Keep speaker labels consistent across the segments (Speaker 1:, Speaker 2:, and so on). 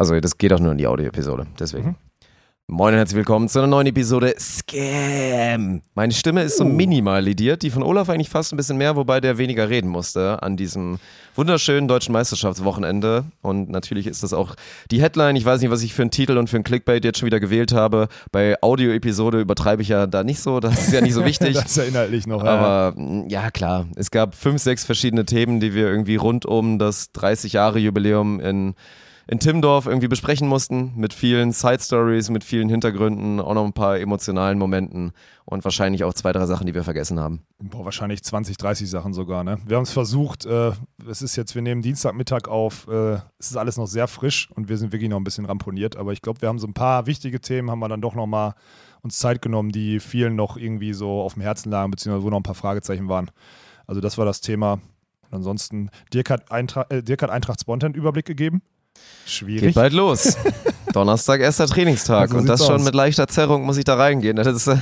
Speaker 1: Also das geht auch nur in die Audio-Episode, deswegen. Mhm. Moin und herzlich willkommen zu einer neuen Episode Scam. Meine Stimme ist so uh. minimal lidiert, die von Olaf eigentlich fast ein bisschen mehr, wobei der weniger reden musste an diesem wunderschönen deutschen Meisterschaftswochenende. Und natürlich ist das auch die Headline. Ich weiß nicht, was ich für einen Titel und für einen Clickbait jetzt schon wieder gewählt habe. Bei Audio-Episode übertreibe ich ja da nicht so, das ist ja nicht so wichtig.
Speaker 2: das ist ja inhaltlich noch.
Speaker 1: Aber ja. ja, klar, es gab fünf, sechs verschiedene Themen, die wir irgendwie rund um das 30 Jahre Jubiläum in in Timdorf irgendwie besprechen mussten, mit vielen Side Stories, mit vielen Hintergründen, auch noch ein paar emotionalen Momenten und wahrscheinlich auch zwei, drei Sachen, die wir vergessen haben.
Speaker 2: Boah, wahrscheinlich 20, 30 Sachen sogar, ne? Wir haben es versucht, äh, es ist jetzt, wir nehmen Dienstagmittag auf, äh, es ist alles noch sehr frisch und wir sind wirklich noch ein bisschen ramponiert, aber ich glaube, wir haben so ein paar wichtige Themen, haben wir dann doch nochmal uns Zeit genommen, die vielen noch irgendwie so auf dem Herzen lagen, beziehungsweise wo noch ein paar Fragezeichen waren. Also das war das Thema. Und ansonsten, Dirk hat, Eintra äh, Dirk hat Eintracht Spontan Überblick gegeben.
Speaker 1: Schwierig. Geht bald los. Donnerstag, erster Trainingstag. So und das schon aus. mit leichter Zerrung muss ich da reingehen. Das ist äh,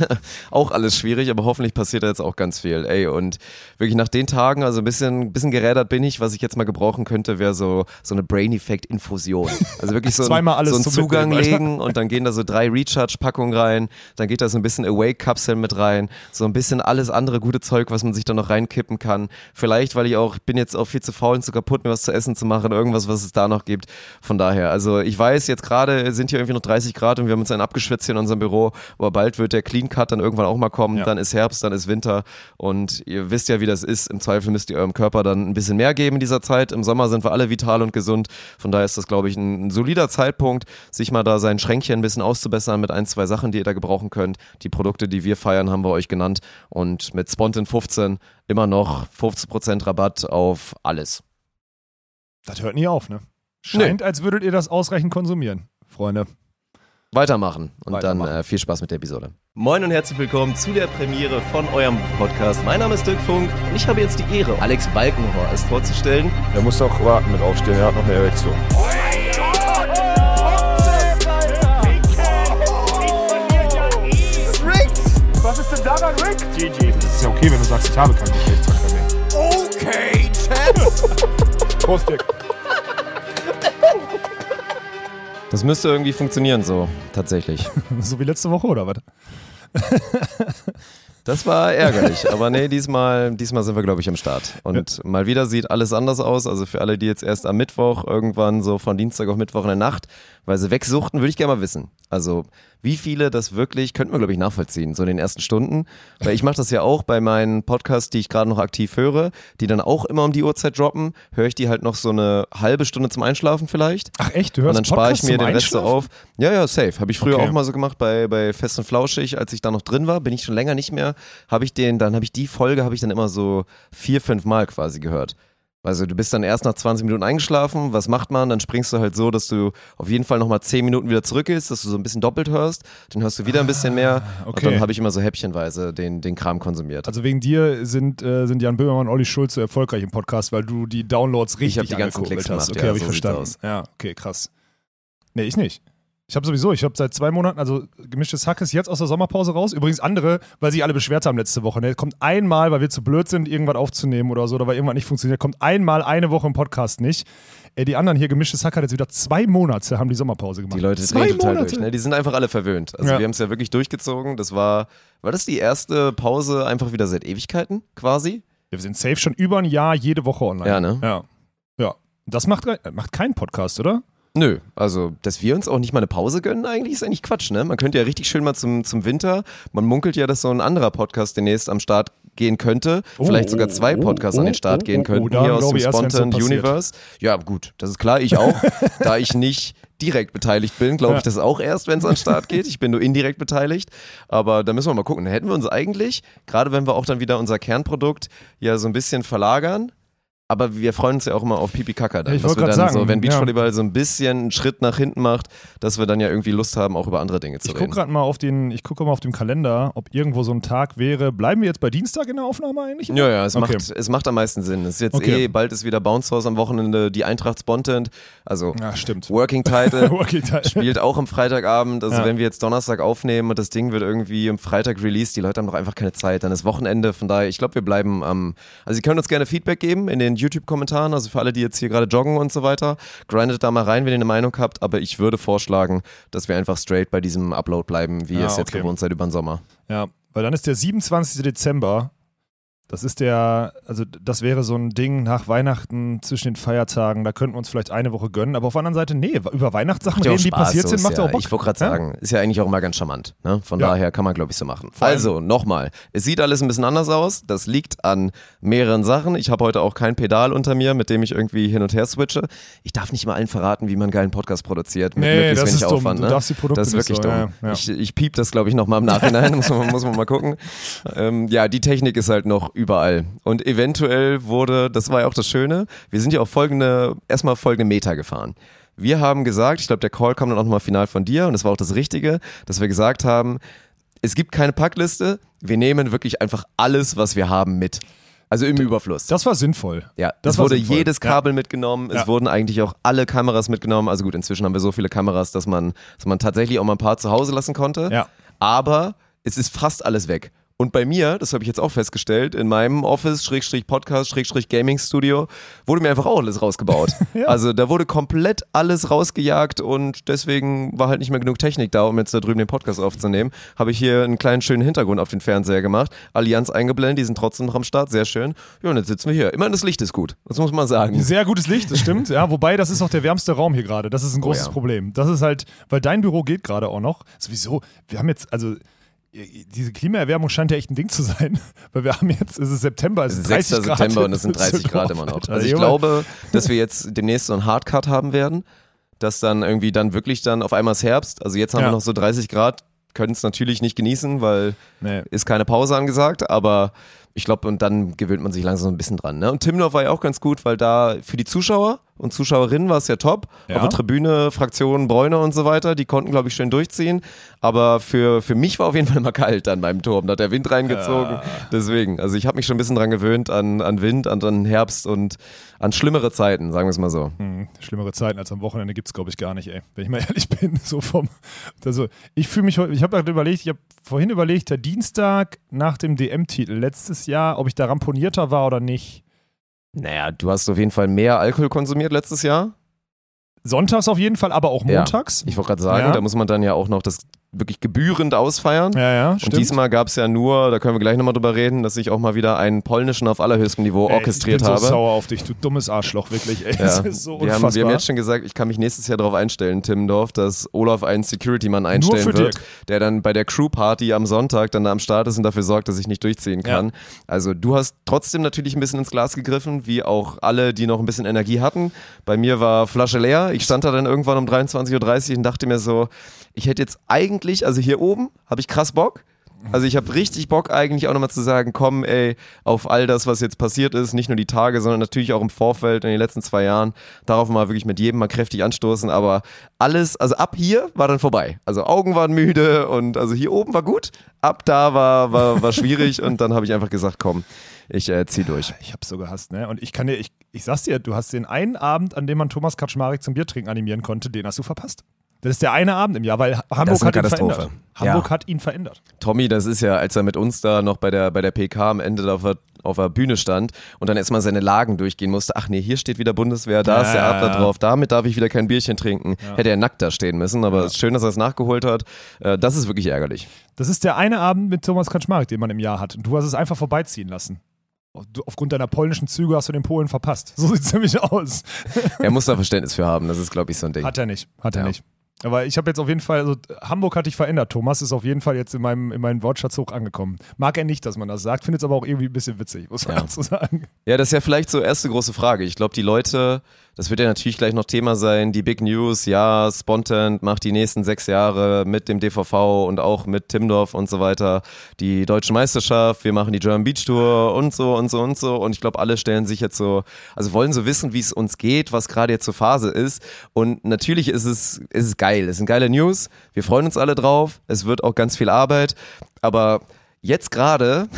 Speaker 1: auch alles schwierig, aber hoffentlich passiert da jetzt auch ganz viel. Ey, und wirklich nach den Tagen, also ein bisschen, bisschen gerädert bin ich, was ich jetzt mal gebrauchen könnte, wäre so, so eine Brain-Effect-Infusion. Also wirklich so,
Speaker 2: ein,
Speaker 1: so einen Zugang legen und dann gehen da so drei Recharge-Packungen rein, dann geht da so ein bisschen Awake-Kapseln mit rein, so ein bisschen alles andere gute Zeug, was man sich da noch reinkippen kann. Vielleicht, weil ich auch, ich bin jetzt auch viel zu faul und zu kaputt, mir was zu essen zu machen, irgendwas, was es da noch gibt. Von daher, also ich weiß, jetzt gerade sind hier irgendwie noch 30 Grad und wir haben uns einen abgeschwitzt hier in unserem Büro, aber bald wird der Clean Cut dann irgendwann auch mal kommen. Ja. Dann ist Herbst, dann ist Winter und ihr wisst ja, wie das ist. Im Zweifel müsst ihr eurem Körper dann ein bisschen mehr geben in dieser Zeit. Im Sommer sind wir alle vital und gesund. Von daher ist das, glaube ich, ein, ein solider Zeitpunkt, sich mal da sein Schränkchen ein bisschen auszubessern mit ein, zwei Sachen, die ihr da gebrauchen könnt. Die Produkte, die wir feiern, haben wir euch genannt und mit Spontan 15 immer noch 50% Rabatt auf alles.
Speaker 2: Das hört nie auf, ne? Scheint, nee. als würdet ihr das ausreichend konsumieren, Freunde.
Speaker 1: Weitermachen und Weitermachen. dann äh, viel Spaß mit der Episode. Moin und herzlich willkommen zu der Premiere von eurem Podcast. Mein Name ist Dirk Funk und ich habe jetzt die Ehre, Alex Balkenhorst vorzustellen.
Speaker 3: Er muss doch warten mit aufstehen, er hat noch eine Erektion.
Speaker 2: Was ist denn daran, Rick? GG. Das ist ja okay, wenn du sagst, ich habe keinen Geschlechtsverkehr mehr.
Speaker 4: Okay, Chat.
Speaker 2: Prost, Dirk.
Speaker 1: Das müsste irgendwie funktionieren so, tatsächlich.
Speaker 2: so wie letzte Woche, oder was?
Speaker 1: Das war ärgerlich, aber nee, diesmal, diesmal sind wir, glaube ich, am Start. Und ja. mal wieder sieht alles anders aus. Also für alle, die jetzt erst am Mittwoch irgendwann so von Dienstag auf Mittwoch in der Nacht, weil sie wegsuchten, würde ich gerne mal wissen. Also wie viele das wirklich, könnten wir, glaube ich, nachvollziehen, so in den ersten Stunden. Weil ich mache das ja auch bei meinen Podcasts, die ich gerade noch aktiv höre, die dann auch immer um die Uhrzeit droppen, höre ich die halt noch so eine halbe Stunde zum Einschlafen vielleicht.
Speaker 2: Ach echt, du hörst
Speaker 1: Und dann spare ich mir den Rest so auf. Ja, ja, safe. Habe ich früher okay. auch mal so gemacht bei, bei Fest und Flauschig, als ich da noch drin war, bin ich schon länger nicht mehr, habe ich den, dann habe ich die Folge, habe ich dann immer so vier, fünf Mal quasi gehört. Also du bist dann erst nach 20 Minuten eingeschlafen, was macht man? Dann springst du halt so, dass du auf jeden Fall nochmal 10 Minuten wieder zurückgehst, dass du so ein bisschen doppelt hörst, dann hörst du wieder ein bisschen mehr ah, okay. und dann habe ich immer so häppchenweise den, den Kram konsumiert.
Speaker 2: Also wegen dir sind, äh, sind Jan Böhmermann und Olli Schulz so erfolgreich im Podcast, weil du die Downloads richtig
Speaker 1: Ich habe die ganzen Klicks hast.
Speaker 2: Gemacht, okay, ja, habe so ich verstanden. Ja, okay, krass. Nee, ich nicht. Ich habe sowieso, ich habe seit zwei Monaten, also gemischtes Hack ist jetzt aus der Sommerpause raus. Übrigens andere, weil sich alle beschwert haben letzte Woche. Ne? Kommt einmal, weil wir zu blöd sind, irgendwas aufzunehmen oder so, oder weil irgendwas nicht funktioniert, kommt einmal eine Woche im Podcast nicht. Ey, die anderen hier, gemischtes Hack hat jetzt wieder zwei Monate, haben die Sommerpause gemacht.
Speaker 1: Die Leute
Speaker 2: zwei
Speaker 1: drehen total Monate. durch, ne? Die sind einfach alle verwöhnt. Also ja. wir haben es ja wirklich durchgezogen. Das war, war das die erste Pause einfach wieder seit Ewigkeiten quasi?
Speaker 2: Wir sind safe schon über ein Jahr jede Woche online.
Speaker 1: Ja, ne?
Speaker 2: Ja. Ja. Das macht, macht kein Podcast, oder?
Speaker 1: Nö, also, dass wir uns auch nicht mal eine Pause gönnen, eigentlich ist eigentlich Quatsch, ne? Man könnte ja richtig schön mal zum, zum Winter, man munkelt ja, dass so ein anderer Podcast demnächst am Start gehen könnte, oh, vielleicht sogar zwei Podcasts oh, an den Start oh, gehen könnten, hier aus dem Spontan Universe. Ja, gut, das ist klar, ich auch, da ich nicht direkt beteiligt bin, glaube ich das auch erst, wenn es an den Start geht. Ich bin nur indirekt beteiligt. Aber da müssen wir mal gucken. Da hätten wir uns eigentlich, gerade wenn wir auch dann wieder unser Kernprodukt ja so ein bisschen verlagern, aber wir freuen uns ja auch immer auf Pipi Kaka dann.
Speaker 2: Ich
Speaker 1: dass wir dann
Speaker 2: sagen,
Speaker 1: so, wenn Beachvolleyball ja. so ein bisschen einen Schritt nach hinten macht, dass wir dann ja irgendwie Lust haben, auch über andere Dinge zu
Speaker 2: ich
Speaker 1: reden.
Speaker 2: Guck grad mal auf den, ich gucke mal auf dem Kalender, ob irgendwo so ein Tag wäre. Bleiben wir jetzt bei Dienstag in der Aufnahme eigentlich?
Speaker 1: Ja, ja, es, okay. macht, es macht am meisten Sinn. Es ist jetzt okay. eh, bald ist wieder Bounce House am Wochenende, die Eintracht Spontent, also
Speaker 2: ja, stimmt.
Speaker 1: Working Title, Working Title. spielt auch am Freitagabend. Also ja. wenn wir jetzt Donnerstag aufnehmen und das Ding wird irgendwie am Freitag released, die Leute haben doch einfach keine Zeit, dann ist Wochenende. Von daher, ich glaube, wir bleiben am, ähm, also Sie können uns gerne Feedback geben in den YouTube-Kommentaren. Also für alle, die jetzt hier gerade joggen und so weiter, grindet da mal rein, wenn ihr eine Meinung habt. Aber ich würde vorschlagen, dass wir einfach straight bei diesem Upload bleiben, wie ihr
Speaker 2: Ja,
Speaker 1: es jetzt
Speaker 2: okay.
Speaker 1: gewohnt seid über den Sommer.
Speaker 2: Ja, weil dann ist der 27. Dezember. Das ist der, also das wäre so ein Ding nach Weihnachten zwischen den Feiertagen. Da könnten wir uns vielleicht eine Woche gönnen. Aber auf der anderen Seite, nee, über Weihnachtssachen
Speaker 1: ja
Speaker 2: reden, die passiert
Speaker 1: so
Speaker 2: sind, macht
Speaker 1: ja,
Speaker 2: auch Bock.
Speaker 1: Ich wollte gerade
Speaker 2: Ja?
Speaker 1: sagen, ist ja eigentlich auch immer ganz charmant. Ne? Von
Speaker 2: Ja.
Speaker 1: daher kann man, glaube ich, so machen.
Speaker 2: Vor
Speaker 1: Also, nochmal, es sieht alles ein bisschen anders aus. Das liegt an mehreren Sachen. Ich habe heute auch kein Pedal unter mir, mit dem ich irgendwie hin und her switche. Ich darf nicht mal allen verraten, wie man einen geilen Podcast produziert. Mit
Speaker 2: Nee,
Speaker 1: möglichst
Speaker 2: das
Speaker 1: wenig
Speaker 2: ist dumm.
Speaker 1: Aufwand.
Speaker 2: Du
Speaker 1: Ne?
Speaker 2: darfst die Produkte
Speaker 1: das ist wirklich
Speaker 2: so,
Speaker 1: dumm.
Speaker 2: ja, ja.
Speaker 1: Ich, ich piep das, glaube ich, nochmal im Nachhinein. muss, man, muss man mal gucken. Ähm, ja, die Technik ist halt noch überall. Und eventuell wurde, das war ja auch das Schöne, wir sind ja auf folgende, erstmal folgende Meter gefahren. Wir haben gesagt, ich glaube, der Call kam dann auch nochmal final von dir und das war auch das Richtige, dass wir gesagt haben, es gibt keine Packliste, wir nehmen wirklich einfach alles, was wir haben mit. Also im Überfluss.
Speaker 2: Das war sinnvoll.
Speaker 1: Ja,
Speaker 2: Das
Speaker 1: es wurde
Speaker 2: sinnvoll.
Speaker 1: jedes Kabel mitgenommen, es
Speaker 2: Ja.
Speaker 1: wurden eigentlich auch alle Kameras mitgenommen. Also gut, inzwischen haben wir so viele Kameras, dass man, dass man tatsächlich auch mal ein paar zu Hause lassen konnte.
Speaker 2: Ja.
Speaker 1: Aber es ist fast alles weg. Und bei mir, das habe ich jetzt auch festgestellt, in meinem Office, Schrägstrich Podcast, Schrägstrich Gaming Studio, wurde mir einfach auch alles rausgebaut.
Speaker 2: Ja.
Speaker 1: Also da wurde komplett alles rausgejagt und deswegen war halt nicht mehr genug Technik da, um jetzt da drüben den Podcast aufzunehmen. Habe ich hier einen kleinen schönen Hintergrund auf den Fernseher gemacht, Allianz eingeblendet, die sind trotzdem noch am Start, sehr schön. Ja, und jetzt sitzen wir hier. Immerhin das Licht ist gut, das muss man sagen.
Speaker 2: Sehr gutes Licht, das stimmt. Ja, wobei das ist auch der wärmste Raum hier gerade. Das ist ein großes
Speaker 1: Oh ja.
Speaker 2: Problem. Das ist halt, weil dein Büro geht gerade auch noch. Sowieso, wir haben jetzt, also diese Klimaerwärmung scheint ja echt ein Ding zu sein, weil wir haben jetzt, es ist September, es ist
Speaker 1: ist
Speaker 2: 30
Speaker 1: 6.
Speaker 2: Grad.
Speaker 1: September und es sind
Speaker 2: Das ist
Speaker 1: 30 Grad immer noch. Also ich glaube, dass wir jetzt demnächst so einen Hardcut haben werden, dass dann irgendwie dann wirklich dann auf einmal ist Herbst. Also jetzt haben
Speaker 2: Ja.
Speaker 1: wir noch so 30 Grad, können es natürlich nicht genießen, weil
Speaker 2: Nee.
Speaker 1: ist keine Pause angesagt, aber ich glaube, und dann gewöhnt man sich langsam so ein bisschen dran. Ne? Und Timdorf war ja auch ganz gut, weil da für die Zuschauer und Zuschauerinnen war es ja top.
Speaker 2: Ja.
Speaker 1: Auf der Tribüne, Fraktionen, Bräune und so weiter, die konnten, glaube ich, schön durchziehen. Aber für, für mich war auf jeden Fall immer kalt dann beim Turm. Da hat der Wind reingezogen. Deswegen, also ich habe mich schon ein bisschen dran gewöhnt an, an Wind, an, an Herbst und an schlimmere Zeiten, sagen wir es mal so.
Speaker 2: Hm, schlimmere Zeiten als am Wochenende gibt es, glaube ich, gar nicht, ey. Wenn ich mal ehrlich bin, so vom. Also, ich fühle mich heute, ich habe gerade überlegt, ich habe vorhin überlegt, der Dienstag nach dem DM-Titel letztes Jahr, ob ich da ramponierter war oder nicht.
Speaker 1: Naja, du hast auf jeden Fall mehr Alkohol konsumiert letztes Jahr.
Speaker 2: Sonntags auf jeden Fall, aber auch
Speaker 1: Ja.
Speaker 2: montags.
Speaker 1: Ich wollte gerade sagen,
Speaker 2: Ja.
Speaker 1: da muss man dann ja auch noch das wirklich gebührend ausfeiern.
Speaker 2: Ja, ja,
Speaker 1: Und
Speaker 2: stimmt.
Speaker 1: diesmal gab es ja nur, da können wir gleich nochmal drüber reden, dass ich auch mal wieder einen polnischen auf allerhöchstem Niveau
Speaker 2: Ey,
Speaker 1: orchestriert
Speaker 2: ich bin
Speaker 1: habe.
Speaker 2: so sauer auf dich, du dummes Arschloch, wirklich, ey.
Speaker 1: Ja.
Speaker 2: Das ist so
Speaker 1: wir, haben,
Speaker 2: unfassbar.
Speaker 1: wir haben jetzt schon gesagt, ich kann mich nächstes Jahr darauf einstellen, Timmendorf, dass Olaf einen Security-Mann einstellen wird,
Speaker 2: Dirk.
Speaker 1: der dann bei der Crew-Party am Sonntag dann da am Start ist und dafür sorgt, dass ich nicht durchziehen kann. Also du hast trotzdem natürlich ein bisschen ins Glas gegriffen, wie auch alle, die noch ein bisschen Energie hatten. Bei mir war Flasche leer. Ich stand da dann irgendwann um 23.30 Uhr und dachte mir so, ich hätte jetzt eigentlich, also hier oben habe ich krass Bock. Also ich habe richtig Bock eigentlich auch nochmal zu sagen, komm ey, auf all das, was jetzt passiert ist, nicht nur die Tage, sondern natürlich auch im Vorfeld in den letzten zwei Jahren, darauf mal wirklich mit jedem mal kräftig anstoßen, aber alles, also ab hier war dann vorbei. Also Augen waren müde und also hier oben war gut, ab da war, war, war schwierig und dann habe ich einfach gesagt, komm, ich äh, zieh durch.
Speaker 2: Ich hab's so gehasst, ne? Und ich kann dir, ich, ich sag's dir, du hast den einen Abend, an dem man Thomas Kaczmarek zum Biertrinken animieren konnte, den hast du verpasst. Das ist der eine Abend im Jahr, weil Hamburg hat ihn verändert. Hamburg
Speaker 1: Ja.
Speaker 2: hat ihn verändert.
Speaker 1: Tommy, das ist ja, als er mit uns da noch bei der, bei der PK am Ende auf der, auf der Bühne stand und dann erstmal seine Lagen durchgehen musste. Ach nee, hier steht wieder Bundeswehr, da
Speaker 2: Ja,
Speaker 1: ist der Adler
Speaker 2: ja.
Speaker 1: drauf, damit darf ich wieder kein Bierchen trinken. Hätte er nackt da stehen müssen, aber es ist schön, dass er es nachgeholt hat. Äh, Das ist wirklich ärgerlich.
Speaker 2: Das ist der eine Abend mit Thomas Kaczmarek, den man im Jahr hat. Und du hast es einfach vorbeiziehen lassen. Aufgrund deiner polnischen Züge hast du den Polen verpasst. So sieht's nämlich aus.
Speaker 1: Er muss da Verständnis für haben, das ist, glaube ich, so ein Ding.
Speaker 2: Hat er nicht. Hat er
Speaker 1: Ja.
Speaker 2: nicht. Aber ich habe jetzt auf jeden Fall, also Hamburg hat dich verändert. Thomas ist auf jeden Fall jetzt in meinem, in meinem Wortschatz hoch angekommen. Mag er nicht, dass man das sagt, findet es aber auch irgendwie ein bisschen witzig, muss man
Speaker 1: Ja.
Speaker 2: dazu sagen.
Speaker 1: Ja, das ist ja vielleicht so erste große Frage. Ich glaube, die Leute, das wird ja natürlich gleich noch Thema sein, die Big News, ja, Spontant macht die nächsten sechs Jahre mit dem DVV und auch mit Timdorf und so weiter die deutsche Meisterschaft, wir machen die German Beach Tour und so und so und so. Und ich glaube, alle stellen sich jetzt so, also wollen so wissen, wie es uns geht, was gerade jetzt zur Phase ist. Und natürlich ist es, ist es geil. Es sind geile News. Wir freuen uns alle drauf. Es wird auch ganz viel Arbeit. Aber jetzt gerade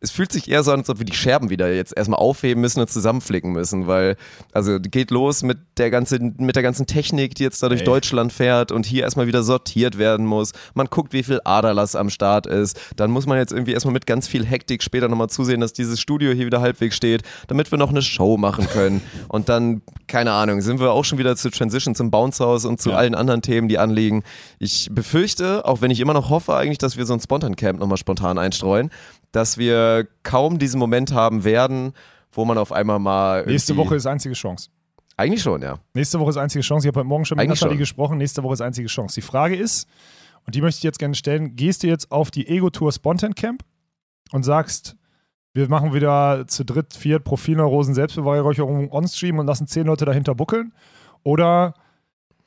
Speaker 1: es fühlt sich eher so an, als ob wir die Scherben wieder jetzt erstmal aufheben müssen und zusammenflicken müssen, weil, also geht los mit der ganzen, mit der ganzen Technik, die jetzt da durch
Speaker 2: Ey.
Speaker 1: Deutschland fährt und hier erstmal wieder sortiert werden muss. Man guckt, wie viel Aderlass am Start ist. Dann muss man jetzt irgendwie erstmal mit ganz viel Hektik später nochmal zusehen, dass dieses Studio hier wieder halbwegs steht, damit wir noch eine Show machen können. Und dann, keine Ahnung, sind wir auch schon wieder zu Transition zum Bounce House und zu
Speaker 2: Ja.
Speaker 1: allen anderen Themen, die anliegen. Ich befürchte, auch wenn ich immer noch hoffe eigentlich, dass wir so ein Spontan Camp nochmal spontan einstreuen, dass wir kaum diesen Moment haben werden, wo man auf einmal mal.
Speaker 2: Nächste Woche ist einzige Chance.
Speaker 1: Eigentlich schon, ja.
Speaker 2: Nächste Woche ist einzige Chance. Ich habe heute Morgen schon mit
Speaker 1: Eigentlich
Speaker 2: Nathalie
Speaker 1: schon.
Speaker 2: gesprochen. Nächste Woche ist einzige Chance. Die Frage ist, und die möchte ich jetzt gerne stellen, gehst du jetzt auf die Ego-Tour Spontan Camp und sagst, wir machen wieder zu dritt, viert Profilneurosen Selbstbeweihräucherung on-stream und lassen zehn Leute dahinter buckeln? Oder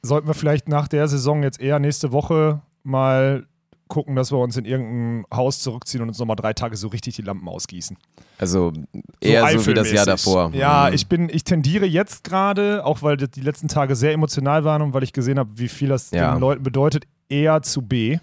Speaker 2: sollten wir vielleicht nach der Saison jetzt eher nächste Woche mal gucken, dass wir uns in irgendein Haus zurückziehen und uns nochmal drei Tage so richtig die Lampen ausgießen?
Speaker 1: Also eher so, wie das Jahr davor.
Speaker 2: Ja,
Speaker 1: Mhm.
Speaker 2: ich bin, ich tendiere jetzt gerade, auch weil die letzten Tage sehr emotional waren und weil ich gesehen habe, wie viel das
Speaker 1: Ja.
Speaker 2: den Leuten bedeutet, eher zu B.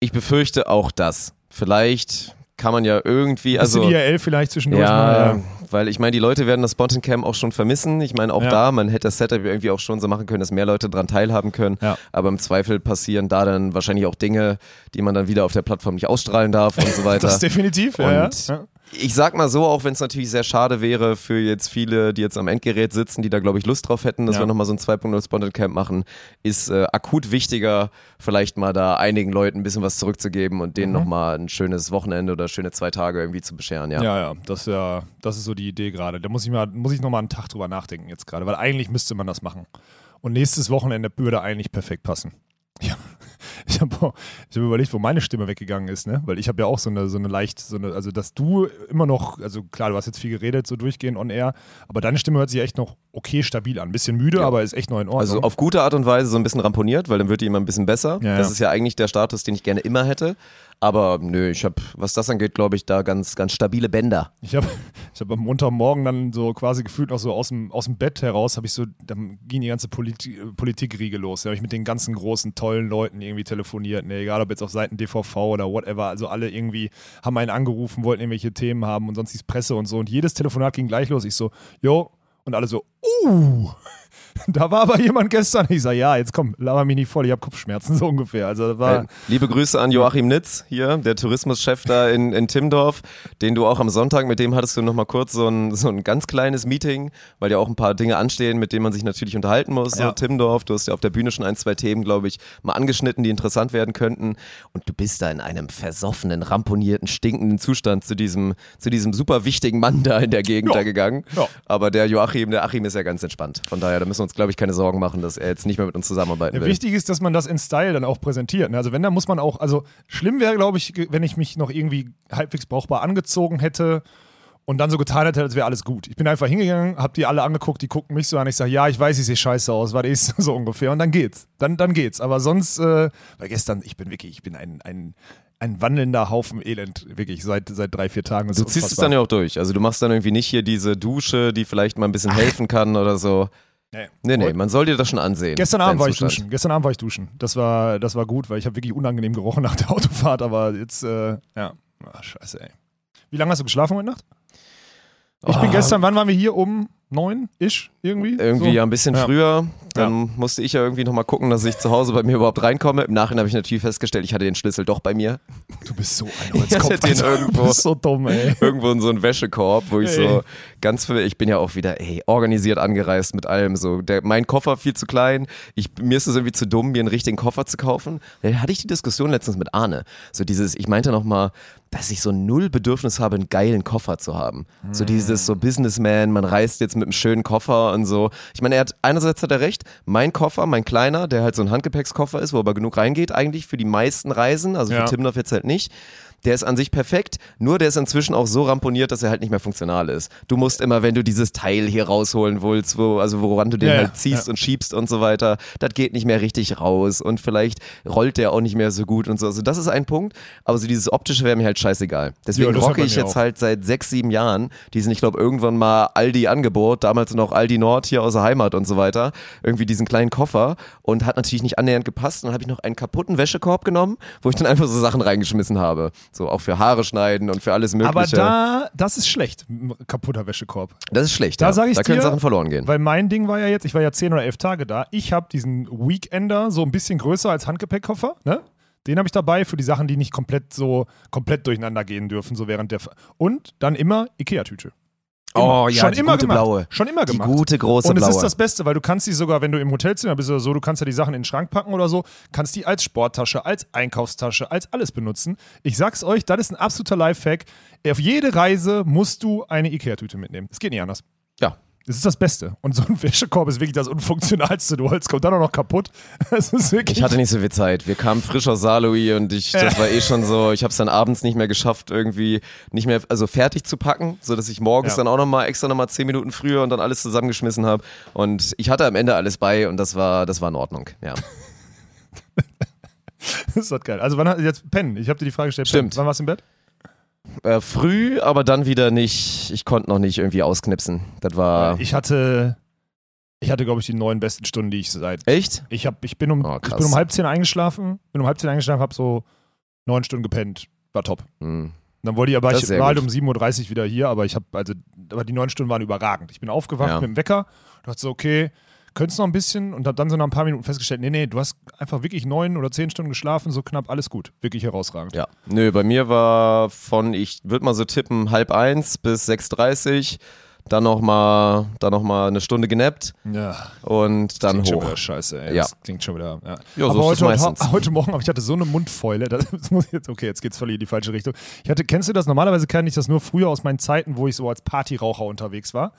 Speaker 1: Ich befürchte auch das. Vielleicht kann man ja irgendwie, also
Speaker 2: Bisschen IRL vielleicht zwischendurch
Speaker 1: ja,
Speaker 2: mal.
Speaker 1: weil ich meine, die Leute werden das Spontan Camp auch schon vermissen. Ich meine, auch
Speaker 2: Ja.
Speaker 1: da, man hätte das Setup irgendwie auch schon so machen können, dass mehr Leute dran teilhaben können.
Speaker 2: Ja.
Speaker 1: Aber im Zweifel passieren da dann wahrscheinlich auch Dinge, die man dann wieder auf der Plattform nicht ausstrahlen darf und so weiter.
Speaker 2: Das definitiv, ja.
Speaker 1: Und
Speaker 2: ja.
Speaker 1: Ich sag mal so, auch wenn es natürlich sehr schade wäre für jetzt viele, die jetzt am Endgerät sitzen, die da glaube ich Lust drauf hätten, dass
Speaker 2: Ja.
Speaker 1: wir nochmal so ein 2.0 Spontan Camp machen, ist äh, akut wichtiger, vielleicht mal da einigen Leuten ein bisschen was zurückzugeben und denen
Speaker 2: Mhm.
Speaker 1: nochmal ein schönes Wochenende oder schöne zwei Tage irgendwie zu bescheren, ja.
Speaker 2: Ja, ja, das, ist ja, das ist so die Idee gerade. Da muss ich, mal, muss ich nochmal einen Tag drüber nachdenken jetzt gerade, weil eigentlich müsste man das machen. Und nächstes Wochenende würde eigentlich perfekt passen. Ja, ich habe hab überlegt, wo meine Stimme weggegangen ist, ne? Weil ich habe ja auch so eine, so eine leicht, so eine, also dass du immer noch, also klar, du hast jetzt viel geredet, so durchgehend on air, aber deine Stimme hört sich echt noch okay stabil an. Ein bisschen müde,
Speaker 1: Ja.
Speaker 2: aber ist echt noch in Ordnung.
Speaker 1: Also auf gute Art und Weise so ein bisschen ramponiert, weil dann wird die immer ein bisschen besser.
Speaker 2: Ja,
Speaker 1: das
Speaker 2: ja.
Speaker 1: ist ja eigentlich der Status, den ich gerne immer hätte. Aber nö, ich habe, was das angeht, glaube ich, da ganz, ganz stabile Bänder.
Speaker 2: Ich habe ich hab am Montagmorgen dann so quasi gefühlt noch so aus dem, aus dem Bett heraus, habe ich so, dann ging die ganze Politi Politikriege los. Da habe ich mit den ganzen großen, tollen Leuten irgendwie telefoniert. Ne, egal ob jetzt auf Seiten DVV oder whatever. Also alle irgendwie haben einen angerufen, wollten irgendwelche Themen haben und sonst die Presse und so. Und jedes Telefonat ging gleich los. Ich so, jo. Und alle so, uh. Da war aber jemand gestern. Ich sage, ja, jetzt komm, laber mich nicht voll, ich habe Kopfschmerzen, so ungefähr. Also war.
Speaker 1: Liebe Grüße an Joachim Nitz hier, der Tourismuschef da in, in Timdorf, den du auch am Sonntag, mit dem hattest du nochmal kurz so ein, so ein ganz kleines Meeting, weil ja auch ein paar Dinge anstehen, mit denen man sich natürlich unterhalten muss.
Speaker 2: Ja.
Speaker 1: So, Timdorf, du hast ja auf der Bühne schon ein, zwei Themen, glaube ich, mal angeschnitten, die interessant werden könnten. Und du bist da in einem versoffenen, ramponierten, stinkenden Zustand zu diesem, zu diesem super wichtigen Mann da in der Gegend
Speaker 2: Ja.
Speaker 1: da gegangen.
Speaker 2: Ja.
Speaker 1: Aber der Joachim, der Achim ist ja ganz entspannt. Von daher, da müssen wir uns, glaube ich, keine Sorgen machen, dass er jetzt nicht mehr mit uns zusammenarbeiten
Speaker 2: Ja,
Speaker 1: will.
Speaker 2: wichtig ist, dass man das in Style dann auch präsentiert. ne? Also wenn, dann muss man auch, also schlimm wäre, glaube ich, wenn ich mich noch irgendwie halbwegs brauchbar angezogen hätte und dann so getan hätte, als wäre alles gut. Ich bin einfach hingegangen, hab die alle angeguckt, die gucken mich so an, ich sage, ja, ich weiß, ich sehe scheiße aus, was ist so ungefähr und dann geht's. Dann, dann geht's. Aber sonst, äh, weil gestern, ich bin wirklich, ich bin ein, ein, ein wandelnder Haufen Elend, wirklich, seit, seit drei, vier Tagen.
Speaker 1: Du ziehst es dann ja auch durch. Also du machst dann irgendwie nicht hier diese Dusche, die vielleicht mal ein bisschen helfen kann oder so.
Speaker 2: Nee.
Speaker 1: Nee, nee, man soll dir das schon ansehen.
Speaker 2: Gestern Abend war ich
Speaker 1: Zustand.
Speaker 2: duschen. Gestern Abend war ich duschen. Das war, das war gut, weil ich habe wirklich unangenehm gerochen nach der Autofahrt, aber jetzt, äh, ja. Ah, scheiße, ey. Wie lange hast du geschlafen heute Nacht? Ich bin
Speaker 1: Oh.
Speaker 2: gestern, wann waren wir hier? Um neun ish irgendwie?
Speaker 1: Irgendwie
Speaker 2: so.
Speaker 1: ja ein bisschen
Speaker 2: Ja.
Speaker 1: früher. Dann musste ich ja irgendwie nochmal gucken, dass ich zu Hause bei mir überhaupt reinkomme. Im Nachhinein habe ich natürlich festgestellt, ich hatte den Schlüssel doch bei mir.
Speaker 2: Du bist so ein Holzkopf.
Speaker 1: hatte den irgendwo.
Speaker 2: Du bist so dumm, ey.
Speaker 1: Irgendwo in so einen Wäschekorb, wo ich
Speaker 2: Ey.
Speaker 1: so ganz viel, ich bin ja auch wieder, ey, organisiert angereist mit allem. So, der, mein Koffer viel zu klein. Ich, mir ist es irgendwie zu dumm, mir einen richtigen Koffer zu kaufen. Da hatte ich die Diskussion letztens mit Arne. So dieses, ich meinte nochmal, dass ich so null Bedürfnis habe, einen geilen Koffer zu haben. So dieses so Businessman, man reist jetzt mit einem schönen Koffer und so. Ich meine, er hat einerseits hat er recht, mein Koffer, mein kleiner, der halt so ein Handgepäckskoffer ist, wo aber genug reingeht, eigentlich für die meisten Reisen, also
Speaker 2: Ja.
Speaker 1: für Timdorf jetzt halt nicht. Der ist an sich perfekt, nur der ist inzwischen auch so ramponiert, dass er halt nicht mehr funktional ist. Du musst immer, wenn du dieses Teil hier rausholen willst, wo, also woran du den
Speaker 2: Ja,
Speaker 1: halt ziehst
Speaker 2: ja.
Speaker 1: und schiebst und so weiter, das geht nicht mehr richtig raus und vielleicht rollt der auch nicht mehr so gut und so. Also das ist ein Punkt, aber so dieses optische wäre mir halt scheißegal. Deswegen
Speaker 2: Ja,
Speaker 1: rocke ich jetzt
Speaker 2: auch.
Speaker 1: halt seit sechs, sieben Jahren diesen, ich glaube, irgendwann mal Aldi-Angebot, damals noch Aldi Nord hier aus der Heimat und so weiter, irgendwie diesen kleinen Koffer und hat natürlich nicht annähernd gepasst. Und dann habe ich noch einen kaputten Wäschekorb genommen, wo ich dann einfach so Sachen reingeschmissen habe. So auch für Haare schneiden und für alles Mögliche.
Speaker 2: Aber da, das ist schlecht, kaputter Wäschekorb.
Speaker 1: das ist schlecht.
Speaker 2: Da
Speaker 1: ja.
Speaker 2: ich's
Speaker 1: da können
Speaker 2: dir,
Speaker 1: Sachen verloren gehen.
Speaker 2: Weil mein Ding war ja jetzt, ich war ja 10 oder 11 Tage da. Ich habe diesen Weekender so ein bisschen größer als Handgepäckkoffer, ne? Den habe ich dabei für die Sachen, die nicht komplett so komplett durcheinander gehen dürfen, so während der. F und dann immer Ikea-Tüte.
Speaker 1: Oh ja,
Speaker 2: schon
Speaker 1: die
Speaker 2: immer
Speaker 1: gute
Speaker 2: gemacht.
Speaker 1: blaue.
Speaker 2: Schon immer
Speaker 1: Die
Speaker 2: gemacht.
Speaker 1: gute große
Speaker 2: und es
Speaker 1: blaue.
Speaker 2: ist das Beste, weil du kannst die sogar, wenn du im Hotelzimmer bist oder so, du kannst ja die Sachen in den Schrank packen oder so, kannst die als Sporttasche, als Einkaufstasche, als alles benutzen. Ich sag's euch, das ist ein absoluter Lifehack. Auf jede Reise musst du eine Ikea-Tüte mitnehmen. Es geht nicht anders.
Speaker 1: ja.
Speaker 2: Das ist das Beste. Und so ein Wäschekorb ist wirklich das Unfunktionalste. Du holst, kommt dann auch noch kaputt.
Speaker 1: Ich hatte nicht so viel Zeit. Wir kamen frisch aus Saarlouis und ich, das war eh schon so, ich habe es dann abends nicht mehr geschafft, irgendwie nicht mehr, also fertig zu packen, so dass ich morgens
Speaker 2: Ja.
Speaker 1: dann auch nochmal extra nochmal zehn Minuten früher und dann alles zusammengeschmissen habe. Und ich hatte am Ende alles bei und das war, das war in Ordnung. Ja.
Speaker 2: das ist halt geil. Also, wann hat jetzt pennen? Ich habe dir die Frage gestellt.
Speaker 1: Stimmt.
Speaker 2: Wann warst du im Bett?
Speaker 1: Äh, früh, aber dann wieder nicht, ich konnte noch nicht irgendwie ausknipsen. Das war.
Speaker 2: Ich hatte, ich hatte, glaube ich, die neun besten Stunden, die ich seit.
Speaker 1: Echt?
Speaker 2: Ich, hab, ich, bin um,
Speaker 1: Oh,
Speaker 2: ich bin um halb zehn eingeschlafen, bin um halb zehn eingeschlafen, habe so neun Stunden gepennt. War top.
Speaker 1: Hm.
Speaker 2: Dann wollte ich aber, ich war halt um 7.30 Uhr wieder hier, aber ich habe, also, aber die neun Stunden waren überragend. Ich bin aufgewacht
Speaker 1: Ja.
Speaker 2: mit dem Wecker, dachte so, okay, könntest noch ein bisschen und habe dann so nach ein paar Minuten festgestellt, nee, nee, du hast einfach wirklich neun oder zehn Stunden geschlafen, so knapp, alles gut. Wirklich herausragend.
Speaker 1: Ja. Nö, bei mir war von, ich würde mal so tippen, halb eins bis 6.30 dann nochmal dann noch mal eine Stunde genappt
Speaker 2: Ja.
Speaker 1: und dann
Speaker 2: klingt schon
Speaker 1: hoch.
Speaker 2: wieder scheiße, ey.
Speaker 1: Ja.
Speaker 2: Das klingt schon wieder. Ja,
Speaker 1: so
Speaker 2: aber
Speaker 1: es
Speaker 2: heute,
Speaker 1: meistens.
Speaker 2: heute Morgen habe ich hatte so eine Mundfäule. Das muss jetzt, okay, jetzt geht's völlig in die falsche Richtung. Ich hatte, kennst du das? Normalerweise kenne ich das nur früher aus meinen Zeiten, wo ich so als Partyraucher unterwegs war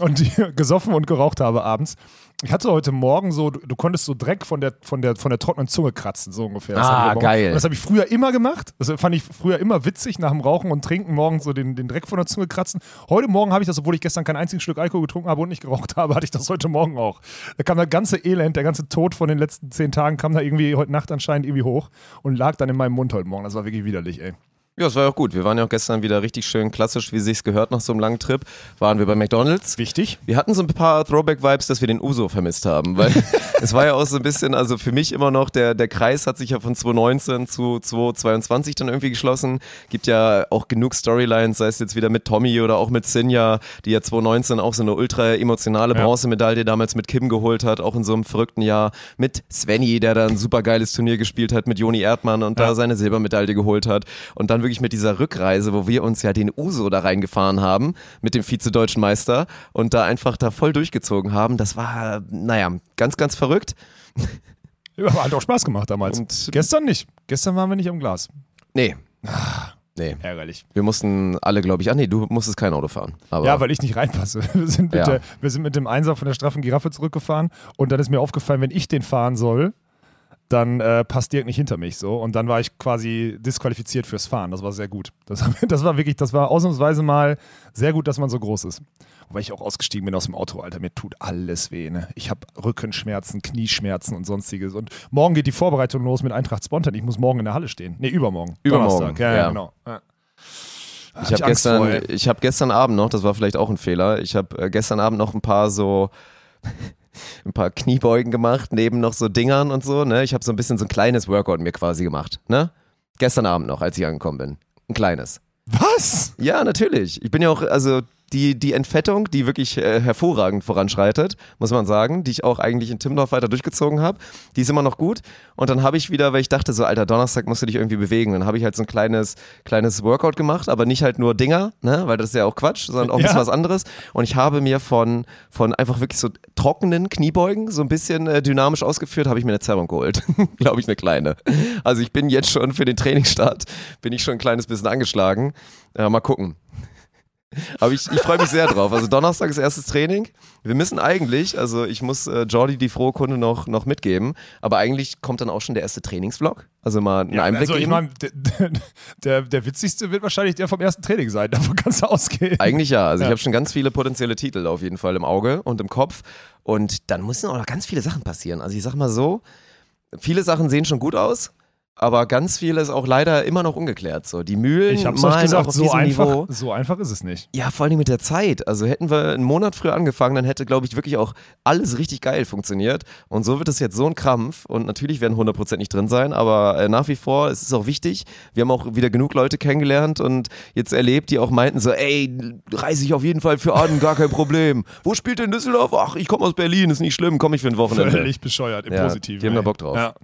Speaker 2: und die gesoffen und geraucht habe abends. Ich hatte heute Morgen so, du, du konntest so Dreck von der, von, der, von der trockenen Zunge kratzen, so ungefähr. Das
Speaker 1: Ah, geil.
Speaker 2: Und das habe ich früher immer gemacht. Das fand ich früher immer witzig, nach dem Rauchen und Trinken morgens so den, den Dreck von der Zunge kratzen. Heute Morgen habe ich das, obwohl ich gestern kein einziges Stück Alkohol getrunken habe und nicht geraucht habe, hatte ich das heute Morgen auch. Da kam das ganze Elend, der ganze Tod von den letzten zehn Tagen kam da irgendwie heute Nacht anscheinend irgendwie hoch und lag dann in meinem Mund heute Morgen. Das war wirklich widerlich, ey.
Speaker 1: Ja, es war ja auch gut. Wir waren ja auch gestern wieder richtig schön klassisch, wie sich's gehört nach so einem langen Trip. Waren wir bei McDonalds.
Speaker 2: Wichtig.
Speaker 1: Wir hatten so ein paar Throwback-Vibes, dass wir den Uso vermisst haben, weil es war ja auch so ein bisschen, also für mich immer noch, der, der Kreis hat sich ja von 2019 zu 2022 dann irgendwie geschlossen. Gibt ja auch genug Storylines, sei es jetzt wieder mit Tommy oder auch mit Sinja, die ja 2019 auch so eine ultra emotionale. Bronzemedaille damals mit Kim geholt hat, auch in so einem verrückten Jahr. Mit Svenny, der da ein super geiles Turnier gespielt hat, mit Joni Erdmann und
Speaker 2: Ja.
Speaker 1: da seine Silbermedaille geholt hat. Und dann wirklich mit dieser Rückreise, wo wir uns ja den Uso da reingefahren haben, mit dem Vize-Deutschen Meister und da einfach da voll durchgezogen haben. Das war, naja, ganz, ganz verrückt.
Speaker 2: Ja, hat auch Spaß gemacht damals.
Speaker 1: Und
Speaker 2: Gestern nicht. Gestern waren wir nicht am Glas.
Speaker 1: nee. Nee.
Speaker 2: Ärgerlich.
Speaker 1: Wir mussten alle, glaube ich, ach nee, du musstest kein Auto fahren. Aber
Speaker 2: Ja, weil ich nicht reinpasse. Wir sind, mit
Speaker 1: Ja.
Speaker 2: der, wir sind mit dem Einser von der straffen Giraffe zurückgefahren und dann ist mir aufgefallen, wenn ich den fahren soll, dann äh, passt Dirk nicht hinter mich so. Und dann war ich quasi disqualifiziert fürs Fahren. Das war sehr gut. Das, das war wirklich, das war ausnahmsweise mal sehr gut, dass man so groß ist. Wobei ich auch ausgestiegen bin aus dem Auto, Alter. Mir tut alles weh. Ne? Ich habe Rückenschmerzen, Knieschmerzen und sonstiges. Und morgen geht die Vorbereitung los mit Eintracht Spontan. Ich muss morgen in der Halle stehen. Nee, übermorgen.
Speaker 1: Übermorgen.
Speaker 2: Ja, ja, genau. Ja.
Speaker 1: Ich habe
Speaker 2: vor,
Speaker 1: gestern,
Speaker 2: ey.
Speaker 1: ich habe gestern Abend noch, das war vielleicht auch ein Fehler, ich habe äh, gestern Abend noch ein paar so ein paar Kniebeugen gemacht, neben noch so Dingern und so, ne? Ich habe so ein bisschen so ein kleines Workout mir quasi gemacht, ne? Gestern Abend noch, als ich angekommen bin. Ein kleines.
Speaker 2: Was?
Speaker 1: Ja, natürlich. Ich bin ja auch, also die, die Entfettung, die wirklich äh, hervorragend voranschreitet, muss man sagen, die ich auch eigentlich in Timmendorf weiter durchgezogen habe, die ist immer noch gut. Und dann habe ich wieder, weil ich dachte so, alter, Donnerstag musst du dich irgendwie bewegen. Dann habe ich halt so ein kleines, kleines Workout gemacht, aber nicht halt nur Dinger, ne, weil das ist ja auch Quatsch, sondern auch ein bisschen
Speaker 2: Ja.
Speaker 1: was anderes. Und ich habe mir von, von einfach wirklich so trockenen Kniebeugen so ein bisschen äh, dynamisch ausgeführt, habe ich mir eine Zerrung geholt. Glaube ich, eine kleine. Also ich bin jetzt schon für den Trainingsstart, bin ich schon ein kleines bisschen angeschlagen. Ja, mal gucken. Aber ich, ich freue mich sehr drauf. Also Donnerstag ist erstes Training. Wir müssen eigentlich, also ich muss äh, Jordi die frohe Kunde noch, noch mitgeben, aber eigentlich kommt dann auch schon der erste Trainingsvlog. Also mal einen Einblick
Speaker 2: also ich meine, der, der, der witzigste wird wahrscheinlich der vom ersten Training sein. Davon kannst du ausgehen.
Speaker 1: Eigentlich ja. Also
Speaker 2: Ja.
Speaker 1: ich habe schon ganz viele potenzielle Titel auf jeden Fall im Auge und im Kopf. Und dann müssen auch noch ganz viele Sachen passieren. Also ich sag mal so, viele Sachen sehen schon gut aus. Aber ganz viel ist auch leider immer noch ungeklärt. So, die Mühlen
Speaker 2: Ich hab's
Speaker 1: malen
Speaker 2: euch
Speaker 1: auch
Speaker 2: gesagt,
Speaker 1: auf
Speaker 2: so
Speaker 1: diesem
Speaker 2: einfach,
Speaker 1: Niveau.
Speaker 2: so einfach ist es nicht.
Speaker 1: Ja, vor allem mit der Zeit. Also hätten wir einen Monat früher angefangen, dann hätte, glaube ich, wirklich auch alles richtig geil funktioniert. Und so wird es jetzt so ein Krampf. Und natürlich werden 100% nicht drin sein, aber äh, nach wie vor ist es auch wichtig. Wir haben auch wieder genug Leute kennengelernt und jetzt erlebt, die auch meinten so, ey, reise ich auf jeden Fall für an, gar kein Problem. Wo spielt denn Düsseldorf? Ach, ich komme aus Berlin, ist nicht schlimm, komme ich für ein Wochenende.
Speaker 2: Völlig bescheuert, im
Speaker 1: Ja,
Speaker 2: Positiven.
Speaker 1: die haben da. Bock drauf.
Speaker 2: Ja.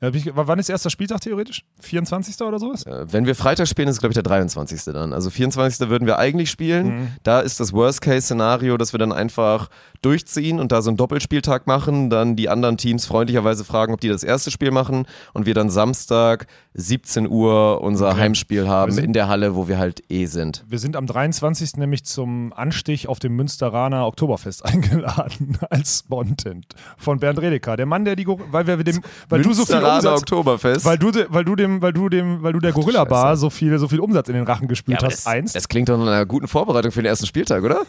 Speaker 2: Ich, wann ist erster Spieltag theoretisch? 24. oder sowas?
Speaker 1: Äh, Wenn wir Freitag spielen, ist es, glaube ich, der 23. dann. Also 24. würden wir eigentlich spielen.
Speaker 2: Mhm.
Speaker 1: Da ist das Worst-Case-Szenario, dass wir dann einfach durchziehen und da so einen Doppelspieltag machen, dann die anderen Teams freundlicherweise fragen, ob die das erste Spiel machen und wir dann Samstag 17 Uhr unser
Speaker 2: Okay.
Speaker 1: Heimspiel haben
Speaker 2: sind-
Speaker 1: in der Halle, wo wir halt eh sind.
Speaker 2: Wir sind am 23. nämlich zum Anstich auf dem Münsteraner Oktoberfest eingeladen als Content von Bernd Redeker. Der Mann, der die, weil wir dem, weil du so viel Umsatz,
Speaker 1: Oktoberfest.
Speaker 2: weil du, weil du dem, weil du dem, weil du der Gorilla Bar so viel, so viel Umsatz in den Rachen gespült
Speaker 1: aber
Speaker 2: hast.
Speaker 1: das,
Speaker 2: Eins.
Speaker 1: das klingt doch nach einer guten Vorbereitung für den ersten Spieltag, oder?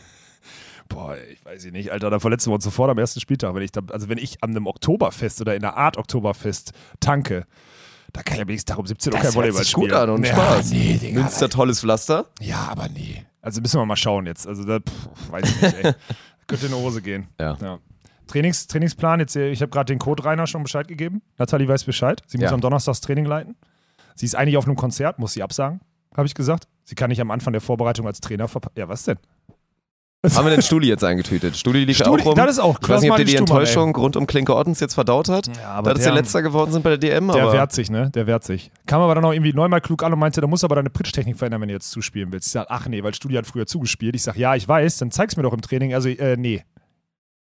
Speaker 2: Boah, ich weiß ich nicht, Alter, da verletzen wir uns sofort am ersten Spieltag. Wenn ich da, also wenn ich an einem Oktoberfest oder in einer Art Oktoberfest tanke, da kann ich ja wenigstens darum 17 Uhr kein Volleyball
Speaker 1: sich gut
Speaker 2: spielen.
Speaker 1: an und
Speaker 2: ja,
Speaker 1: Spaß.
Speaker 2: Nee, Digga,
Speaker 1: Münster, tolles Pflaster.
Speaker 2: Ja, aber nee. Also müssen wir mal schauen jetzt. Also da pff, weiß ich nicht, ey. Könnte in die Hose gehen.
Speaker 1: Ja.
Speaker 2: Trainings, Trainingsplan, jetzt, äh, ich habe gerade den Code Rainer schon Bescheid gegeben. Nathalie weiß Bescheid. Sie muss
Speaker 1: Ja.
Speaker 2: am Donnerstag das Training leiten. Sie ist eigentlich auf einem Konzert, muss sie absagen, habe ich gesagt. Sie kann nicht am Anfang der Vorbereitung als Trainer verpa- Ja, was denn?
Speaker 1: Haben wir den Stuli jetzt eingetütet? Stuli liegt
Speaker 2: Studi-
Speaker 1: auch rum.
Speaker 2: das ist auch
Speaker 1: Ich weiß nicht, ob der die Enttäuschung rund um Klinke Ottens jetzt verdaut hat.
Speaker 2: Ja, aber
Speaker 1: sie
Speaker 2: der-
Speaker 1: letzter geworden sind bei der DM.
Speaker 2: Der
Speaker 1: aber
Speaker 2: wehrt sich, ne? Der wehrt sich. Kam aber dann auch irgendwie neunmal klug an und meinte, da musst du aber deine Pritsch-Technik verändern, wenn du jetzt zuspielen willst. Ich sag, ach nee, weil Studi hat früher zugespielt. Ich sag, ja, ich weiß, dann zeig's mir doch im Training. Also, äh, nee.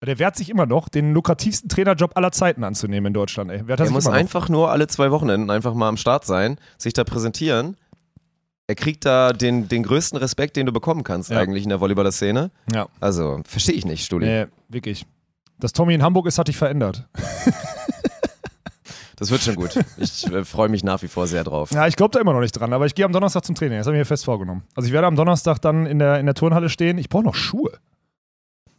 Speaker 2: Der wehrt sich immer noch, den lukrativsten Trainerjob aller Zeiten anzunehmen in Deutschland, ey. Wehrt er
Speaker 1: Er
Speaker 2: sich
Speaker 1: muss einfach nur alle zwei Wochenenden einfach mal am Start sein, sich da präsentieren. Er kriegt da den, den größten Respekt, den du bekommen kannst
Speaker 2: Ja.
Speaker 1: eigentlich in der Volleyballer-Szene.
Speaker 2: Ja,
Speaker 1: Also, verstehe ich nicht, Stuli.
Speaker 2: nee, wirklich. Dass Tommy in Hamburg ist, hat dich verändert.
Speaker 1: Das wird schon gut. Ich äh, freue mich nach wie vor sehr drauf.
Speaker 2: Ja, ich glaube da immer noch nicht dran, aber ich gehe am Donnerstag zum Training. Das habe ich mir fest vorgenommen. Also ich werde am Donnerstag dann in der, in der Turnhalle stehen. Ich brauche noch Schuhe.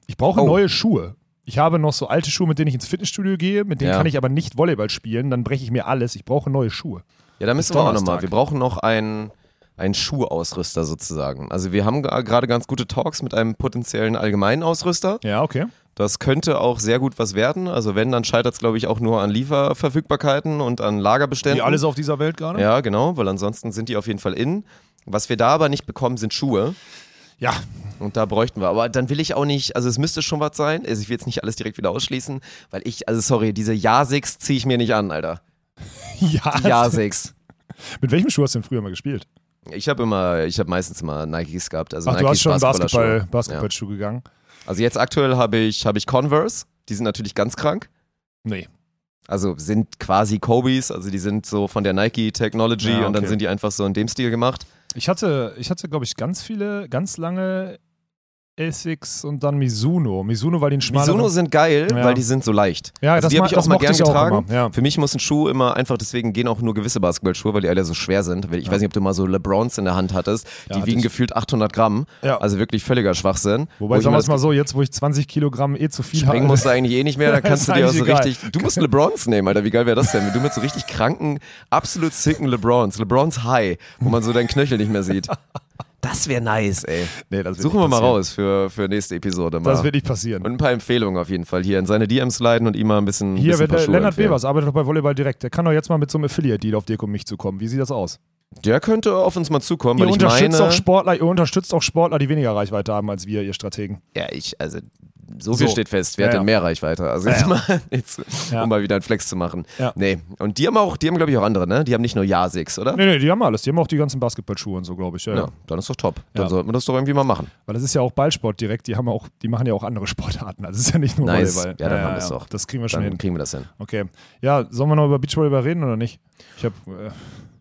Speaker 2: Ich brauche
Speaker 1: Oh.
Speaker 2: neue Schuhe. Ich habe noch so alte Schuhe, mit denen ich ins Fitnessstudio gehe, mit denen
Speaker 1: Ja.
Speaker 2: kann ich aber nicht Volleyball spielen. Dann breche ich mir alles. Ich brauche neue Schuhe.
Speaker 1: Ja, da müssen wir auch nochmal. Wir brauchen noch einen, einen Schuhausrüster sozusagen. Also, wir haben gerade ganz gute Talks mit einem potenziellen allgemeinen Ausrüster.
Speaker 2: Ja, okay.
Speaker 1: Das könnte auch sehr gut was werden. Also, wenn, dann scheitert es, glaube ich, auch nur an Lieferverfügbarkeiten und an Lagerbeständen.
Speaker 2: Wie alles auf dieser Welt gerade?
Speaker 1: Ja, genau, weil ansonsten sind die auf jeden Fall in. Was wir da aber nicht bekommen, sind Schuhe.
Speaker 2: Ja.
Speaker 1: Und da bräuchten wir. Aber dann will ich auch nicht, also es müsste schon was sein. Also ich will jetzt nicht alles direkt wieder ausschließen, weil ich, also sorry, diese Jasix ziehe ich mir nicht an, Alter.
Speaker 2: Ja.
Speaker 1: Die Jasix.
Speaker 2: Mit welchem Schuh hast du denn früher mal gespielt?
Speaker 1: Ich habe immer, ich habe meistens immer Nikes gehabt. Also
Speaker 2: Ach, du
Speaker 1: Nikes
Speaker 2: hast schon. Basketball, Basketballschuh gegangen?
Speaker 1: Ja. Also jetzt aktuell habe ich, habe ich Converse. Die sind natürlich ganz krank.
Speaker 2: Nee.
Speaker 1: Also sind quasi Kobe's, also die sind so von der Nike Technology
Speaker 2: Ja,
Speaker 1: und dann
Speaker 2: okay.
Speaker 1: sind die einfach so in dem Stil gemacht.
Speaker 2: Ich hatte, ich hatte, glaube ich, ganz viele, ganz lange Essex und dann Mizuno. Mizuno, weil die ein schmaler...
Speaker 1: Mizuno sind geil,
Speaker 2: Ja.
Speaker 1: weil die sind so leicht.
Speaker 2: ja,
Speaker 1: also
Speaker 2: das
Speaker 1: die habe ich auch mal gern getragen.
Speaker 2: ja.
Speaker 1: Für mich muss ein Schuh immer einfach, deswegen gehen auch nur gewisse Basketballschuhe, weil die alle so schwer sind. Ich weiß nicht, ob du mal so LeBrons in der Hand hattest.
Speaker 2: Ja,
Speaker 1: die
Speaker 2: hatte
Speaker 1: wiegen
Speaker 2: ich.
Speaker 1: gefühlt 800 Gramm.
Speaker 2: Ja.
Speaker 1: Also wirklich völliger Schwachsinn.
Speaker 2: Wobei, sagen wir es mal so, jetzt wo ich 20 Kilogramm eh zu viel
Speaker 1: Springen
Speaker 2: habe.
Speaker 1: musst du eigentlich eh nicht mehr, da kannst du dir auch so
Speaker 2: egal.
Speaker 1: richtig. Du musst LeBrons nehmen, Alter. Wie geil wäre das denn? Wenn du mit so richtig kranken, absolut sicken LeBrons, LeBrons High, wo man so deinen Knöchel nicht mehr sieht. Das wäre nice, ey.
Speaker 2: Nee,
Speaker 1: Suchen wir mal raus für, für nächste Episode. Mal.
Speaker 2: Das wird nicht passieren.
Speaker 1: Und ein paar Empfehlungen auf jeden Fall hier in seine DMs leiten und ihm mal ein bisschen.
Speaker 2: Hier,
Speaker 1: bisschen
Speaker 2: wenn
Speaker 1: paar
Speaker 2: der Lennart
Speaker 1: empfehlen.
Speaker 2: Webers arbeitet doch bei Volleyball direkt. Der kann doch jetzt mal mit so einem Affiliate-Deal auf Dirk und mich zukommen. Wie sieht das aus?
Speaker 1: Der könnte auf uns mal zukommen,
Speaker 2: Ihr
Speaker 1: weil ich
Speaker 2: unterstützt,
Speaker 1: meine.
Speaker 2: auch Sportler, ihr unterstützt auch Sportler, die weniger Reichweite haben als wir, ihr Strategen.
Speaker 1: Ja, ich, also so viel
Speaker 2: So.
Speaker 1: steht fest, wer
Speaker 2: Ja,
Speaker 1: hat denn mehr Reichweite? Also jetzt mal, jetzt, um mal wieder einen Flex zu machen. Nee, und die haben auch, die haben glaube ich auch andere, ne? Die haben nicht nur Ja-Six, oder?
Speaker 2: Nee, nee, die haben alles. Die haben auch die ganzen Basketballschuhe und so, glaube ich. Ja,
Speaker 1: dann ist doch top. Dann
Speaker 2: Ja.
Speaker 1: sollten wir das doch irgendwie mal machen.
Speaker 2: Weil das ist ja auch Ballsport direkt. Die, haben auch, die machen ja auch andere Sportarten. Also es ist ja nicht nur
Speaker 1: Nice.
Speaker 2: Volleyball.
Speaker 1: Ja, dann haben wir's doch.
Speaker 2: Das kriegen wir schon
Speaker 1: Dann
Speaker 2: hin.
Speaker 1: kriegen wir das hin.
Speaker 2: Okay. Ja, sollen wir noch über Beachvolleyball reden oder nicht? Ich habe. Äh,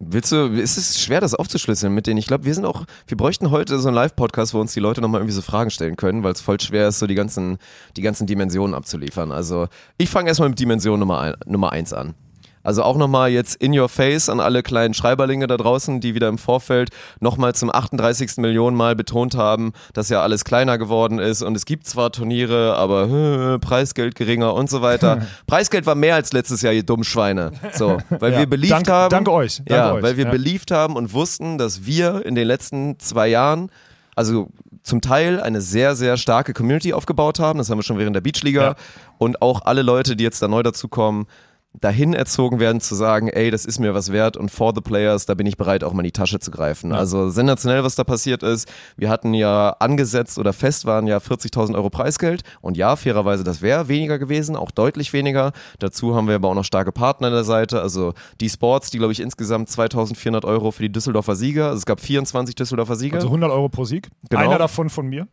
Speaker 1: Willst du, ist es schwer, das aufzuschlüsseln mit denen? Ich glaube, wir sind auch, wir bräuchten heute so einen Live-Podcast, wo uns die Leute nochmal irgendwie so Fragen stellen können, weil es voll schwer ist, so die ganzen, die ganzen Dimensionen abzuliefern. Also, ich fange erstmal mit Dimension Nummer, ein, Nummer eins an. Also auch nochmal jetzt in your face an alle kleinen Schreiberlinge da draußen, die wieder im Vorfeld nochmal zum 38. Millionen Mal betont haben, dass ja alles kleiner geworden ist und es gibt zwar Turniere, aber äh, Preisgeld geringer und so weiter. Preisgeld war mehr als letztes Jahr, ihr dummen Schweine. So, weil
Speaker 2: Ja,
Speaker 1: wir beliebt
Speaker 2: danke-
Speaker 1: haben.
Speaker 2: danke euch, danke
Speaker 1: ja,
Speaker 2: euch,
Speaker 1: weil wir
Speaker 2: ja.
Speaker 1: beliebt haben und wussten, dass wir in den letzten zwei Jahren also zum Teil eine sehr, sehr starke Community aufgebaut haben. Das haben wir schon während der Beachliga.
Speaker 2: Ja.
Speaker 1: Und auch alle Leute, die jetzt da neu dazukommen, dahin erzogen werden zu sagen, ey, das ist mir was wert und for the players, da bin ich bereit, auch mal in die Tasche zu greifen. Also sensationell, was da passiert ist. Wir hatten ja angesetzt oder fest waren ja 40.000 Euro Preisgeld und ja, fairerweise, das wäre weniger gewesen, auch deutlich weniger. Dazu haben wir aber auch noch starke Partner an der Seite, also die Sports, die glaube ich insgesamt 2.400 Euro für die Düsseldorfer Sieger, also es gab 24 Düsseldorfer Sieger.
Speaker 2: Also 100 Euro pro Sieg.
Speaker 1: Genau.
Speaker 2: Einer davon von mir.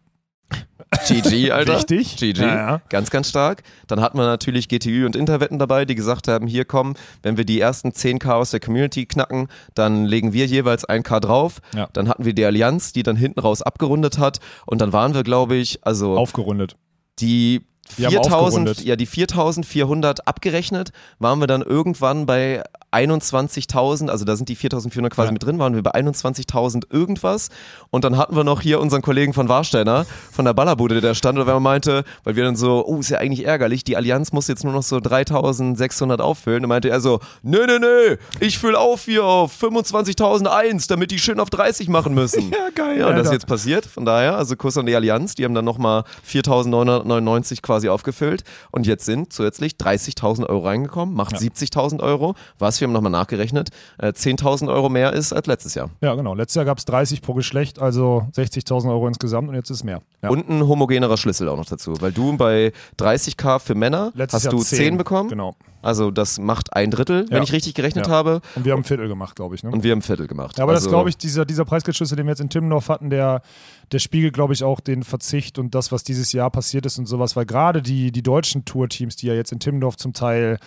Speaker 1: GG, Alter.
Speaker 2: Wichtig.
Speaker 1: GG.
Speaker 2: Ja, ja.
Speaker 1: Ganz, ganz stark. Dann hatten wir natürlich GTÜ und Interwetten dabei, die gesagt haben, hier komm, wenn wir die ersten 10k aus der Community knacken, dann legen wir jeweils 1k drauf.
Speaker 2: Ja.
Speaker 1: Dann hatten wir die Allianz, die dann hinten raus abgerundet hat. Und dann waren wir, glaube ich, also
Speaker 2: Aufgerundet.
Speaker 1: die
Speaker 2: Die haben
Speaker 1: 4000,
Speaker 2: aufgerundet.
Speaker 1: ja, die 4400 abgerechnet, waren wir dann irgendwann bei 21.000, also da sind die 4.400 quasi
Speaker 2: Ja.
Speaker 1: mit drin, waren wir bei 21.000 irgendwas und dann hatten wir noch hier unseren Kollegen von Warsteiner, von der Ballerbude, der da stand und wenn man meinte, weil wir dann so, oh, ist ja eigentlich ärgerlich, die Allianz muss jetzt nur noch so 3.600 auffüllen, dann meinte er so, nö, nö, nö, ich fülle auf hier auf 25.001, damit die schön auf 30 machen müssen.
Speaker 2: Ja, geil,
Speaker 1: Ja, und das ist jetzt passiert, von daher, also Kuss an die Allianz, die haben dann nochmal 4.999 quasi aufgefüllt und jetzt sind zusätzlich 30.000 Euro reingekommen, macht 70.000 Euro, was wir haben nochmal nachgerechnet, äh, 10.000 Euro mehr ist als letztes Jahr.
Speaker 2: Ja, genau. Letztes Jahr gab es 30 pro Geschlecht, also 60.000 Euro insgesamt und jetzt ist es mehr. Ja.
Speaker 1: Und ein homogenerer Schlüssel auch noch dazu, weil du bei 30k für Männer
Speaker 2: Letztes
Speaker 1: hast
Speaker 2: Jahr
Speaker 1: du 10, bekommen,
Speaker 2: Genau.
Speaker 1: also das macht ein Drittel, wenn
Speaker 2: Ja.
Speaker 1: ich richtig gerechnet
Speaker 2: Ja.
Speaker 1: habe
Speaker 2: Und wir haben ein Viertel gemacht, glaube ich. Ne?
Speaker 1: und wir haben ein Viertel gemacht.
Speaker 2: Ja, aber
Speaker 1: also,
Speaker 2: das glaube ich, dieser, dieser Preisgeldschlüssel, den wir jetzt in Timmendorf hatten, der, der spiegelt, glaube ich, auch den Verzicht und das, was dieses Jahr passiert ist und sowas, weil gerade die, die deutschen Tourteams, die ja jetzt in Timmendorf zum Teil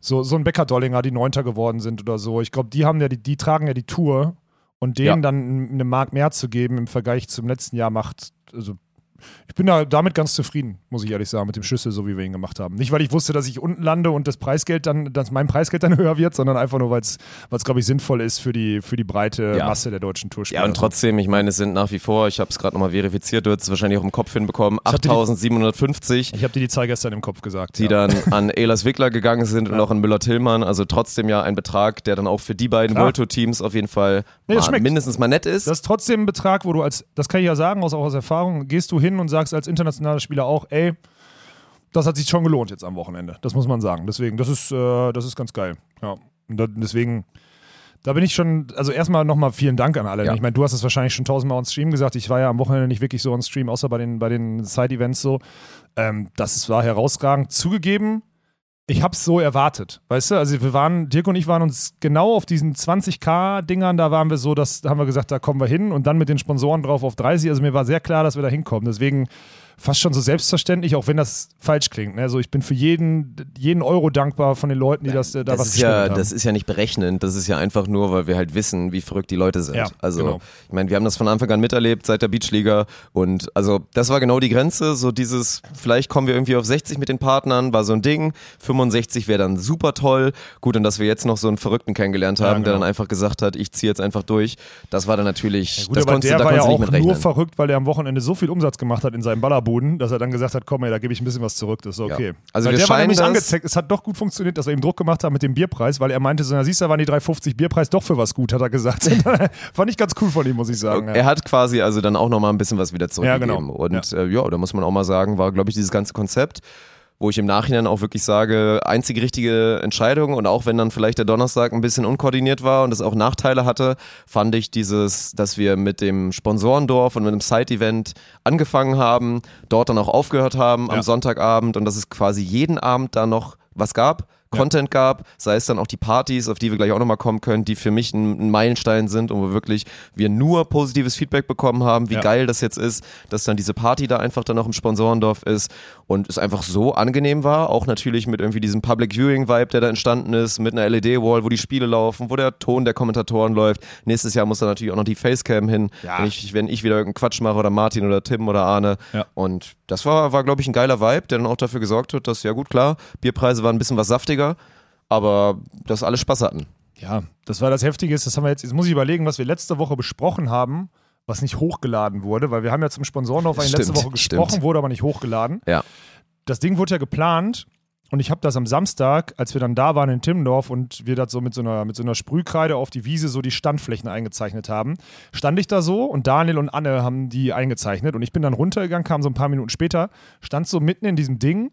Speaker 2: so, so ein Becker-Dollinger, die Neunter geworden sind oder so, ich glaube, die haben ja die, die tragen ja die Tour und denen
Speaker 1: Ja.
Speaker 2: dann eine Mark mehr zu geben im Vergleich zum letzten Jahr macht, also ich bin da damit ganz zufrieden, muss ich ehrlich sagen, mit dem Schlüssel, so wie wir ihn gemacht haben. Nicht, weil ich wusste, dass ich unten lande und das Preisgeld dann, dass mein Preisgeld dann höher wird, sondern einfach nur, weil es, glaube ich, sinnvoll ist für die, für die breite
Speaker 1: Ja.
Speaker 2: Masse der deutschen Tourspieler.
Speaker 1: Ja, und trotzdem, ich meine, es sind nach wie vor, ich habe es gerade nochmal verifiziert, du hast es wahrscheinlich auch im Kopf hinbekommen,
Speaker 2: hab dir die-
Speaker 1: 8750.
Speaker 2: Ich habe dir die Zahl gestern im Kopf gesagt.
Speaker 1: die
Speaker 2: ja.
Speaker 1: dann an Elas Wickler gegangen sind und auch an Müller-Tillmann. Also trotzdem ja ein Betrag, der dann auch für die beiden
Speaker 2: Klar.
Speaker 1: World Tour Teams auf jeden Fall
Speaker 2: Nee,
Speaker 1: mal, mindestens mal nett ist.
Speaker 2: Das ist trotzdem ein Betrag, wo du als, das kann ich ja sagen, aus, auch aus Erfahrung, gehst du hin und sagst als internationaler Spieler auch, ey, das hat sich schon gelohnt jetzt am Wochenende. Das muss man sagen. Deswegen, das ist, äh, das ist ganz geil. Ja. Da, deswegen, da bin ich schon, also erstmal nochmal vielen Dank an alle.
Speaker 1: Ja.
Speaker 2: Ich meine, du hast es wahrscheinlich schon tausendmal on Stream gesagt. Ich war ja am Wochenende nicht wirklich so on Stream, außer bei den, bei den Side-Events so. Ähm, das war herausragend. Zugegeben, ich hab's so erwartet, weißt du? Also wir waren, Dirk und ich waren uns genau auf diesen 20k-Dingern, da waren wir so, dass, da haben wir gesagt, da kommen wir hin und dann mit den Sponsoren drauf auf 30. Also mir war sehr klar, dass wir da hinkommen. Deswegen fast schon so selbstverständlich, auch wenn das falsch klingt. Also ich bin für jeden, jeden Euro dankbar von den Leuten, die das, äh, da
Speaker 1: das
Speaker 2: was
Speaker 1: ist ja,
Speaker 2: haben.
Speaker 1: das ist ja nicht berechnend, das ist ja einfach nur, weil wir halt wissen, wie verrückt die Leute sind.
Speaker 2: Ja,
Speaker 1: also,
Speaker 2: genau.
Speaker 1: ich meine, wir haben das von Anfang an miterlebt, seit der Beachliga und also, das war genau die Grenze, so dieses, vielleicht kommen wir irgendwie auf 60 mit den Partnern, war so ein Ding, 65 wäre dann super toll, gut, und dass wir jetzt noch so einen Verrückten kennengelernt haben,
Speaker 2: Ja,
Speaker 1: der
Speaker 2: genau.
Speaker 1: dann einfach gesagt hat, ich ziehe jetzt einfach durch, das war dann natürlich,
Speaker 2: Gut,
Speaker 1: das konntest,
Speaker 2: der
Speaker 1: da
Speaker 2: war ja auch nur verrückt, weil er am Wochenende so viel Umsatz gemacht hat in seinem Ballerbuden, dass er dann gesagt hat, komm ey, da gebe ich ein bisschen was zurück, das ist okay.
Speaker 1: Ja. Also
Speaker 2: weil
Speaker 1: wir
Speaker 2: der war nämlich angezeckt, es hat doch gut funktioniert, dass wir ihm Druck gemacht haben mit dem Bierpreis, weil er meinte so, na siehst du, waren die 3,50 Bierpreis doch für was gut, hat er gesagt. Fand ich ganz cool von ihm, muss ich sagen.
Speaker 1: Er hat quasi also dann auch nochmal ein bisschen was wieder zurückgegeben.
Speaker 2: Ja, genau.
Speaker 1: Und ja. Äh, ja, da muss man auch mal sagen, war, glaube ich, dieses ganze Konzept, wo ich im Nachhinein auch wirklich sage, einzige richtige Entscheidung und auch wenn dann vielleicht der Donnerstag ein bisschen unkoordiniert war und es auch Nachteile hatte, fand ich dieses, dass wir mit dem Sponsorendorf und mit dem Side-Event angefangen haben, dort dann auch aufgehört haben am
Speaker 2: Ja.
Speaker 1: Sonntagabend und dass es quasi jeden Abend da noch was gab. Content gab, sei es dann auch die Partys, auf die wir gleich auch nochmal kommen können, die für mich ein, ein Meilenstein sind und wo wirklich wir nur positives Feedback bekommen haben, wie
Speaker 2: Ja.
Speaker 1: geil das jetzt ist, dass dann diese Party da einfach dann auch im Sponsorendorf ist und es einfach so angenehm war, auch natürlich mit irgendwie diesem Public Viewing Vibe, der da entstanden ist, mit einer LED-Wall, wo die Spiele laufen, wo der Ton der Kommentatoren läuft. Nächstes Jahr muss da natürlich auch noch die Facecam hin,
Speaker 2: Ja.
Speaker 1: wenn, ich, wenn ich wieder irgendeinen Quatsch mache oder Martin oder Tim oder Arne.
Speaker 2: Ja.
Speaker 1: Und das war, war glaube ich, ein geiler Vibe, der dann auch dafür gesorgt hat, dass, ja gut, klar, Bierpreise waren ein bisschen was saftiger. aber dass alle Spaß hatten.
Speaker 2: Ja, das war das Heftige. Das haben wir jetzt, jetzt muss ich überlegen, was wir letzte Woche besprochen haben, was nicht hochgeladen wurde, weil wir haben ja zum Sponsorenlauf eigentlich letzte Woche gesprochen,
Speaker 1: stimmt.
Speaker 2: wurde aber nicht hochgeladen.
Speaker 1: Ja.
Speaker 2: Das Ding wurde ja geplant und ich habe das am Samstag, als wir dann da waren in Timmendorf und wir das so mit so einer, mit so einer Sprühkreide auf die Wiese so die Standflächen eingezeichnet haben, stand ich da so und Daniel und Anne haben die eingezeichnet und ich bin dann runtergegangen, kam so ein paar Minuten später, stand so mitten in diesem Ding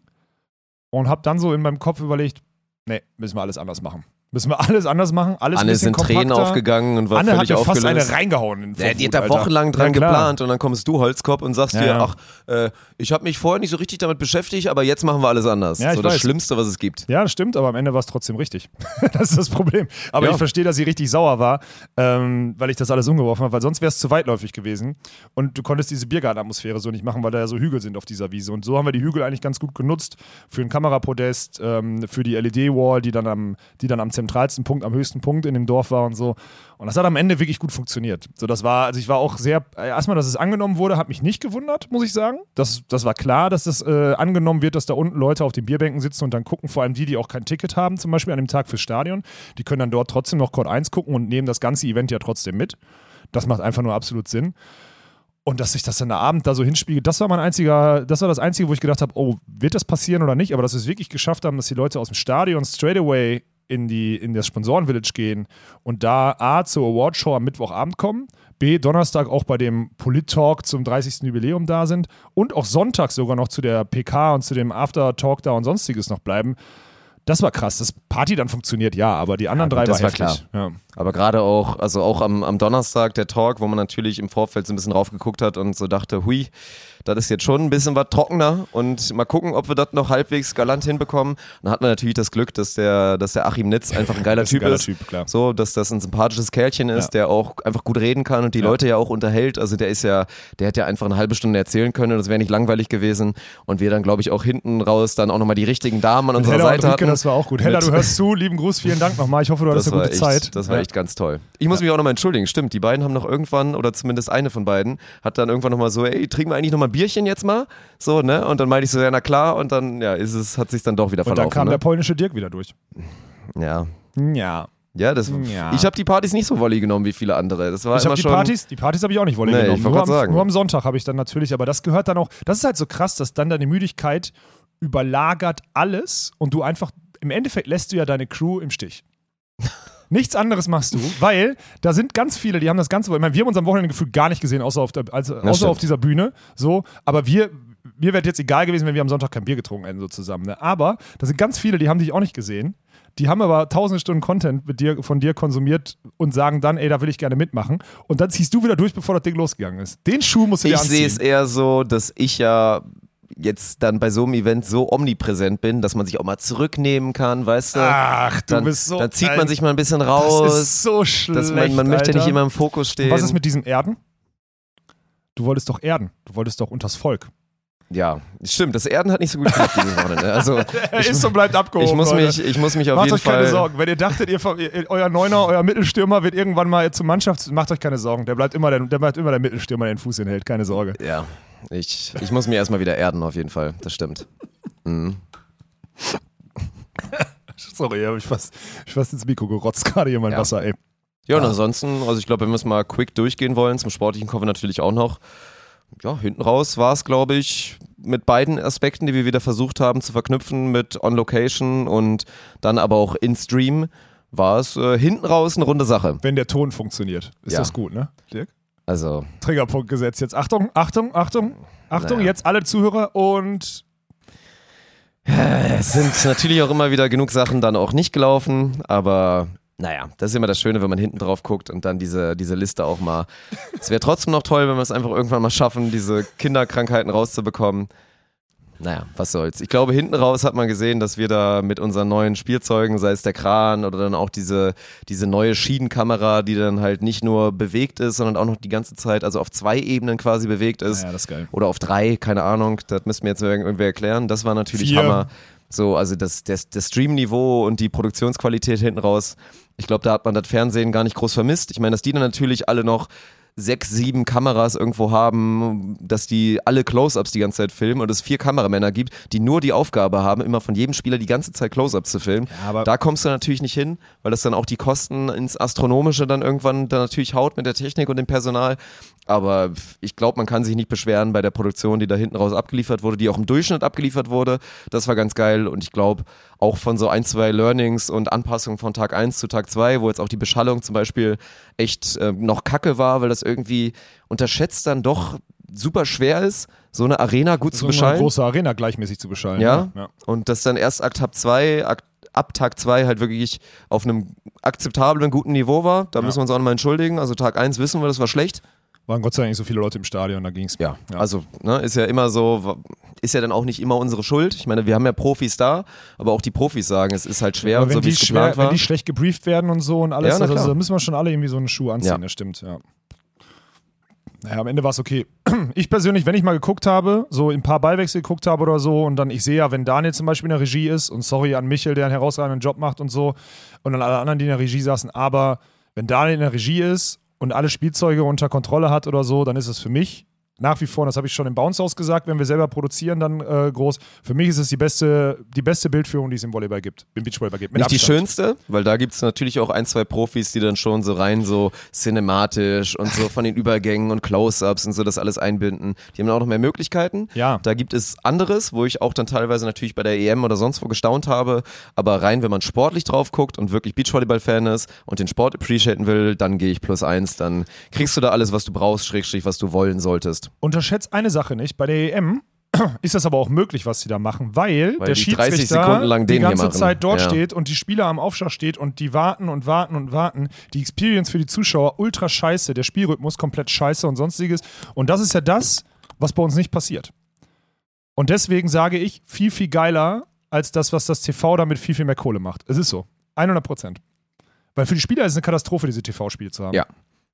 Speaker 2: und habe dann so in meinem Kopf überlegt, nee, müssen wir alles anders machen. Müssen wir alles anders machen, alles
Speaker 1: Anne ist in Tränen
Speaker 2: kompakter.
Speaker 1: aufgegangen und war
Speaker 2: Anne hat
Speaker 1: völlig
Speaker 2: mir fast
Speaker 1: aufgelöst.
Speaker 2: eine reingehauen.
Speaker 1: Ja, die hat da wochenlang dran
Speaker 2: Ja,
Speaker 1: geplant und dann kommst du, Holzkopf, und sagst
Speaker 2: Ja,
Speaker 1: dir,
Speaker 2: ja.
Speaker 1: ach, äh, ich habe mich vorher nicht so richtig damit beschäftigt, aber jetzt machen wir alles anders.
Speaker 2: Ja,
Speaker 1: so das
Speaker 2: weiß.
Speaker 1: Schlimmste, was es gibt.
Speaker 2: Ja, das stimmt, aber am Ende war es trotzdem richtig. das ist das Problem. Aber ich verstehe, dass sie richtig sauer war, ähm, weil ich das alles umgeworfen habe, weil sonst wäre es zu weitläufig gewesen. Und du konntest diese Biergartenatmosphäre so nicht machen, weil da ja so Hügel sind auf dieser Wiese. Und so haben wir die Hügel eigentlich ganz gut genutzt für ein Kamerapodest, ähm, für die LED-Wall, die, dann am- die dann am zentralsten Punkt, am höchsten Punkt in dem Dorf war und so. Und das hat am Ende wirklich gut funktioniert. So, das war, also ich war auch sehr, äh, erstmal, dass es angenommen wurde, hat mich nicht gewundert, muss ich sagen. Das, das war klar, dass das äh, angenommen wird, dass da unten Leute auf den Bierbänken sitzen und dann gucken, vor allem die, die auch kein Ticket haben, zum Beispiel an dem Tag fürs Stadion, die können dann dort trotzdem noch Code 1 gucken und nehmen das ganze Event ja trotzdem mit. Das macht einfach nur absolut Sinn. Und dass sich das dann der Abend da so hinspiegelt, das war mein einziger, das war das Einzige, wo ich gedacht habe, oh, wird das passieren oder nicht? Aber dass wir es wirklich geschafft haben, dass die Leute aus dem Stadion straight away in, die, in das Sponsoren-Village gehen und da A zur Awardshow am Mittwochabend kommen, B Donnerstag auch bei dem Polit-Talk zum 30. Jubiläum da sind und auch Sonntag sogar noch zu der PK und zu dem After-Talk da und sonstiges noch bleiben. Das war krass. Das Party dann funktioniert, ja, aber die anderen
Speaker 1: Ja,
Speaker 2: drei
Speaker 1: das
Speaker 2: war
Speaker 1: war
Speaker 2: heftig. Ja.
Speaker 1: Aber gerade auch, also auch am, am Donnerstag der Talk, wo man natürlich im Vorfeld so ein bisschen raufgeguckt hat und so dachte, hui, das ist jetzt schon ein bisschen was trockener und mal gucken, ob wir das noch halbwegs galant hinbekommen. Dann hat man natürlich das Glück, dass der, dass der Achim Nitz einfach ein geiler
Speaker 2: ein
Speaker 1: Typ
Speaker 2: geiler
Speaker 1: ist.
Speaker 2: Typ, klar.
Speaker 1: So, dass das ein sympathisches Kerlchen ist,
Speaker 2: Ja.
Speaker 1: der auch einfach gut reden kann und die
Speaker 2: Ja.
Speaker 1: Leute ja auch unterhält. Also der ist ja, der hätte ja einfach eine halbe Stunde erzählen können und das wäre nicht langweilig gewesen. Und wir dann, glaube ich, auch hinten raus dann auch nochmal die richtigen Damen an unserer
Speaker 2: Hella
Speaker 1: Seite hatten.
Speaker 2: das war auch gut. Hella,
Speaker 1: Mit-
Speaker 2: du hörst zu, lieben Gruß, vielen Dank nochmal. Ich hoffe, du hattest eine gute
Speaker 1: echt,
Speaker 2: Zeit.
Speaker 1: Das war
Speaker 2: Ja.
Speaker 1: Echt ganz toll. Ich muss mich auch nochmal entschuldigen. Stimmt, die beiden haben noch irgendwann, oder zumindest eine von beiden, hat dann irgendwann nochmal so, ey, trinken wir eigentlich nochmal Bierchen jetzt mal? So, ne? Und dann meinte ich so, ja, na klar. Und dann, ja, ist es, hat sich dann doch wieder
Speaker 2: Und dann
Speaker 1: verlaufen.
Speaker 2: kam der
Speaker 1: ne?
Speaker 2: polnische Dirk wieder durch.
Speaker 1: Ja.
Speaker 2: Ja.
Speaker 1: Ja, das,
Speaker 2: Ja.
Speaker 1: ich habe die Partys nicht so volley genommen wie viele andere. Das war
Speaker 2: Ich
Speaker 1: immer
Speaker 2: die
Speaker 1: schon.
Speaker 2: Partys, die Partys habe ich auch nicht Wolle
Speaker 1: Nee,
Speaker 2: genommen. Nur am,
Speaker 1: sagen.
Speaker 2: nur am Sonntag habe ich dann natürlich, aber das gehört dann auch, das ist halt so krass, dass dann deine Müdigkeit überlagert alles und du einfach, im Endeffekt lässt du ja deine Crew im Stich. Nichts anderes machst du, weil da sind ganz viele, die haben das Ganze, ich meine, wir haben uns am Wochenende gefühlt gar nicht gesehen, außer auf, der, also, außer auf dieser Bühne. So, aber wir, mir wäre jetzt egal gewesen, wenn wir am Sonntag kein Bier getrunken hätten, so zusammen. Ne? Aber da sind ganz viele, die haben dich auch nicht gesehen. Die haben aber tausende Stunden Content mit dir, von dir konsumiert und sagen dann, ey, da will ich gerne mitmachen. Und dann ziehst du wieder durch, bevor das Ding losgegangen ist. Den Schuh musst du dir
Speaker 1: Ich
Speaker 2: anziehen.
Speaker 1: sehe es eher so, dass ich ja jetzt dann bei so einem Event so omnipräsent bin, dass man sich auch mal zurücknehmen kann, weißt du?
Speaker 2: Ach, du
Speaker 1: dann,
Speaker 2: bist so.
Speaker 1: dann zieht man sich mal ein bisschen
Speaker 2: Das
Speaker 1: raus.
Speaker 2: ist so schlecht.
Speaker 1: dass man, man möchte
Speaker 2: Alter.
Speaker 1: nicht immer im Fokus stehen.
Speaker 2: Was ist mit diesem Erden? Du wolltest doch erden. Du wolltest doch unters Volk.
Speaker 1: Ja, stimmt. Das Erden hat nicht so gut geklappt dieses Wochenende. Also
Speaker 2: Er
Speaker 1: ich,
Speaker 2: ist und bleibt abgehoben.
Speaker 1: ich muss
Speaker 2: Leute.
Speaker 1: mich, ich muss mich auf
Speaker 2: Macht
Speaker 1: jeden
Speaker 2: euch keine
Speaker 1: Fall.
Speaker 2: Sorgen. Wenn ihr dachtet, ihr, euer Neuner, euer Mittelstürmer wird irgendwann mal zur Mannschaft, macht euch keine Sorgen. Der bleibt immer der, der, bleibt immer der Mittelstürmer, der den Fuß hinhält. Keine Sorge.
Speaker 1: Ja, ich, ich muss mir erstmal wieder erden auf jeden Fall. Das stimmt. Mhm.
Speaker 2: Sorry, hab ich fast, ich fast ins Mikro gerotzt, gerade hier mein
Speaker 1: Ja.
Speaker 2: Wasser, ey.
Speaker 1: Ja, und
Speaker 2: Ja.
Speaker 1: ansonsten, also ich glaube, wenn wir es mal quick durchgehen wollen, zum Sportlichen kommen wir natürlich auch noch. Ja, hinten raus war es, glaube ich, mit beiden Aspekten, die wir wieder versucht haben zu verknüpfen mit On-Location und dann aber auch in-Stream, war es äh, hinten raus eine runde Sache.
Speaker 2: Wenn der Ton funktioniert, ist
Speaker 1: Ja.
Speaker 2: das gut, ne? Dirk?
Speaker 1: Also,
Speaker 2: Triggerpunkt gesetzt jetzt. Achtung, Achtung, Achtung, Achtung,
Speaker 1: Naja.
Speaker 2: jetzt alle Zuhörer und
Speaker 1: es sind natürlich auch immer wieder genug Sachen dann auch nicht gelaufen, aber naja, das ist immer das Schöne, wenn man hinten drauf guckt und dann diese, diese Liste auch mal. Es wäre trotzdem noch toll, wenn wir es einfach irgendwann mal schaffen, diese Kinderkrankheiten rauszubekommen. Naja, was soll's. Ich glaube, hinten raus hat man gesehen, dass wir da mit unseren neuen Spielzeugen, sei es der Kran oder dann auch diese, diese neue Schiedenkamera, die dann halt nicht nur bewegt ist, sondern auch noch die ganze Zeit, also auf zwei Ebenen quasi bewegt ist.
Speaker 2: Ja, das ist geil.
Speaker 1: Oder auf drei, keine Ahnung, das müssten wir jetzt irgendwie erklären. Das war natürlich
Speaker 2: Vier.
Speaker 1: Hammer. So, also das, das, das Streamniveau und die Produktionsqualität hinten raus. Ich glaube, da hat man das Fernsehen gar nicht groß vermisst. Ich meine, dass die dann natürlich alle noch sechs, sieben Kameras irgendwo haben, dass die alle Close-Ups die ganze Zeit filmen und es vier Kameramänner gibt, die nur die Aufgabe haben, immer von jedem Spieler die ganze Zeit Close-Ups zu filmen.
Speaker 2: aber-
Speaker 1: da kommst du natürlich nicht hin, weil das dann auch die Kosten ins Astronomische dann irgendwann dann natürlich haut mit der Technik und dem Personal. Aber ich glaube, man kann sich nicht beschweren bei der Produktion, die da hinten raus abgeliefert wurde, die auch im Durchschnitt abgeliefert wurde. Das war ganz geil und ich glaube auch von so ein, zwei Learnings und Anpassungen von Tag 1 zu Tag 2, wo jetzt auch die Beschallung zum Beispiel echt äh, noch kacke war, weil das irgendwie unterschätzt dann doch super schwer ist, so eine Arena gut zu
Speaker 2: so eine
Speaker 1: beschallen.
Speaker 2: große Arena gleichmäßig zu beschallen.
Speaker 1: Ja.
Speaker 2: ja.
Speaker 1: Und das dann erst Akt Tag 2, Akt, ab Tag 2 halt wirklich auf einem akzeptablen, guten Niveau war. Da
Speaker 2: Ja.
Speaker 1: müssen wir uns auch nochmal entschuldigen. Also Tag 1 wissen wir, das war schlecht.
Speaker 2: Waren Gott sei Dank nicht so viele Leute im Stadion, da ging es.
Speaker 1: Ja, also ne, ist ja immer so, ist ja dann auch nicht immer unsere Schuld. Ich meine, wir haben ja Profis da, aber auch die Profis sagen, es ist halt schwer
Speaker 2: Aber
Speaker 1: und
Speaker 2: wenn,
Speaker 1: so wie
Speaker 2: die
Speaker 1: es
Speaker 2: schwer,
Speaker 1: geplant war.
Speaker 2: wenn die schlecht gebrieft werden und so und alles,
Speaker 1: Ja,
Speaker 2: also, da müssen wir schon alle irgendwie so einen Schuh anziehen,
Speaker 1: Ja.
Speaker 2: das stimmt, ja. Naja, am Ende war es okay. Ich persönlich, wenn ich mal geguckt habe, so ein paar Ballwechsel geguckt habe oder so, und dann ich sehe ja, wenn Daniel zum Beispiel in der Regie ist, und sorry an Michel, der einen herausragenden Job macht und so, und an alle anderen, die in der Regie saßen, aber wenn Daniel in der Regie ist und alle Spielzeuge unter Kontrolle hat oder so, dann ist es für mich nach wie vor, das habe ich schon im Bounce House gesagt, wenn wir selber produzieren, dann äh, groß. Für mich ist es die beste, die beste Bildführung, die es im Volleyball gibt, im Beachvolleyball gibt.
Speaker 1: Nicht die
Speaker 2: Abstand.
Speaker 1: schönste, weil da gibt es natürlich auch ein, zwei Profis, die dann schon so rein so cinematisch und so von den Übergängen und Close-Ups und so das alles einbinden. Die haben auch noch mehr Möglichkeiten.
Speaker 2: Ja.
Speaker 1: Da gibt es anderes, wo ich auch dann teilweise natürlich bei der EM oder sonst wo gestaunt habe. Aber rein, wenn man sportlich drauf guckt und wirklich Beachvolleyball-Fan ist und den Sport appreciaten will, dann gehe ich plus eins. Dann kriegst du da alles, was du brauchst, Schrägstrich, was du wollen solltest.
Speaker 2: Unterschätzt eine Sache nicht. Bei der EM ist das aber auch möglich, was sie da machen, weil,
Speaker 1: Weil
Speaker 2: der
Speaker 1: die 30
Speaker 2: Schiedsrichter die ganze. Zeit dort
Speaker 1: Ja.
Speaker 2: steht und die Spieler am Aufschlag steht und die warten und warten und warten. Die Experience für die Zuschauer ultra scheiße, der Spielrhythmus komplett scheiße und sonstiges. Und das ist ja das, was bei uns nicht passiert. Und deswegen sage ich, viel, viel geiler als das, was das TV damit viel, viel mehr Kohle macht. Es ist so. 100 Prozent. Weil für die Spieler ist es eine Katastrophe, diese TV-Spiele zu haben.
Speaker 1: Ja.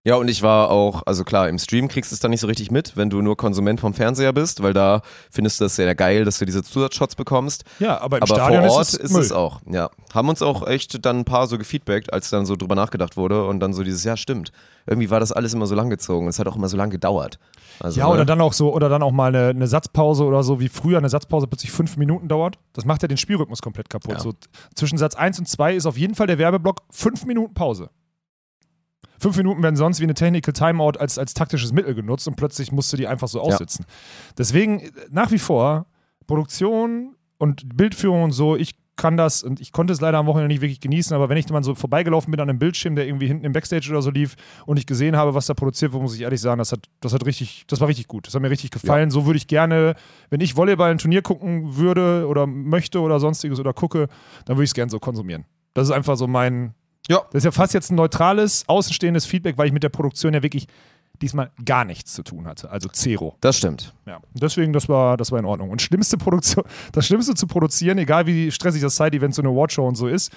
Speaker 1: Ja, und ich war auch, also klar, im Stream kriegst du es dann nicht so richtig mit, wenn du nur Konsument vom Fernseher bist, weil da findest du das sehr geil, dass du diese Zusatzshots bekommst.
Speaker 2: Ja, aber im
Speaker 1: Aber
Speaker 2: Stadion
Speaker 1: vor Ort
Speaker 2: ist es,
Speaker 1: ist es auch, ja. Haben uns auch echt dann ein paar so gefeedbackt, als dann so drüber nachgedacht wurde und dann so dieses, ja, stimmt. Irgendwie war das alles immer so lang gezogen. Es hat auch immer so lange gedauert. Also,
Speaker 2: Ja,
Speaker 1: ne?
Speaker 2: oder dann auch so, oder dann auch mal eine, eine Satzpause oder so, wie früher eine Satzpause plötzlich fünf Minuten dauert. Das macht ja den Spielrhythmus komplett kaputt.
Speaker 1: Ja.
Speaker 2: So, zwischen Satz 1 und 2 ist auf jeden Fall der Werbeblock fünf Minuten Pause. Fünf Minuten werden sonst wie eine Technical Timeout als, als taktisches Mittel genutzt und plötzlich musst du die einfach so aussitzen. Deswegen äh, nach wie vor Produktion und Bildführung und so, ich kann das und ich konnte es leider am Wochenende nicht wirklich genießen, aber wenn ich dann so vorbeigelaufen bin an einem Bildschirm, der irgendwie hinten im Backstage oder so lief und ich gesehen habe, was da produziert wurde, muss ich ehrlich sagen, das hat, das hat richtig, das war richtig gut. Das hat mir richtig gefallen. So würde ich gerne, wenn ich Volleyball ein Turnier gucken würde oder möchte oder sonstiges oder gucke, dann würde ich es gerne so konsumieren. Das ist einfach so mein,
Speaker 1: Ja.
Speaker 2: das ist ja fast jetzt ein neutrales, außenstehendes Feedback, weil ich mit der Produktion ja wirklich diesmal gar nichts zu tun hatte. Also Zero.
Speaker 1: Das stimmt.
Speaker 2: Ja, deswegen, das war, das war in Ordnung. Und schlimmste Produktion, das Schlimmste zu produzieren, egal wie stressig das Side-Event so eine Awardshow und so ist,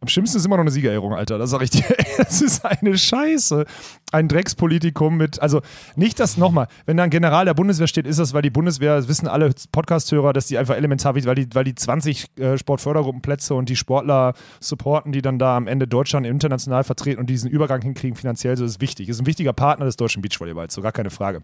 Speaker 2: am schlimmsten ist immer noch eine Siegerehrung, Alter. Das sag ich dir. Das ist eine Scheiße. Ein Dreckspolitikum mit, also nicht das nochmal, wenn da ein General der Bundeswehr steht, ist das, weil die Bundeswehr, das wissen alle Podcast-Hörer, dass die einfach elementar weil die, weil die 20 äh, Sportfördergruppenplätze und die Sportler supporten, die dann da am Ende Deutschland international vertreten und diesen Übergang hinkriegen finanziell, so ist wichtig. Ist ein wichtiger Partner des deutschen Beachvolleyballs, so gar keine Frage.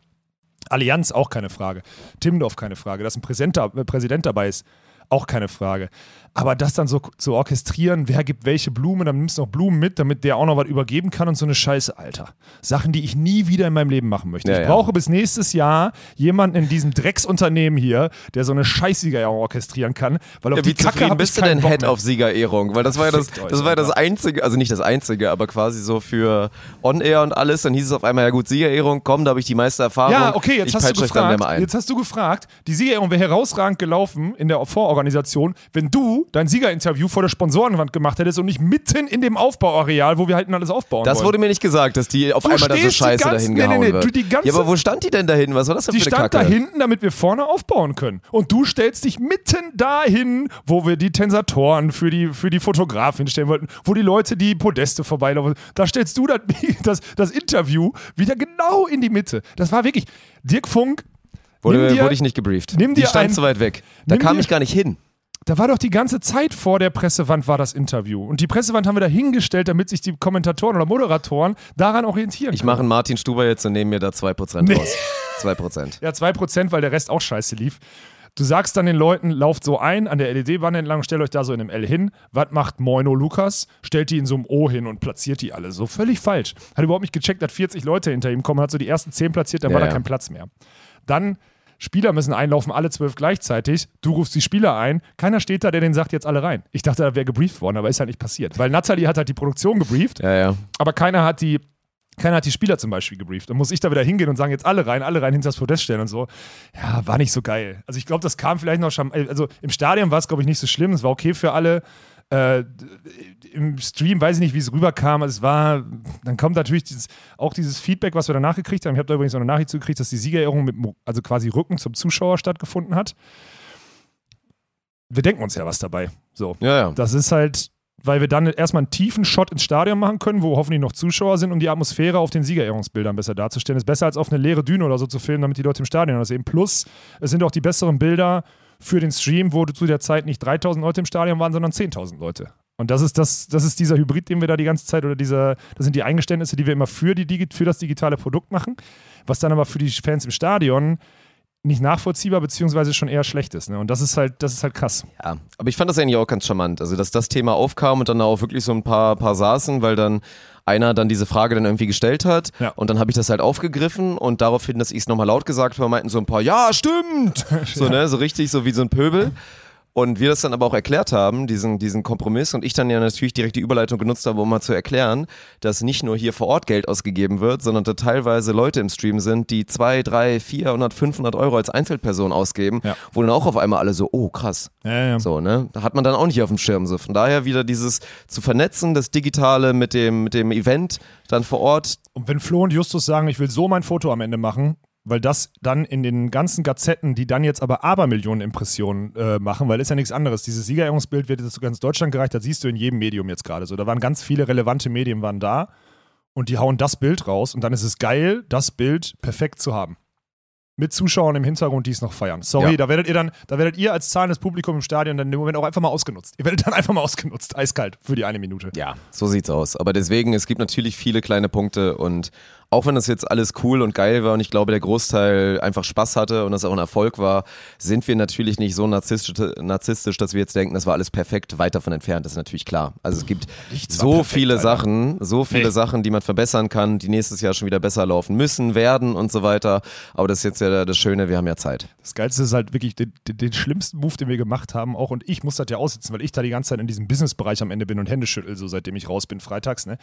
Speaker 2: Allianz auch keine Frage. Timmendorf keine Frage. Dass ein Präsent, da- äh, Präsident dabei ist, auch keine Frage. Aber das dann so zu orchestrieren, wer gibt welche Blumen, dann nimmst du noch Blumen mit, damit der auch noch was übergeben kann und so eine Scheiße, Alter. Sachen, die ich nie wieder in meinem Leben machen möchte.
Speaker 1: Ja,
Speaker 2: ich
Speaker 1: ja.
Speaker 2: brauche bis nächstes Jahr jemanden in diesem Drecksunternehmen hier, der so eine Scheißsiegerehrung orchestrieren kann, weil auf
Speaker 1: Ja,
Speaker 2: die
Speaker 1: wie
Speaker 2: Kacke hab ich
Speaker 1: bist du denn
Speaker 2: Bock
Speaker 1: Head
Speaker 2: mehr.
Speaker 1: auf Siegerehrung? Weil das war ja das, das war das einzige, also nicht das einzige, aber quasi so für On-Air und alles. Dann hieß es auf einmal, ja gut, Siegerehrung, komm, da habe ich die meiste Erfahrung.
Speaker 2: Ja, okay, jetzt
Speaker 1: ich
Speaker 2: hast, du gefragt, jetzt hast du gefragt, die Siegerehrung wäre herausragend gelaufen in der Vororganisation, wenn du dein Siegerinterview vor der Sponsorenwand gemacht hättest und nicht mitten in dem Aufbauareal, wo wir halt alles aufbauen
Speaker 1: Das
Speaker 2: wollen.
Speaker 1: wurde mir nicht gesagt, dass die auf
Speaker 2: Du
Speaker 1: einmal da so
Speaker 2: die
Speaker 1: scheiße dahin
Speaker 2: nee, nee,
Speaker 1: gehauen
Speaker 2: nee,
Speaker 1: wird.
Speaker 2: die ganze-
Speaker 1: ja, aber wo stand die denn dahin? Was war das denn
Speaker 2: die
Speaker 1: für eine
Speaker 2: stand
Speaker 1: Kacke?
Speaker 2: da hinten, damit wir vorne aufbauen können. Und du stellst dich mitten dahin, wo wir die Tensatoren für die, für die Fotografin stellen wollten, wo die Leute die Podeste vorbeilaufen. Da stellst du das, das, das Interview wieder genau in die Mitte. Das war wirklich. Dirk Funk.
Speaker 1: Wurde,
Speaker 2: dir,
Speaker 1: wurde ich nicht gebrieft.
Speaker 2: nimm
Speaker 1: die
Speaker 2: dir
Speaker 1: stand
Speaker 2: ein-
Speaker 1: zu weit weg. Da kam
Speaker 2: dir-
Speaker 1: ich gar nicht hin.
Speaker 2: Da war doch die ganze Zeit vor der Pressewand war das Interview. Und die Pressewand haben wir da hingestellt, damit sich die Kommentatoren oder Moderatoren daran orientieren
Speaker 1: Ich mache einen Martin Stuber jetzt und nehme mir da 2%
Speaker 2: Nee.
Speaker 1: raus. 2%.
Speaker 2: Ja, 2%, weil der Rest auch scheiße lief. Du sagst dann den Leuten, lauft so ein an der LED-Wand entlang, stellt euch da so in einem L hin. Was macht Moino Lukas? Stellt die in so einem O hin und platziert die alle. So völlig falsch. Hat überhaupt nicht gecheckt, dass 40 Leute hinter ihm kommen, hat so die ersten 10 platziert, dann
Speaker 1: Ja,
Speaker 2: war da
Speaker 1: ja.
Speaker 2: kein Platz mehr. Dann Spieler müssen einlaufen, alle zwölf gleichzeitig. Du rufst die Spieler ein. Keiner steht da, der den sagt, jetzt alle rein. Ich dachte, da wäre gebrieft worden, aber ist halt nicht passiert. Weil Natalie hat halt die Produktion gebrieft
Speaker 1: Ja, ja.
Speaker 2: aber keiner hat die keiner hat die Spieler zum Beispiel gebrieft. Dann muss ich da wieder hingehen und sagen, jetzt alle rein, alle rein hinter das Podest stellen und so. Ja, war nicht so geil. Also ich glaube, das kam vielleicht noch schon, also im Stadion war es, glaube ich, nicht so schlimm. Es war okay für alle. Äh, Im Stream weiß ich nicht, wie es rüberkam. Also es war, dann kommt natürlich dieses, auch dieses Feedback, was wir danach gekriegt haben. Ich habe da übrigens noch eine Nachricht zugekriegt, dass die Siegerehrung mit, also quasi Rücken zum Zuschauer stattgefunden hat. Wir denken uns ja was dabei. So.
Speaker 1: Ja, ja.
Speaker 2: Das ist halt, weil wir dann erstmal einen tiefen Shot ins Stadion machen können, wo hoffentlich noch Zuschauer sind, um die Atmosphäre auf den Siegerehrungsbildern besser darzustellen. Ist besser als auf eine leere Düne oder so zu filmen, damit die Leute im Stadion das sehen. Plus, es sind auch die besseren Bilder für den Stream, wo zu der Zeit nicht 3000 Leute im Stadion waren, sondern 10.000 Leute. Und das ist, das, das ist dieser Hybrid, den wir da die ganze Zeit, oder dieser, das sind die Eingeständnisse, die wir immer für, die, für das digitale Produkt machen, was dann aber für die Fans im Stadion nicht nachvollziehbar, beziehungsweise schon eher schlecht ist. Ne? Und das ist halt, das ist halt krass.
Speaker 1: Ja, aber ich fand das eigentlich auch ganz charmant. Also, dass das Thema aufkam und dann auch wirklich so ein paar, paar saßen, weil dann einer dann diese Frage dann irgendwie gestellt hat
Speaker 2: Ja.
Speaker 1: und dann habe ich das halt aufgegriffen und daraufhin, dass ich es nochmal laut gesagt habe, meinten so ein paar, ja, stimmt! So, ne, so richtig, so wie so ein Pöbel. Und wir das dann aber auch erklärt haben, diesen, diesen Kompromiss, und ich dann ja natürlich direkt die Überleitung genutzt habe, um mal zu erklären, dass nicht nur hier vor Ort Geld ausgegeben wird, sondern da teilweise Leute im Stream sind, die zwei, drei, 400, 500 Euro als Einzelperson ausgeben,
Speaker 2: Ja.
Speaker 1: wo dann auch auf einmal alle so, oh krass,
Speaker 2: Ja, ja.
Speaker 1: so, ne? Da hat man dann auch nicht auf dem Schirm. So. Von daher wieder dieses zu vernetzen, das Digitale mit dem, mit dem Event dann vor Ort.
Speaker 2: Und wenn Flo und Justus sagen, ich will so mein Foto am Ende machen, weil das dann in den ganzen Gazetten, die dann jetzt aber Abermillionen Impressionen äh, machen, weil ist ja nichts anderes. Dieses Siegerehrungsbild wird jetzt zu ganz Deutschland gereicht, das siehst du in jedem Medium jetzt gerade so. Da waren ganz viele relevante Medien waren da und die hauen das Bild raus und dann ist es geil, das Bild perfekt zu haben. Mit Zuschauern im Hintergrund, die es noch feiern. Sorry,
Speaker 1: Ja.
Speaker 2: da werdet ihr dann, da werdet ihr als zahlendes Publikum im Stadion dann im Moment auch einfach mal ausgenutzt. Ihr werdet dann einfach mal ausgenutzt, eiskalt für die eine Minute.
Speaker 1: Ja, so sieht's aus. Aber deswegen, es gibt natürlich viele kleine Punkte und auch wenn das jetzt alles cool und geil war und ich glaube, der Großteil einfach Spaß hatte und das auch ein Erfolg war, sind wir natürlich nicht so narzisstisch, narzisstisch dass wir jetzt denken, das war alles perfekt, weit davon entfernt. Das ist natürlich klar. Also es gibt
Speaker 2: Nichts
Speaker 1: so
Speaker 2: perfekt,
Speaker 1: viele
Speaker 2: Alter.
Speaker 1: Sachen, so viele
Speaker 2: Nee.
Speaker 1: Sachen, die man verbessern kann, die nächstes Jahr schon wieder besser laufen müssen, werden und so weiter. Aber das ist jetzt ja das Schöne, wir haben ja Zeit.
Speaker 2: Das Geilste ist halt wirklich den, den, den schlimmsten Move, den wir gemacht haben, auch und ich muss das ja aussitzen, weil ich da die ganze Zeit in diesem Businessbereich am Ende bin und Hände schüttel, so seitdem ich raus bin, freitags, ne?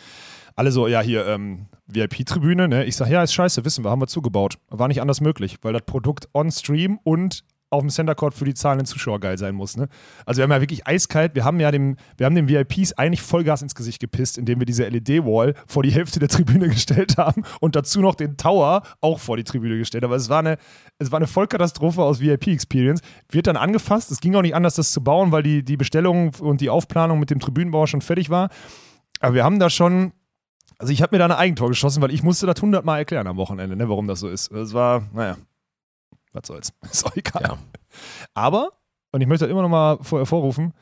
Speaker 2: Alle so, ja, hier, ähm, VIP-Tribüne, ne? Ich sag, ja, ist scheiße, wissen wir, haben wir zugebaut. War nicht anders möglich, weil das Produkt on Stream und auf dem Center Court für die zahlenden Zuschauer geil sein muss, ne? Also wir haben ja wirklich eiskalt, wir haben ja dem, wir haben den VIPs eigentlich Vollgas ins Gesicht gepisst, indem wir diese LED-Wall vor die Hälfte der Tribüne gestellt haben und dazu noch den Tower auch vor die Tribüne gestellt. Aber es war eine, es war eine Vollkatastrophe aus VIP-Experience. Wird dann angefasst, es ging auch nicht anders, das zu bauen, weil die, die Bestellung und die Aufplanung mit dem Tribünenbau schon fertig war. Aber wir haben da schon, also ich habe mir da ein Eigentor geschossen, weil ich musste das hundertmal erklären am Wochenende, ne, warum das so ist. Es war, naja, was soll's. Ist auch egal.
Speaker 1: Ja.
Speaker 2: Aber, und ich möchte das immer noch mal vor, hervorrufen,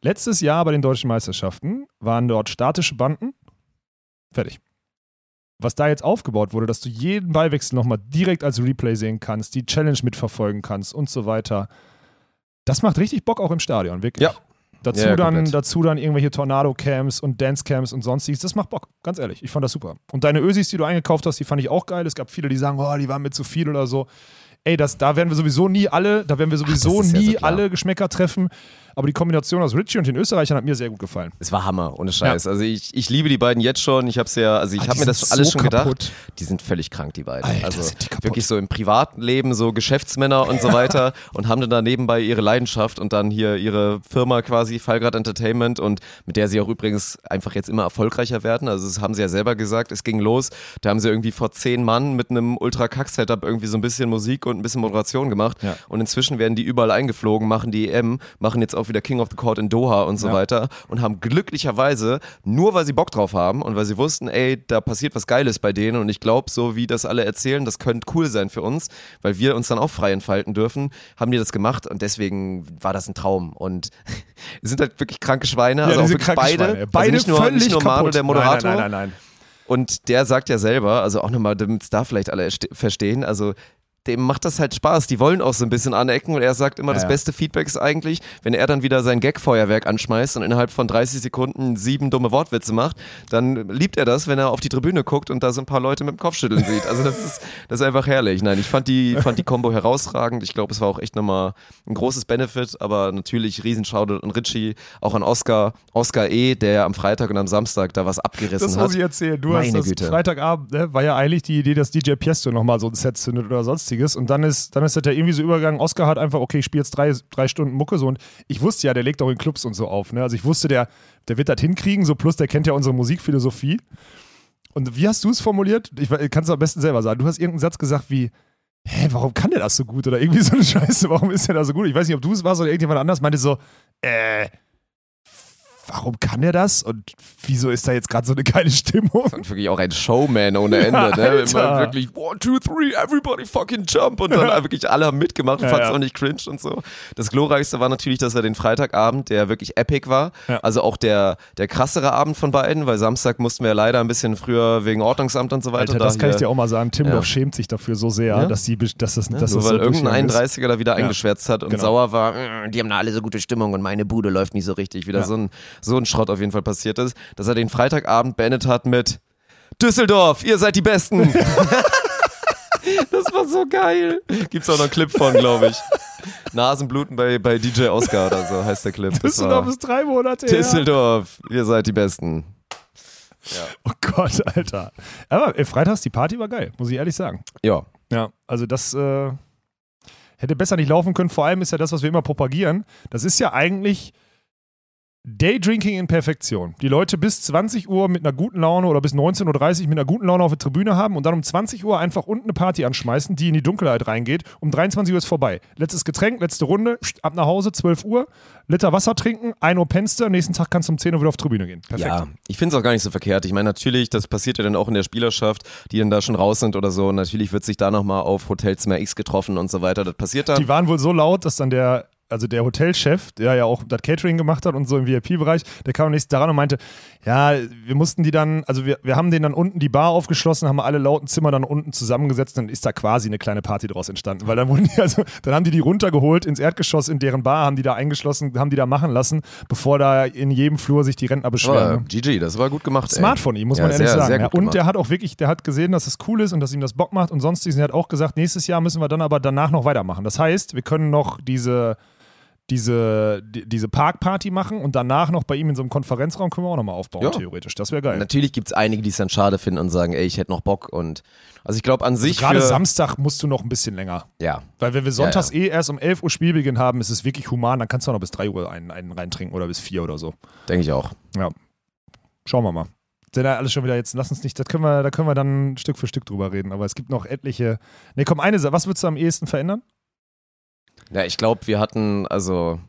Speaker 2: letztes Jahr bei den deutschen Meisterschaften waren dort statische Banden. Fertig. Was da jetzt aufgebaut wurde, dass du jeden Ballwechsel nochmal direkt als Replay sehen kannst, die Challenge mitverfolgen kannst und so weiter. Das macht richtig Bock auch im Stadion, wirklich.
Speaker 1: Ja.
Speaker 2: Dazu,
Speaker 1: Ja,
Speaker 2: dann,
Speaker 1: komplett.
Speaker 2: dazu dann irgendwelche Tornado-Camps und Dance-Camps und sonstiges. Das macht Bock, ganz ehrlich. Ich fand das super. Und deine Ösis, die du eingekauft hast, die fand ich auch geil. Es gab viele, die sagen, oh, die waren mir zu viel oder so. Ey, das, da werden wir sowieso nie alle, da werden wir sowieso
Speaker 1: das ist ja
Speaker 2: nie
Speaker 1: so
Speaker 2: alle Geschmäcker treffen. Aber die Kombination aus Richie und den Österreichern hat mir sehr gut gefallen.
Speaker 1: Es war Hammer, ohne Scheiß. Also ich, ich liebe die beiden jetzt schon. Ich habe ja, also ich
Speaker 2: Ah,
Speaker 1: habe mir das
Speaker 2: sind
Speaker 1: alles
Speaker 2: so
Speaker 1: schon
Speaker 2: kaputt.
Speaker 1: gedacht. Die sind völlig krank, die beiden.
Speaker 2: Alter,
Speaker 1: also
Speaker 2: die
Speaker 1: wirklich so im privaten Leben so Geschäftsmänner und so weiter und haben dann da nebenbei ihre Leidenschaft und dann hier ihre Firma quasi Fallgrad Entertainment und mit der sie auch übrigens einfach jetzt immer erfolgreicher werden. Also das haben sie ja selber gesagt. Es ging los. Da haben sie irgendwie vor zehn Mann mit einem Ultra Kack Setup irgendwie so ein bisschen Musik und und ein bisschen Moderation gemacht.
Speaker 2: Ja.
Speaker 1: Und inzwischen werden die überall eingeflogen, machen die EM, machen jetzt auch wieder King of the Court in Doha und so
Speaker 2: Ja.
Speaker 1: weiter und haben glücklicherweise, nur weil sie Bock drauf haben und weil sie wussten, ey, da passiert was Geiles bei denen und ich glaube, so wie das alle erzählen, das könnte cool sein für uns, weil wir uns dann auch frei entfalten dürfen, haben die das gemacht und deswegen war das ein Traum. Und sind halt wirklich kranke Schweine, also auch wirklich beide.
Speaker 2: Schweine.
Speaker 1: also
Speaker 2: Beide
Speaker 1: nicht nur,
Speaker 2: völlig
Speaker 1: nicht nur Manu, der Moderator.
Speaker 2: Nein, nein, nein, nein, nein.
Speaker 1: Und der sagt ja selber, also auch nochmal, damit es da vielleicht alle erste- verstehen, also dem macht das halt Spaß. Die wollen auch so ein bisschen anecken und er sagt immer,
Speaker 2: Ja,
Speaker 1: das beste Feedback ist eigentlich, wenn er dann wieder sein Gag-Feuerwerk anschmeißt und innerhalb von 30 Sekunden sieben dumme Wortwitze macht, dann liebt er das, wenn er auf die Tribüne guckt und da so ein paar Leute mit dem Kopfschütteln sieht. Also das ist, das ist einfach herrlich. Nein, ich fand die, fand die Combo herausragend. Ich glaube, es war auch echt nochmal ein großes Benefit, aber natürlich Riesenschaude und Richie, auch an Oscar, Oscar E., der am Freitag und am Samstag da was abgerissen
Speaker 2: Das
Speaker 1: hat.
Speaker 2: muss ich erzählen. Du
Speaker 1: Meine
Speaker 2: hast das
Speaker 1: Güte.
Speaker 2: Freitagabend, ne, war ja eigentlich die Idee, dass DJ Piesto nochmal so ein Set zündet oder sonstiges. Und dann ist, dann ist das ja irgendwie so übergegangen. Oscar hat einfach, okay, ich spiele jetzt drei, drei Stunden Mucke so. Und ich wusste ja, der legt auch in Clubs und so auf. Ne? Also ich wusste, der, der wird das hinkriegen, so plus der kennt ja unsere Musikphilosophie. Und wie hast du es formuliert? Ich kann es am besten selber sagen. Du hast irgendeinen Satz gesagt wie, hä, warum kann der das so gut? Oder irgendwie so eine Scheiße, warum ist der da so gut? Ich weiß nicht, ob du es warst oder irgendjemand anders meinte so, äh, warum kann er das? Und wieso ist da jetzt gerade so eine geile Stimmung?
Speaker 1: Und wirklich auch ein Showman ohne Ende,
Speaker 2: Ja,
Speaker 1: ne? Immer wirklich one, two, three, everybody fucking jump und dann wirklich alle haben mitgemacht und
Speaker 2: Ja,
Speaker 1: fanden es
Speaker 2: ja.
Speaker 1: auch nicht cringe und so. Das Glorreichste war natürlich, dass er den Freitagabend, der wirklich epic war,
Speaker 2: Ja.
Speaker 1: also auch der, der krassere Abend von beiden, weil Samstag mussten wir leider ein bisschen früher wegen Ordnungsamt und so weiter.
Speaker 2: Alter,
Speaker 1: da
Speaker 2: das kann ich
Speaker 1: hier-
Speaker 2: dir auch mal sagen. Timdorf schämt sich dafür so sehr, dass, die, dass das, dass
Speaker 1: Ja,
Speaker 2: das
Speaker 1: nur
Speaker 2: so
Speaker 1: weil irgendein
Speaker 2: durchgegangen ist.
Speaker 1: 31er da wieder eingeschwärzt hat und
Speaker 2: Genau.
Speaker 1: sauer war, "Mm, die haben da alle so gute Stimmung und meine Bude läuft nicht so richtig. Wieder so, ein, so ein Schrott auf jeden Fall passiert ist, dass er den Freitagabend beendet hat mit Düsseldorf, ihr seid die Besten. das war so geil. Gibt's auch noch einen Clip von, glaube ich. Nasenbluten bei, bei DJ Oscar oder so heißt der Clip.
Speaker 2: Düsseldorf ist drei Monate her.
Speaker 1: Düsseldorf, ihr seid die Besten.
Speaker 2: Oh Gott, Alter. Aber ey, freitags, die Party war geil, muss ich ehrlich sagen.
Speaker 1: Ja.
Speaker 2: Ja, also das äh, hätte besser nicht laufen können. Vor allem ist ja das, was wir immer propagieren. Das ist ja eigentlich Daydrinking in Perfektion. Die Leute bis 20 Uhr mit einer guten Laune oder bis 19.30 Uhr mit einer guten Laune auf der Tribüne haben und dann um 20 Uhr einfach unten eine Party anschmeißen, die in die Dunkelheit reingeht. Um 23 Uhr ist vorbei. Letztes Getränk, letzte Runde, ab nach Hause, 12 Uhr, Liter Wasser trinken, 1 Uhr pennst du, am nächsten Tag kannst du um 10 Uhr wieder auf die Tribüne gehen. Perfekt.
Speaker 1: Ja, ich finde es auch gar nicht so verkehrt. Ich meine, natürlich, das passiert ja dann auch in der Spielerschaft, die dann da schon raus sind oder so. Natürlich wird sich da nochmal auf Hotelzimmer X getroffen und so weiter. Das passiert dann.
Speaker 2: Die waren wohl so laut, dass dann der, also der Hotelchef, der ja auch das Catering gemacht hat und so im VIP-Bereich, der kam am nächsten daran und meinte, ja, wir mussten die dann, also wir, wir haben denen dann unten die Bar aufgeschlossen, haben alle lauten Zimmer dann unten zusammengesetzt, dann ist da quasi eine kleine Party draus entstanden, weil dann wurden die, also dann haben die die runtergeholt ins Erdgeschoss in deren Bar, haben die da eingeschlossen, haben die da machen lassen, bevor da in jedem Flur sich die Rentner beschweren.
Speaker 1: GG, das war gut gemacht. ey.
Speaker 2: Smart von ihm, muss
Speaker 1: Ja,
Speaker 2: man ehrlich
Speaker 1: sehr,
Speaker 2: sagen.
Speaker 1: sehr
Speaker 2: ja. Und
Speaker 1: gemacht.
Speaker 2: der hat auch wirklich, der hat gesehen, dass es cool ist und dass ihm das Bock macht und sonstiges. Und er hat auch gesagt, nächstes Jahr müssen wir dann aber danach noch weitermachen. Das heißt, wir können noch diese, diese, die, diese Parkparty machen und danach noch bei ihm in so einem Konferenzraum können wir auch nochmal aufbauen,
Speaker 1: Ja.
Speaker 2: theoretisch. Das wäre geil.
Speaker 1: Natürlich gibt es einige, die es dann schade finden und sagen, ey, ich hätte noch Bock. Und also ich glaube an sich.
Speaker 2: Gerade
Speaker 1: für,
Speaker 2: Samstag musst du noch ein bisschen länger.
Speaker 1: Ja.
Speaker 2: Weil wenn wir sonntags
Speaker 1: Ja,
Speaker 2: eh erst um 11 Uhr Spielbeginn haben, ist es wirklich human, dann kannst du auch noch bis 3 Uhr einen, einen reintrinken oder bis 4 oder so.
Speaker 1: Denke ich auch.
Speaker 2: Ja. Schauen wir mal. Sind ja alles schon wieder jetzt, lass uns nicht, das können wir, da können wir dann Stück für Stück drüber reden. Aber es gibt noch etliche. Ne, komm, eine Sache, was würdest du am ehesten verändern?
Speaker 1: Ja, ich glaube, wir hatten, also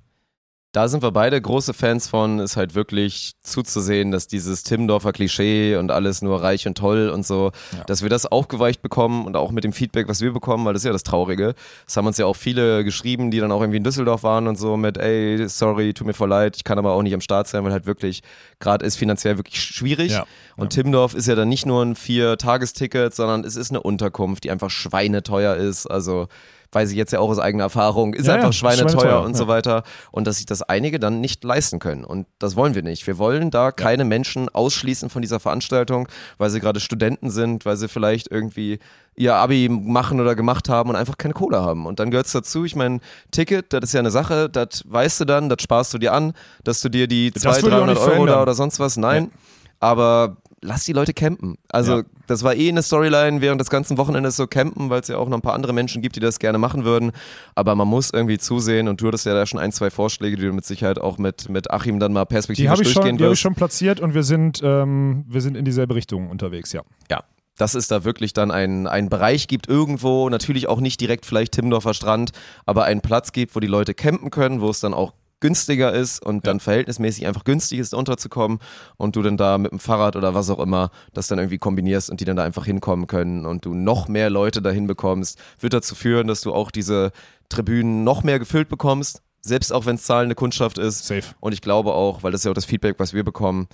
Speaker 1: da sind wir beide große Fans von, ist halt wirklich zuzusehen, dass dieses Timmendorfer Klischee und alles nur reich und toll und so,
Speaker 2: Ja.
Speaker 1: dass wir das aufgeweicht bekommen und auch mit dem Feedback, was wir bekommen, weil das ist ja das Traurige. Das haben uns ja auch viele geschrieben, die dann auch irgendwie in Düsseldorf waren und so mit, ey, sorry, tut mir voll leid, ich kann aber auch nicht am Start sein, weil halt wirklich, gerade ist finanziell wirklich schwierig.
Speaker 2: Ja.
Speaker 1: Und Timmendorf ist ja dann nicht nur ein Vier-Tagesticket, sondern es ist eine Unterkunft, die einfach schweineteuer ist. Also weiß ich jetzt ja auch aus eigener Erfahrung, ist
Speaker 2: Ja, ja,
Speaker 1: einfach schweineteuer,
Speaker 2: schweineteuer,
Speaker 1: und
Speaker 2: ja.
Speaker 1: so weiter. Und dass sich das einige dann nicht leisten können. Und das wollen wir nicht. Wir wollen da keine Menschen ausschließen von dieser Veranstaltung, weil sie gerade Studenten sind, weil sie vielleicht irgendwie ihr Abi machen oder gemacht haben und einfach keine Kohle haben. Und dann gehört es dazu, ich meine, Ticket, das ist ja eine Sache, das weißt du dann, das sparst du dir an, dass du dir die
Speaker 2: Das
Speaker 1: 200,
Speaker 2: würde ich auch
Speaker 1: 300
Speaker 2: nicht
Speaker 1: Euro da oder sonst was, nein. Aber lass die Leute campen. Also
Speaker 2: Ja.
Speaker 1: das war eh eine Storyline während des ganzen Wochenendes so campen, weil es ja auch noch ein paar andere Menschen gibt, die das gerne machen würden. Aber man muss irgendwie zusehen und du hattest ja da schon ein, zwei Vorschläge, die du mit Sicherheit auch mit, mit Achim dann mal
Speaker 2: Die
Speaker 1: perspektivisch
Speaker 2: habe ich, schon-
Speaker 1: durchgehen
Speaker 2: die hab ich
Speaker 1: wirst.
Speaker 2: schon platziert und wir sind, ähm, wir sind in dieselbe Richtung unterwegs, ja.
Speaker 1: Ja. dass es da wirklich dann einen, einen Bereich gibt irgendwo, natürlich auch nicht direkt vielleicht Timmendorfer Strand, aber einen Platz gibt, wo die Leute campen können, wo es dann auch günstiger ist und dann verhältnismäßig einfach günstig ist, unterzukommen und du dann da mit dem Fahrrad oder was auch immer das dann irgendwie kombinierst und die dann da einfach hinkommen können und du noch mehr Leute dahin bekommst, wird dazu führen, dass du auch diese Tribünen noch mehr gefüllt bekommst, selbst auch wenn es zahlende Kundschaft ist.
Speaker 2: Safe.
Speaker 1: Und ich glaube auch, weil das ist ja auch das Feedback, was wir bekommen,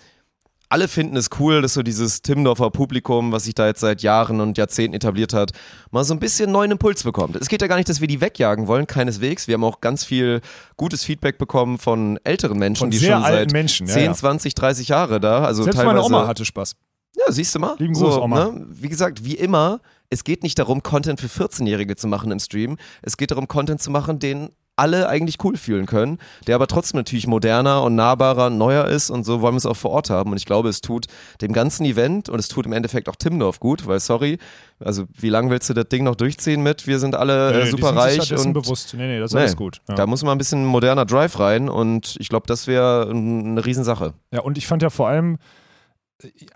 Speaker 1: alle finden es cool, dass so dieses Timmendorfer Publikum, was sich da jetzt seit Jahren und Jahrzehnten etabliert hat, mal so ein bisschen neuen Impuls bekommt. Es geht ja gar nicht, dass wir die wegjagen wollen, keineswegs. Wir haben auch ganz viel gutes Feedback bekommen von älteren Menschen,
Speaker 2: Von
Speaker 1: die
Speaker 2: sehr
Speaker 1: schon
Speaker 2: alten
Speaker 1: seit
Speaker 2: Menschen, ja,
Speaker 1: 10,
Speaker 2: ja.
Speaker 1: 20, 30 Jahre da. Also
Speaker 2: Selbst
Speaker 1: teilweise,
Speaker 2: meine Oma hatte Spaß.
Speaker 1: Ja, siehst du mal.
Speaker 2: Lieben Gruß, Oma.
Speaker 1: Ne? Wie gesagt, wie immer, es geht nicht darum, Content für 14-Jährige zu machen im Stream. Es geht darum, Content zu machen, den alle eigentlich cool fühlen können, der aber trotzdem natürlich moderner und nahbarer, und neuer ist und so wollen wir es auch vor Ort haben. Und ich glaube, es tut dem ganzen Event und es tut im Endeffekt auch Timdorf gut, weil sorry, also wie lange willst du das Ding noch durchziehen mit? Wir sind alle
Speaker 2: Nee,
Speaker 1: äh, super
Speaker 2: sind
Speaker 1: reich
Speaker 2: dessen
Speaker 1: und
Speaker 2: bewusst. Nee, nee, das ist
Speaker 1: Nee,
Speaker 2: alles gut. Ja.
Speaker 1: da muss mal ein bisschen moderner Drive rein und ich glaube, das wäre eine Riesensache.
Speaker 2: Ja, und ich fand ja vor allem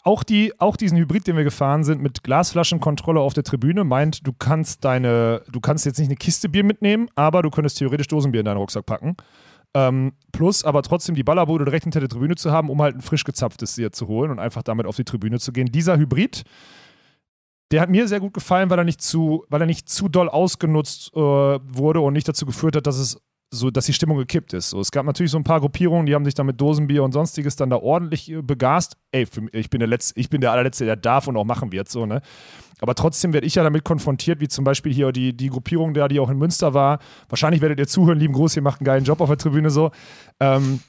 Speaker 2: auch, die, auch diesen Hybrid, den wir gefahren sind, mit Glasflaschenkontrolle auf der Tribüne, meint, du kannst deine, du kannst jetzt nicht eine Kiste Bier mitnehmen, aber du könntest theoretisch Dosenbier in deinen Rucksack packen. Ähm, plus aber trotzdem die Ballerbude direkt hinter der Tribüne zu haben, um halt ein frisch gezapftes Bier zu holen und einfach damit auf die Tribüne zu gehen. Dieser Hybrid, der hat mir sehr gut gefallen, weil er nicht zu, weil er nicht zu doll ausgenutzt äh, wurde und nicht dazu geführt hat, dass es so, dass die Stimmung gekippt ist. So, es gab natürlich so ein paar Gruppierungen, die haben sich dann mit Dosenbier und sonstiges dann da ordentlich äh, begast. Ey, mich- ich bin der Letzte, ich bin der allerletzte, der darf und auch machen wird, so, ne? Aber trotzdem werde ich ja damit konfrontiert, wie zum Beispiel hier die, die Gruppierung, der, die auch in Münster war. Wahrscheinlich werdet ihr zuhören, lieben Gruß, ihr macht einen geilen Job auf der Tribüne so. Ähm,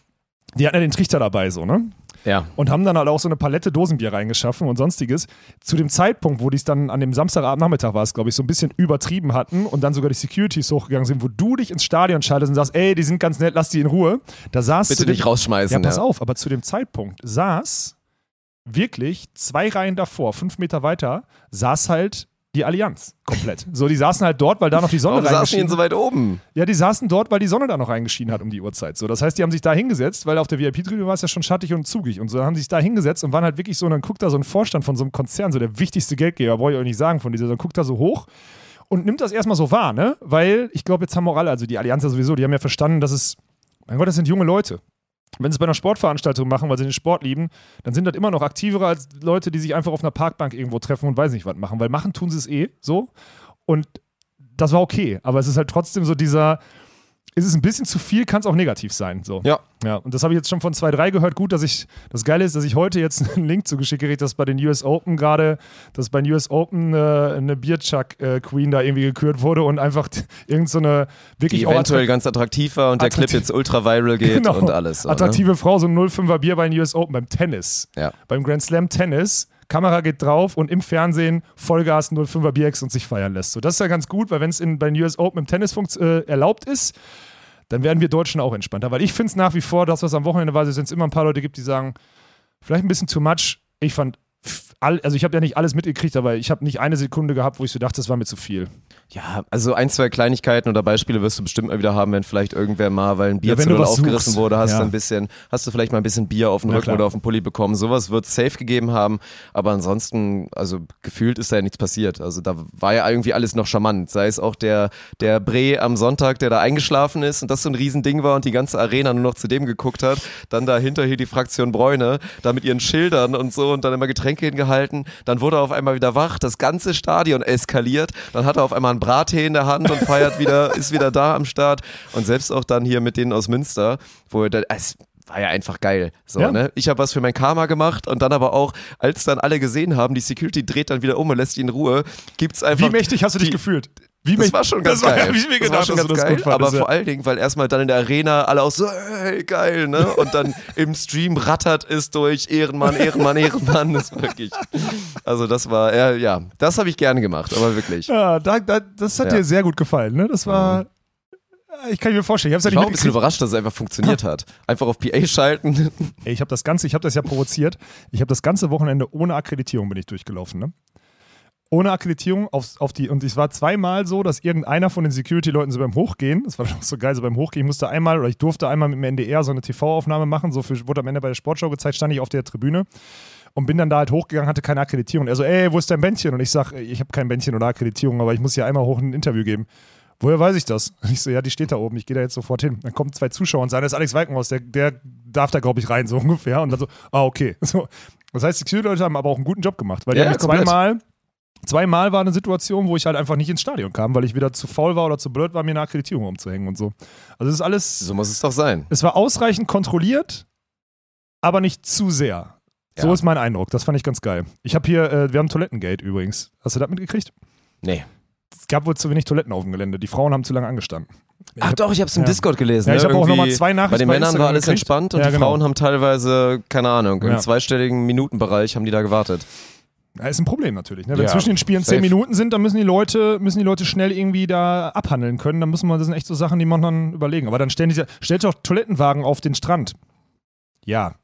Speaker 2: die hatten ja den Trichter dabei, so, ne?
Speaker 1: Ja.
Speaker 2: und haben dann halt auch so eine Palette Dosenbier reingeschaffen und sonstiges. Zu dem Zeitpunkt, wo die es dann an dem Samstagabendnachmittag war es, glaube ich, so ein bisschen übertrieben hatten und dann sogar die Securities hochgegangen sind, wo du dich ins Stadion schaltest und sagst, ey, die sind ganz nett, lass die in Ruhe. Da saß
Speaker 1: Bitte nicht rausschmeißen.
Speaker 2: Ja, pass
Speaker 1: ja.
Speaker 2: auf, aber zu dem Zeitpunkt saß wirklich zwei Reihen davor, fünf Meter weiter, saß halt die Allianz komplett. So, die saßen halt dort, weil da noch die Sonne
Speaker 1: Warum saßen die so weit oben?
Speaker 2: ja, die saßen dort, weil die Sonne da noch reingeschienen hat um die Uhrzeit. So, das heißt, die haben sich da hingesetzt, weil auf der VIP-Tribüne war es ja schon schattig und zugig. Und so haben sie sich da hingesetzt und waren halt wirklich so, und dann guckt da so ein Vorstand von so einem Konzern, so der wichtigste Geldgeber, brauche ich euch nicht sagen von dieser, dann guckt da so hoch und nimmt das erstmal so wahr, ne? Weil ich glaube, jetzt haben auch alle, also die Allianz ja sowieso, die haben ja verstanden, dass es, mein Gott, das sind junge Leute. Wenn sie es bei einer Sportveranstaltung machen, weil sie den Sport lieben, dann sind das immer noch aktivere als Leute, die sich einfach auf einer Parkbank irgendwo treffen und weiß nicht was machen. Weil machen tun sie es eh so. Und das war okay. Aber es ist halt trotzdem so dieser, ist es ein bisschen zu viel, kann es auch negativ sein. So.
Speaker 1: Ja.
Speaker 2: Ja, und das habe ich jetzt schon von zwei, drei gehört. Gut, dass ich, das Geile ist, dass ich heute jetzt einen Link zugeschickt gekriegt dass bei den US Open gerade, dass bei den US Open äh, eine Bierchuck-Queen da irgendwie gekürt wurde und einfach irgend so eine wirklich
Speaker 1: Die eventuell
Speaker 2: attrakt-
Speaker 1: ganz attraktiv war und der Clip
Speaker 2: attraktiv-
Speaker 1: jetzt ultra viral geht
Speaker 2: Genau.
Speaker 1: und alles. So, ne?
Speaker 2: attraktive Frau, so ein 05er Bier bei den US Open beim Tennis.
Speaker 1: Ja.
Speaker 2: Beim Grand Slam Tennis. Kamera geht drauf und im Fernsehen Vollgas 05er Bierex und sich feiern lässt. So, das ist ja ganz gut, weil wenn es bei den US Open im Tennis äh, erlaubt ist, dann werden wir Deutschen auch entspannter. Weil ich finde es nach wie vor, das, was am Wochenende war, wenn es immer ein paar Leute gibt, die sagen, vielleicht ein bisschen too much. Ich fand, all, also ich habe ja nicht alles mitgekriegt, aber ich habe nicht eine Sekunde gehabt, wo ich so dachte, das war mir zu viel.
Speaker 1: Ja, also ein, zwei Kleinigkeiten oder Beispiele wirst du bestimmt mal wieder haben, wenn vielleicht irgendwer mal, weil ein Bier
Speaker 2: Ja,
Speaker 1: aufgerissen
Speaker 2: suchst.
Speaker 1: wurde, hast
Speaker 2: Ja.
Speaker 1: du ein bisschen, hast du vielleicht mal ein bisschen Bier auf den Rücken oder auf den Pulli bekommen. Sowas wird safe gegeben haben, aber ansonsten, also gefühlt ist da ja nichts passiert. Also da war ja irgendwie alles noch charmant. Sei es auch der, der Bre am Sonntag, der da eingeschlafen ist und das so ein Riesending war und die ganze Arena nur noch zu dem geguckt hat. Dann dahinter hier die Fraktion Bräune, da mit ihren Schildern und so und dann immer Getränke hingehalten. Dann wurde er auf einmal wieder wach, das ganze Stadion eskaliert. Dann hat er auf einmal einen Brattee in der Hand und feiert wieder, ist wieder da am Start. Und selbst auch dann hier mit denen aus Münster, wo er dann, es war ja einfach geil. So,
Speaker 2: Ja.
Speaker 1: ne? Ich habe was für mein Karma gemacht und dann aber auch, als dann alle gesehen haben, die Security dreht dann wieder um und lässt ihn in Ruhe, gibt's einfach.
Speaker 2: Wie mächtig hast du dich
Speaker 1: die-
Speaker 2: gefühlt? Wie
Speaker 1: Das war schon ganz
Speaker 2: das war,
Speaker 1: geil.
Speaker 2: Hab ich mir
Speaker 1: das war
Speaker 2: gedacht,
Speaker 1: schon ganz
Speaker 2: das
Speaker 1: geil,
Speaker 2: fandest,
Speaker 1: aber
Speaker 2: ja.
Speaker 1: vor allen Dingen, weil erstmal dann in der Arena alle auch so, hey, geil, ne? Und dann im Stream rattert es durch, Ehrenmann, Ehrenmann, Ehrenmann, das wirklich. Also das war, ja, ja das habe ich gerne gemacht, aber wirklich.
Speaker 2: Ja, da, da, das hat
Speaker 1: Ja.
Speaker 2: dir sehr gut gefallen, ne? Das war. Ich kann mir vorstellen, ich habe es ja
Speaker 1: Ich war auch ein bisschen überrascht, dass es einfach funktioniert hat. Einfach auf PA schalten.
Speaker 2: Ey, ich habe das Ganze, ich habe das ja provoziert. Ich habe das ganze Wochenende ohne Akkreditierung bin ich durchgelaufen, ne? Ohne Akkreditierung auf, auf die, und es war zweimal so, dass irgendeiner von den Security-Leuten so beim Hochgehen, das war doch so geil, so beim Hochgehen, ich musste einmal oder ich durfte einmal mit dem NDR so eine TV-Aufnahme machen, so für, wurde am Ende bei der Sportshow gezeigt, stand ich auf der Tribüne. und bin dann da halt hochgegangen, hatte keine Akkreditierung. Er so, ey, wo ist dein Bändchen? Und ich sag, ich habe kein Bändchen oder Akkreditierung, aber ich muss hier einmal hoch ein Interview geben. Woher weiß ich das? Und ich so, ja, die steht da oben, ich gehe da jetzt sofort hin. Dann kommen zwei Zuschauer und sagen, das ist Alex Weikenhaus, der, der darf da, glaube ich, rein, so ungefähr. Und dann so, ah, okay. So. Das heißt, die Security-Leute haben aber auch einen guten Job gemacht, weil die
Speaker 1: Ja,
Speaker 2: haben mich zweimal, zweimal war eine Situation, wo ich halt einfach nicht ins Stadion kam, weil ich wieder zu faul war oder zu blöd war, mir eine Akkreditierung umzuhängen und so. Also es ist alles,
Speaker 1: So muss es doch sein.
Speaker 2: es war ausreichend kontrolliert, aber nicht zu sehr. So
Speaker 1: Ja.
Speaker 2: ist mein Eindruck. Das fand ich ganz geil. Ich habe hier, äh, wir haben Toilettengate übrigens. Hast du das mitgekriegt?
Speaker 1: Nee.
Speaker 2: Es gab wohl zu wenig Toiletten auf dem Gelände. Die Frauen haben zu lange angestanden.
Speaker 1: Ach doch, ich habe es im
Speaker 2: Ja.
Speaker 1: Discord gelesen.
Speaker 2: Ja, ich
Speaker 1: ne?
Speaker 2: habe auch nochmal zwei Nachrichten
Speaker 1: Bei den Männern
Speaker 2: Instagram
Speaker 1: war alles
Speaker 2: gekriegt.
Speaker 1: entspannt und
Speaker 2: Ja,
Speaker 1: die
Speaker 2: genau.
Speaker 1: Frauen haben teilweise, keine Ahnung, im zweistelligen Minutenbereich haben die da gewartet.
Speaker 2: Ja, ist ein Problem natürlich. Ne? Wenn
Speaker 1: Ja,
Speaker 2: zwischen den Spielen
Speaker 1: safe.
Speaker 2: zehn Minuten sind, dann müssen die Leute, müssen die Leute schnell irgendwie da abhandeln können. Dann müssen wir, das sind echt so Sachen, die man dann überlegen. Aber dann stellen die, stellt doch Toilettenwagen auf den Strand. Ja.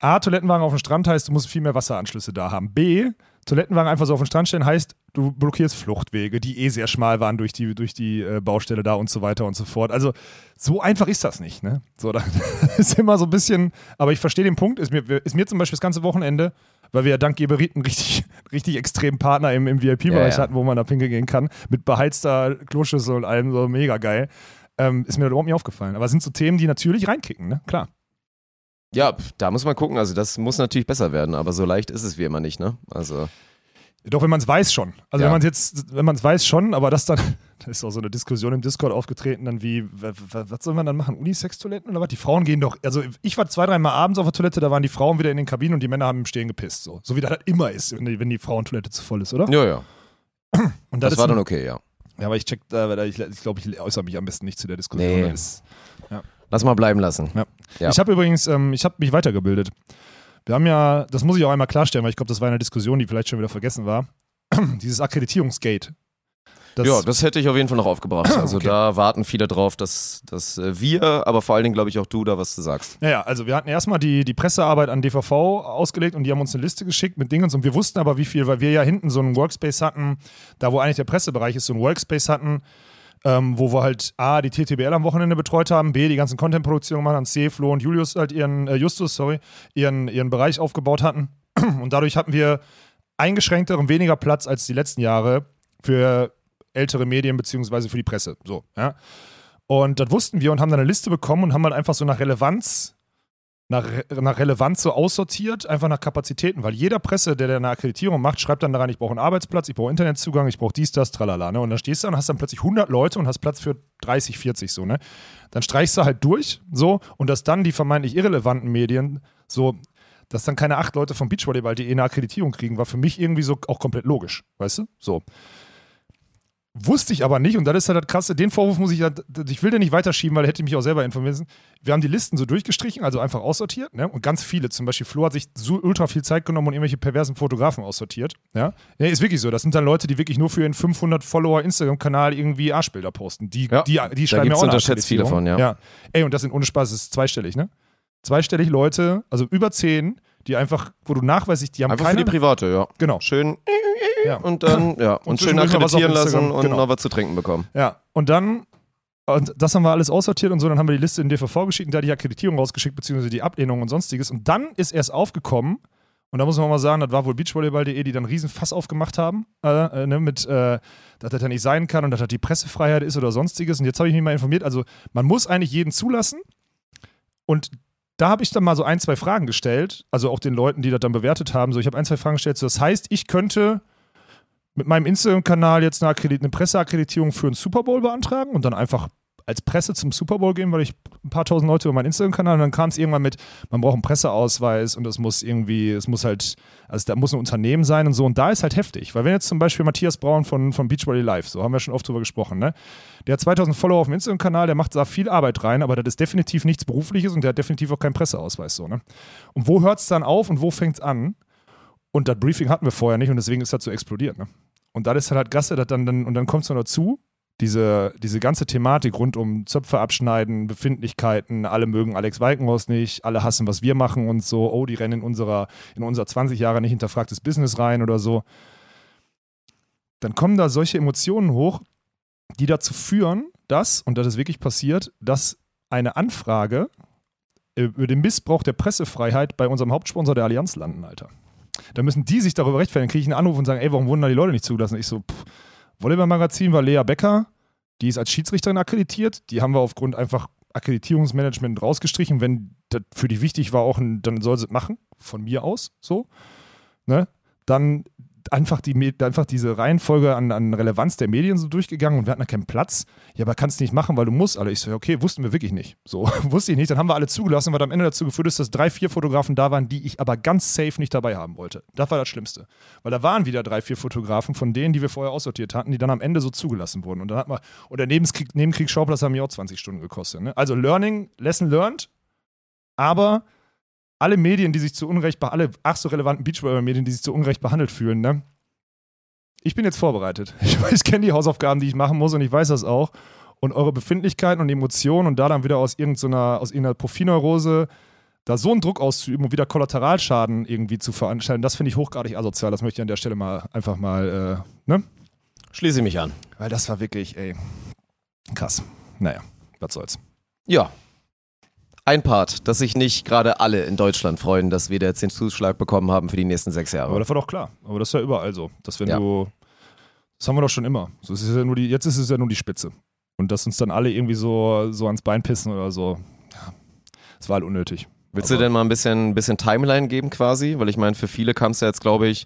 Speaker 2: A, Toilettenwagen auf den Strand heißt, du musst viel mehr Wasseranschlüsse da haben. B, Toilettenwagen einfach so auf den Strand stellen heißt, du blockierst Fluchtwege, die eh sehr schmal waren durch die, durch die äh, Baustelle da und so weiter und so fort. Also so einfach ist das nicht. Ne? So, da ist immer so ein bisschen, aber ich verstehe den Punkt, ist mir, ist mir zum Beispiel das ganze Wochenende, weil wir ja dank Geberit einen richtig, richtig extremen Partner im, im VIP-Bereich
Speaker 1: Ja, ja.
Speaker 2: hatten, wo man da pinkeln gehen kann, mit beheizter Kloschüssel und allem, so mega geil. Ähm, ist mir überhaupt nicht aufgefallen. Aber es sind so Themen, die natürlich reinkicken, ne? Klar.
Speaker 1: Ja, da muss man gucken. Also das muss natürlich besser werden, aber so leicht ist es wie immer nicht, ne? Also
Speaker 2: Doch, wenn man es weiß schon. Also
Speaker 1: Ja.
Speaker 2: wenn man es jetzt, wenn man es weiß schon, aber das dann, da ist auch so eine Diskussion im Discord aufgetreten, dann wie, was soll man dann machen? Unisex-Toiletten oder was? Die Frauen gehen doch, also ich war zwei, dreimal abends auf der Toilette, da waren die Frauen wieder in den Kabinen und die Männer haben im Stehen gepisst. So, so wie das halt immer ist, wenn die, wenn die Frauentoilette zu voll ist, oder?
Speaker 1: ja, ja.
Speaker 2: Und
Speaker 1: Das
Speaker 2: ist
Speaker 1: war
Speaker 2: ein-
Speaker 1: dann okay, ja.
Speaker 2: Ja, aber ich check, äh, ich, ich glaube, ich äußere mich am besten nicht zu der Diskussion.
Speaker 1: Nee.
Speaker 2: Das ist,
Speaker 1: Lass mal bleiben lassen.
Speaker 2: Ja.
Speaker 1: Ja.
Speaker 2: Ich habe übrigens, ähm, ich habe mich weitergebildet. Wir haben ja, das muss ich auch einmal klarstellen, weil ich glaube, das war eine Diskussion, die vielleicht schon wieder vergessen war. Dieses Akkreditierungsgate. Das,
Speaker 1: ja, das hätte ich auf jeden Fall noch aufgebracht. Also
Speaker 2: Okay.
Speaker 1: da warten viele drauf, dass, dass äh, wir, aber vor allen Dingen, glaube ich, auch du da was zu sagst.
Speaker 2: Ja, ja, also wir hatten erstmal die, die Pressearbeit an DVV ausgelegt und die haben uns eine Liste geschickt mit Dingen und wir wussten aber wie viel, weil wir ja hinten so einen Workspace hatten, da wo eigentlich der Pressebereich ist, so einen Workspace hatten, ähm, wo wir halt A, die TTBL am Wochenende betreut haben, B, die ganzen Content-Produktionen gemacht haben, C, Flo und Julius halt ihren, äh, Justus, sorry, ihren, ihren Bereich aufgebaut hatten. Und dadurch hatten wir eingeschränkter und weniger Platz als die letzten Jahre für ältere Medien beziehungsweise für die Presse. So, ja. Und das wussten wir und haben dann eine Liste bekommen und haben halt einfach so nach Relevanz, nach, nach Relevanz so aussortiert, einfach nach Kapazitäten, weil jeder Presse, der da eine Akkreditierung macht, schreibt dann daran, ich brauche einen Arbeitsplatz, ich brauche Internetzugang, ich brauche dies, das, tralala. Ne? Und dann stehst du und hast dann plötzlich 100 Leute und hast Platz für 30, 40 so. Ne? Dann streichst du halt durch so und dass dann die vermeintlich irrelevanten Medien so, dass dann keine acht Leute vom Beachvolleyball.de eine Akkreditierung kriegen, war für mich irgendwie so auch komplett logisch, weißt du? So. Wusste ich aber nicht und das ist halt das Krasse. Den Vorwurf muss ich ja, ich will den nicht weiterschieben, weil er hätte mich auch selber informieren müssen. Wir haben die Listen so durchgestrichen, also einfach aussortiert, ne? Und ganz viele, zum Beispiel Flo hat sich so ultra viel Zeit genommen und irgendwelche perversen Fotografen aussortiert, ja? ja ist wirklich so. Das sind dann Leute, die wirklich nur für ihren 500 Follower Instagram-Kanal irgendwie Arschbilder posten. Die,
Speaker 1: Ja,
Speaker 2: die, die schreiben ja auch
Speaker 1: unterschätzt viele von, ja.
Speaker 2: ja. Ey, und das sind ohne Spaß, das ist zweistellig, ne? Zweistellig Leute, also über zehn, die einfach, wo du nachweislich, die haben
Speaker 1: Einfach
Speaker 2: keine,
Speaker 1: für die Private, ja.
Speaker 2: genau,
Speaker 1: Schön
Speaker 2: ja.
Speaker 1: und dann, ja, und, schön
Speaker 2: was auf
Speaker 1: akkreditieren lassen und
Speaker 2: genau.
Speaker 1: noch was zu trinken bekommen.
Speaker 2: Ja, und dann, und das haben wir alles aussortiert und so, dann haben wir die Liste in DVV geschickt und da die Akkreditierung rausgeschickt, beziehungsweise die Ablehnung und sonstiges. Und dann ist erst aufgekommen, und da muss man mal sagen, das war wohl Beachvolleyball.de, die dann einen riesen Fass aufgemacht haben, äh, äh, ne, mit, äh, dass das ja nicht sein kann und dass das die Pressefreiheit ist oder sonstiges. Und jetzt habe ich mich mal informiert, also man muss eigentlich jeden zulassen. Und da habe ich dann mal so ein, zwei Fragen gestellt, also auch den Leuten, die das dann bewertet haben. So, ich habe ein, zwei Fragen gestellt. So, das heißt, ich könnte mit meinem Instagram-Kanal jetzt eine, eine Presseakkreditierung für einen Super Bowl beantragen und dann einfach als Presse zum Super Bowl gehen, weil ich ein paar tausend Leute über meinen Instagram-Kanal und dann kam es irgendwann mit, man braucht einen Presseausweis und es muss irgendwie, es muss halt, also da muss ein Unternehmen sein und so und da ist halt heftig, weil wenn jetzt zum Beispiel Matthias Braun von, von Beachvolley Live, so haben wir schon oft drüber gesprochen, ne? Der hat 2000 Follower auf dem Instagram-Kanal, der macht da viel Arbeit rein, aber das ist definitiv nichts Berufliches und der hat definitiv auch keinen Presseausweis, so, ne? Und wo hört es dann auf und wo fängt es an? Und das Briefing hatten wir vorher nicht und deswegen ist das so explodiert, ne? Und das ist halt Gasse, dann, dann und dann kommt es noch dazu, diese, diese ganze Thematik rund um Zöpfe abschneiden, Befindlichkeiten, alle mögen Alex Walkenhaus nicht, alle hassen, was wir machen und so, oh, die rennen in, unserer, in unser 20 Jahre nicht hinterfragtes Business rein oder so. Dann kommen da solche Emotionen hoch, die dazu führen, dass, und das ist wirklich passiert, dass eine Anfrage äh, über den Missbrauch der Pressefreiheit bei unserem Hauptsponsor der Allianz landen, Alter. Da müssen die sich darüber rechtfertigen. Dann kriege ich einen Anruf und sagen, ey, warum wurden da die Leute nicht zugelassen? Ich so, pff, Volleyball-Magazin war Lea Becker, die ist als Schiedsrichterin akkreditiert. Die haben wir aufgrund einfach Akkreditierungsmanagement rausgestrichen. Wenn das für die wichtig war, auch ein, dann soll sie es machen, von mir aus, so. Ne? Dann einfach, die, einfach diese Reihenfolge an, an Relevanz der Medien so durchgegangen und wir hatten da keinen Platz. Ja, aber kannst nicht machen, weil du musst alle. Ich so, okay, wussten wir wirklich nicht. So, wusste ich nicht. Dann haben wir alle zugelassen, was am Ende dazu geführt ist, dass drei, vier Fotografen da waren, die ich aber ganz safe nicht dabei haben wollte. Das war das Schlimmste. Weil da waren wieder drei, vier Fotografen von denen, die wir vorher aussortiert hatten, die dann am Ende so zugelassen wurden. Und dann hat man, und der Nebenkrieg, Nebenkriegsschauplatz haben mir auch 20 Stunden gekostet. Ne? Also Learning, Lesson learned, aber alle Medien, die sich zu Unrecht, alle ach so relevanten Beachvolleyball-Medien, die sich zu Unrecht behandelt fühlen, ne? Ich bin jetzt vorbereitet. Ich, ich kenne die Hausaufgaben, die ich machen muss und ich weiß das auch. Und eure Befindlichkeiten und Emotionen und da dann wieder aus irgendeiner, aus irgendeiner Profilneurose da so einen Druck auszuüben und wieder Kollateralschaden irgendwie zu veranstalten, das finde ich hochgradig asozial. Das möchte ich an der Stelle mal einfach mal, äh, ne?
Speaker 1: Schließe mich an.
Speaker 2: Weil das war wirklich, ey, krass. Naja, was soll's.
Speaker 1: Ja. Ein Part, dass sich nicht gerade alle in Deutschland freuen, dass wir jetzt den Zuschlag bekommen haben für die nächsten sechs Jahre.
Speaker 2: Aber das war doch klar. Aber das ist ja überall so. Dass wenn
Speaker 1: Ja.
Speaker 2: du. Das haben wir doch schon immer. So, ist ja die, jetzt ist es ja nur die Spitze. Und dass uns dann alle irgendwie so, so ans Bein pissen oder so. Ja, das war halt unnötig.
Speaker 1: Willst
Speaker 2: Aber-
Speaker 1: du denn mal ein bisschen, ein bisschen Timeline geben quasi? Weil ich meine, für viele kam es ja jetzt, glaube ich,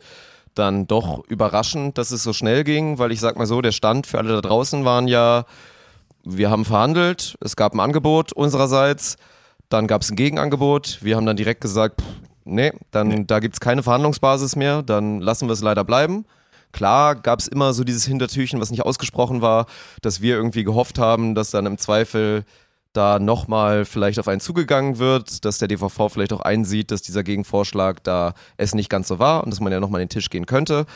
Speaker 1: dann doch überraschend, dass es so schnell ging, weil ich sag mal so, der Stand für alle da draußen waren ja, wir haben verhandelt, es gab ein Angebot unsererseits, dann gab es ein Gegenangebot, wir haben dann direkt gesagt, pff, nee, dann da gibt's keine Verhandlungsbasis mehr, dann lassen wir es leider bleiben. Klar gab es immer so dieses Hintertürchen, was nicht ausgesprochen war, dass wir irgendwie gehofft haben, dass dann im Zweifel da nochmal vielleicht auf einen zugegangen wird, dass der DVV vielleicht auch einsieht, dass dieser Gegenvorschlag da es nicht ganz so war und dass man ja nochmal an den Tisch gehen könnte.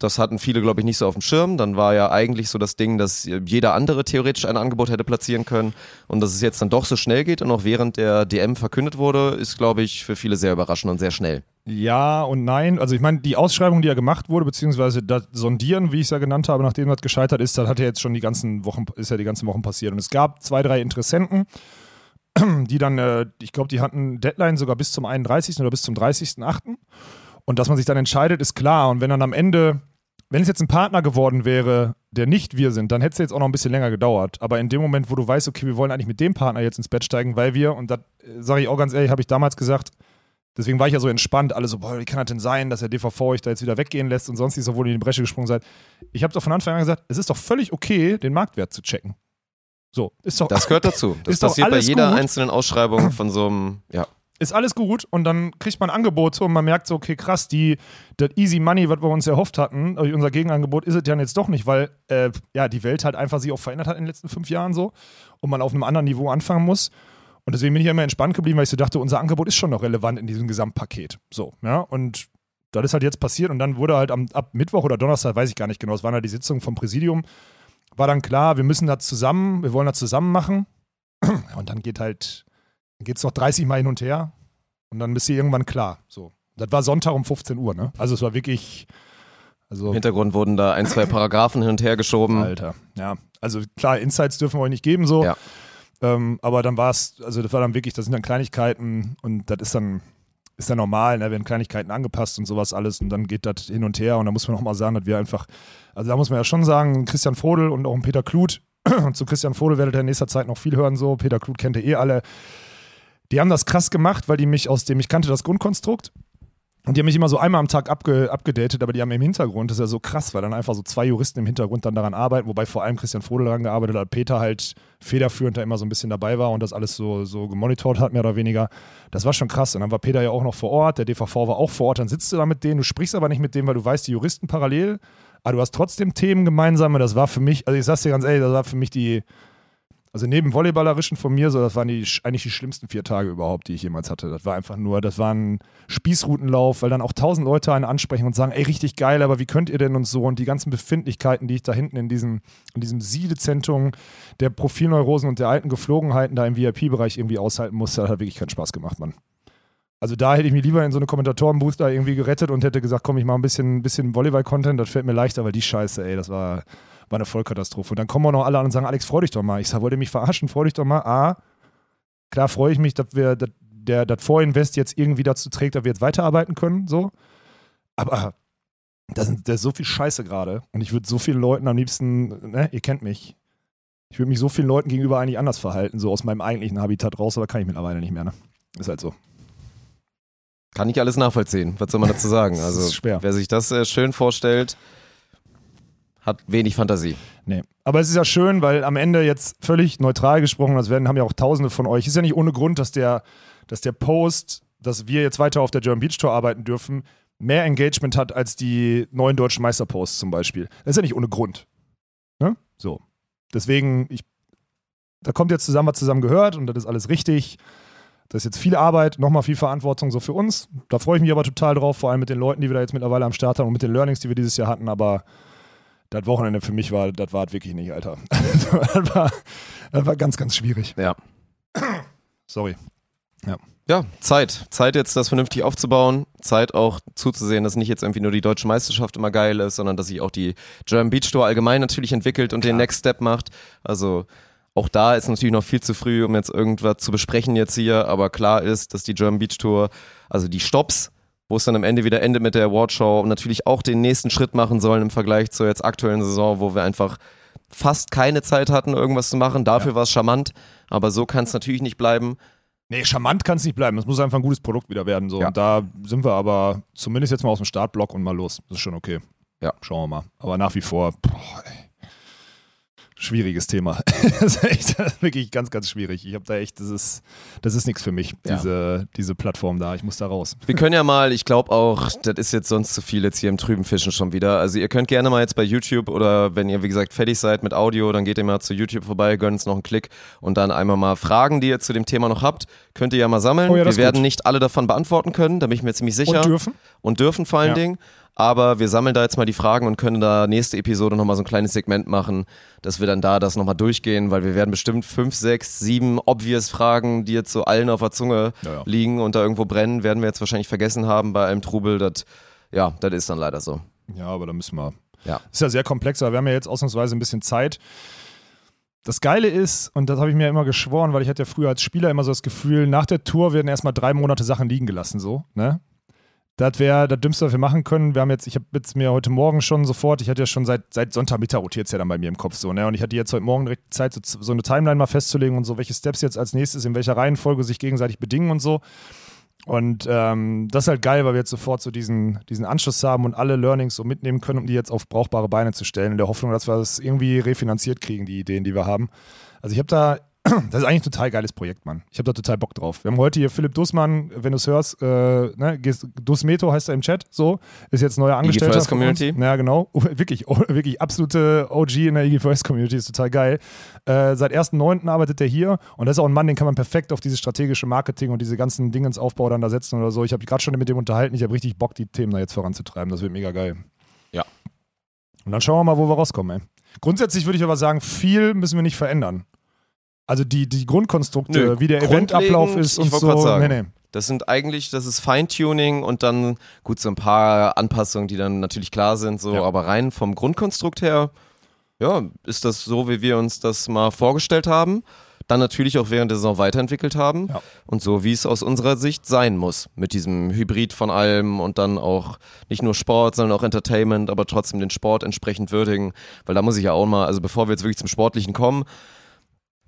Speaker 1: Das hatten viele, glaube ich, nicht so auf dem Schirm. Dann war ja eigentlich so das Ding, dass jeder andere theoretisch ein Angebot hätte platzieren können. Und dass es jetzt dann doch so schnell geht und auch während der DM verkündet wurde, ist, glaube ich, für viele sehr überraschend und sehr schnell.
Speaker 2: Ja und nein. Also ich meine, die Ausschreibung, die ja gemacht wurde, beziehungsweise das Sondieren, wie ich es ja genannt habe, nachdem das gescheitert ist, das hat ja jetzt schon die ganzen Wochen, ist ja die ganzen Wochen passiert. Und es gab zwei, drei Interessenten, die dann, äh, ich glaube, die hatten Deadline sogar bis zum 31. oder bis zum 30.8. Und dass man sich dann entscheidet, ist klar. Und wenn dann am Ende, wenn es jetzt ein Partner geworden wäre, der nicht wir sind, dann hätte es jetzt auch noch ein bisschen länger gedauert. Aber in dem Moment, wo du weißt, okay, wir wollen eigentlich mit dem Partner jetzt ins Bett steigen, weil wir, und das sage ich auch ganz ehrlich, habe ich damals gesagt, deswegen war ich ja so entspannt, alle so, boah, wie kann das denn sein, dass der DVV euch da jetzt wieder weggehen lässt und sonst nicht, obwohl ihr in die Bresche gesprungen seid. Ich habe doch von Anfang an gesagt, es ist doch völlig okay, den Marktwert zu checken. So, ist doch,
Speaker 1: Das gehört dazu. Das
Speaker 2: Ist
Speaker 1: passiert bei jeder
Speaker 2: gut.
Speaker 1: einzelnen Ausschreibung von so einem, ja.
Speaker 2: Ist alles gut und dann kriegt man Angebote und man merkt so, okay, krass, die, das Easy Money, was wir uns erhofft hatten, durch unser Gegenangebot ist es ja jetzt doch nicht, weil äh, ja, die Welt halt einfach sich auch verändert hat in den letzten fünf Jahren so und man auf einem anderen Niveau anfangen muss. Und deswegen bin ich immer entspannt geblieben, weil ich so dachte, unser Angebot ist schon noch relevant in diesem Gesamtpaket. So, ja, und das ist halt jetzt passiert und dann wurde halt am, ab Mittwoch oder Donnerstag, weiß ich gar nicht genau, es waren halt die Sitzungen vom Präsidium, war dann klar, wir müssen das zusammen, wir wollen das zusammen machen. Und dann geht halt, dann geht es noch 30 Mal hin und her und dann bist du irgendwann klar. So. Das war Sonntag um 15 Uhr, ne? Also es war wirklich, also
Speaker 1: Im Hintergrund wurden da ein, zwei Paragraphen hin und her geschoben.
Speaker 2: Alter, ja. Also klar, Insights dürfen wir euch nicht geben, so.
Speaker 1: Ja.
Speaker 2: Ähm, aber dann war es, also das war dann wirklich, das sind dann Kleinigkeiten und das ist dann, ist dann normal, ne? werden Kleinigkeiten angepasst und sowas alles und dann geht das hin und her und da muss man auch mal sagen, dass wir einfach, also da muss man ja schon sagen, Christian Vogel und auch Peter Kluth, und zu Christian Vogel werdet ihr in nächster Zeit noch viel hören, so, Peter Kluth kennt ihr eh alle, die haben das krass gemacht, weil die mich aus dem, ich kannte das Grundkonstrukt und die haben mich immer so einmal am Tag abge, abgedatet, aber die haben im Hintergrund, das ist ja so krass, weil dann einfach so zwei Juristen im Hintergrund dann daran arbeiten, wobei vor allem Christian Vogel daran gearbeitet hat, Peter halt federführend da immer so ein bisschen dabei war und das alles so, so gemonitort hat, mehr oder weniger. Das war schon krass. Und dann war Peter ja auch noch vor Ort, der DVV war auch vor Ort, dann sitzt du da mit denen, du sprichst aber nicht mit denen, weil du weißt, die Juristen parallel, aber du hast trotzdem Themen gemeinsame. Das war für mich, also ich sag's dir ganz ehrlich, das war für mich die, also neben Volleyballerischen von mir, so, das waren die, eigentlich die schlimmsten vier Tage überhaupt, die ich jemals hatte. Das war einfach nur, das war ein Spießrutenlauf, weil dann auch tausend Leute einen ansprechen und sagen, ey, richtig geil, aber wie könnt ihr denn und so und die ganzen Befindlichkeiten, die ich da hinten in diesem, in diesem Siedezentrum der Profilneurosen und der alten Geflogenheiten da im VIP-Bereich irgendwie aushalten musste, hat wirklich keinen Spaß gemacht, Mann. Also da hätte ich mich lieber in so eine Kommentatorenbooth da irgendwie gerettet und hätte gesagt, komm, ich mache ein bisschen, bisschen Volleyball-Content, das fällt mir leichter, weil die Scheiße, ey, das war, war eine Vollkatastrophe. Und dann kommen auch noch alle an und sagen, Alex, freu dich doch mal. Ich sag, wollt ihr mich verarschen? Freu dich doch mal. A, klar freue ich mich, dass wir, dass der das Vorinvest jetzt irgendwie dazu trägt, dass wir jetzt weiterarbeiten können, so. Aber da, sind, da ist so viel Scheiße gerade und ich würde so vielen Leuten am liebsten, ne, ihr kennt mich, ich würde mich so vielen Leuten gegenüber eigentlich anders verhalten, so aus meinem eigentlichen Habitat raus, aber kann ich mittlerweile nicht mehr, ne? Ist halt so.
Speaker 1: Kann ich alles nachvollziehen. Was soll man dazu sagen? Also, wer sich das äh, schön vorstellt, hat wenig Fantasie.
Speaker 2: Nee. Aber es ist ja schön, weil am Ende jetzt völlig neutral gesprochen, das werden, haben ja auch tausende von euch. Ist ja nicht ohne Grund, dass der, dass der Post, dass wir jetzt weiter auf der German Beach Tour arbeiten dürfen, mehr Engagement hat als die neuen deutschen Meisterposts zum Beispiel. Das ist ja nicht ohne Grund. Ne? So. Deswegen, ich, da kommt jetzt zusammen, was zusammen gehört und das ist alles richtig. Das ist jetzt viel Arbeit, nochmal viel Verantwortung so für uns. Da freue ich mich aber total drauf, vor allem mit den Leuten, die wir da jetzt mittlerweile am Start haben und mit den Learnings, die wir dieses Jahr hatten. Aber das Wochenende für mich war, das war es wirklich nicht, Alter. das, war, das war ganz, ganz schwierig.
Speaker 1: Ja.
Speaker 2: Sorry.
Speaker 1: Ja, Zeit. Zeit jetzt, das vernünftig aufzubauen. Zeit auch zuzusehen, dass nicht jetzt irgendwie nur die deutsche Meisterschaft immer geil ist, sondern dass sich auch die German Beach Tour allgemein natürlich entwickelt und den Next Step macht. Also auch da ist natürlich noch viel zu früh, um jetzt irgendwas zu besprechen jetzt hier, aber klar ist, dass die German Beach Tour, also die Stops, wo es dann am Ende wieder endet mit der Awardshow, natürlich auch den nächsten Schritt machen sollen im Vergleich zur jetzt aktuellen Saison, wo wir einfach fast keine Zeit hatten, irgendwas zu machen. Dafür war es charmant, aber so kann es natürlich nicht bleiben.
Speaker 2: Nee, charmant kann es nicht bleiben. Es muss einfach ein gutes Produkt wieder werden. So.
Speaker 1: Ja.
Speaker 2: Und da sind wir aber zumindest jetzt mal aus dem Startblock und mal los. Das ist schon okay.
Speaker 1: Ja.
Speaker 2: Schauen wir mal. Aber nach wie vor, boah, ey. Schwieriges Thema. das ist echt das ist wirklich ganz, ganz schwierig. Ich habe da echt, das ist, das ist nichts für mich,
Speaker 1: Ja.
Speaker 2: diese, diese Plattform da. Ich muss da raus.
Speaker 1: Wir können ja mal, ich glaube auch, das ist jetzt sonst zu viel jetzt hier im trüben Fischen schon wieder. Also ihr könnt gerne mal jetzt bei YouTube oder wenn ihr wie gesagt fertig seid mit Audio, dann geht ihr mal zu YouTube vorbei, gönnt uns noch einen Klick und dann einmal mal Fragen, die ihr zu dem Thema noch habt, könnt ihr ja mal sammeln.
Speaker 2: Oh ja,
Speaker 1: wir werden
Speaker 2: gut.
Speaker 1: nicht alle davon beantworten können, da bin ich mir ziemlich sicher.
Speaker 2: Und dürfen.
Speaker 1: Und dürfen vor allen
Speaker 2: Ja.
Speaker 1: Dingen. Aber wir sammeln da jetzt mal die Fragen und können da nächste Episode nochmal so ein kleines Segment machen, dass wir dann da das nochmal durchgehen, weil wir werden bestimmt fünf, sechs, sieben obvious Fragen, die jetzt so allen auf der Zunge
Speaker 2: Ja, ja.
Speaker 1: liegen und da irgendwo brennen, werden wir jetzt wahrscheinlich vergessen haben bei einem Trubel. Das, ja, das ist dann leider so.
Speaker 2: Ja, aber da müssen wir.
Speaker 1: Ja.
Speaker 2: Ist ja sehr komplex, aber wir haben ja jetzt ausnahmsweise ein bisschen Zeit. Das Geile ist, und das habe ich mir immer geschworen, weil ich hatte ja früher als Spieler immer so das Gefühl, nach der Tour werden erstmal drei Monate Sachen liegen gelassen, so, ne? Das wäre das Dümmste, was wir machen können. Wir haben jetzt, ich habe jetzt mir heute Morgen schon sofort, ich hatte ja schon seit, seit Sonntagmittag rotiert es ja dann bei mir im Kopf so, ne? Und ich hatte jetzt heute Morgen direkt Zeit, so, so eine Timeline mal festzulegen und so, welche Steps jetzt als nächstes in welcher Reihenfolge sich gegenseitig bedingen und so. Und ähm, das ist halt geil, weil wir jetzt sofort so diesen, diesen Anschluss haben und alle Learnings so mitnehmen können, um die jetzt auf brauchbare Beine zu stellen, in der Hoffnung, dass wir das irgendwie refinanziert kriegen, die Ideen, die wir haben. Also ich habe da, das ist eigentlich ein total geiles Projekt, Mann. Ich habe da total Bock drauf. Wir haben heute hier Philipp Dussmann, wenn du es hörst, äh, ne, Dussmeto heißt er im Chat, so, ist jetzt neuer Angestellter. Uns.
Speaker 1: Community.
Speaker 2: Ja, genau. Wirklich, oh, wirklich absolute OG in der IGVS Community, ist total geil. Äh, seit 1.9. arbeitet er hier und das ist auch ein Mann, den kann man perfekt auf dieses strategische Marketing und diese ganzen Dinge ins Aufbau dann da setzen oder so. Ich habe gerade schon mit dem unterhalten, ich habe richtig Bock, die Themen da jetzt voranzutreiben. Das wird mega geil.
Speaker 1: Ja.
Speaker 2: Und dann schauen wir mal, wo wir rauskommen, ey. Grundsätzlich würde ich aber sagen, viel müssen wir nicht verändern. Also die, die Grundkonstrukte,
Speaker 1: Nö,
Speaker 2: wie der Eventablauf ist und so.
Speaker 1: sagen.
Speaker 2: Nee, nee.
Speaker 1: Das sind eigentlich, das ist Feintuning und dann gut so ein paar Anpassungen, die dann natürlich klar sind, so,
Speaker 2: Ja.
Speaker 1: aber rein vom Grundkonstrukt her, ja, ist das so, wie wir uns das mal vorgestellt haben. Dann natürlich auch während der Saison weiterentwickelt haben
Speaker 2: Ja.
Speaker 1: und so, wie es aus unserer Sicht sein muss. Mit diesem Hybrid von allem und dann auch nicht nur Sport, sondern auch Entertainment, aber trotzdem den Sport entsprechend würdigen. Weil da muss ich ja auch mal, also bevor wir jetzt wirklich zum Sportlichen kommen,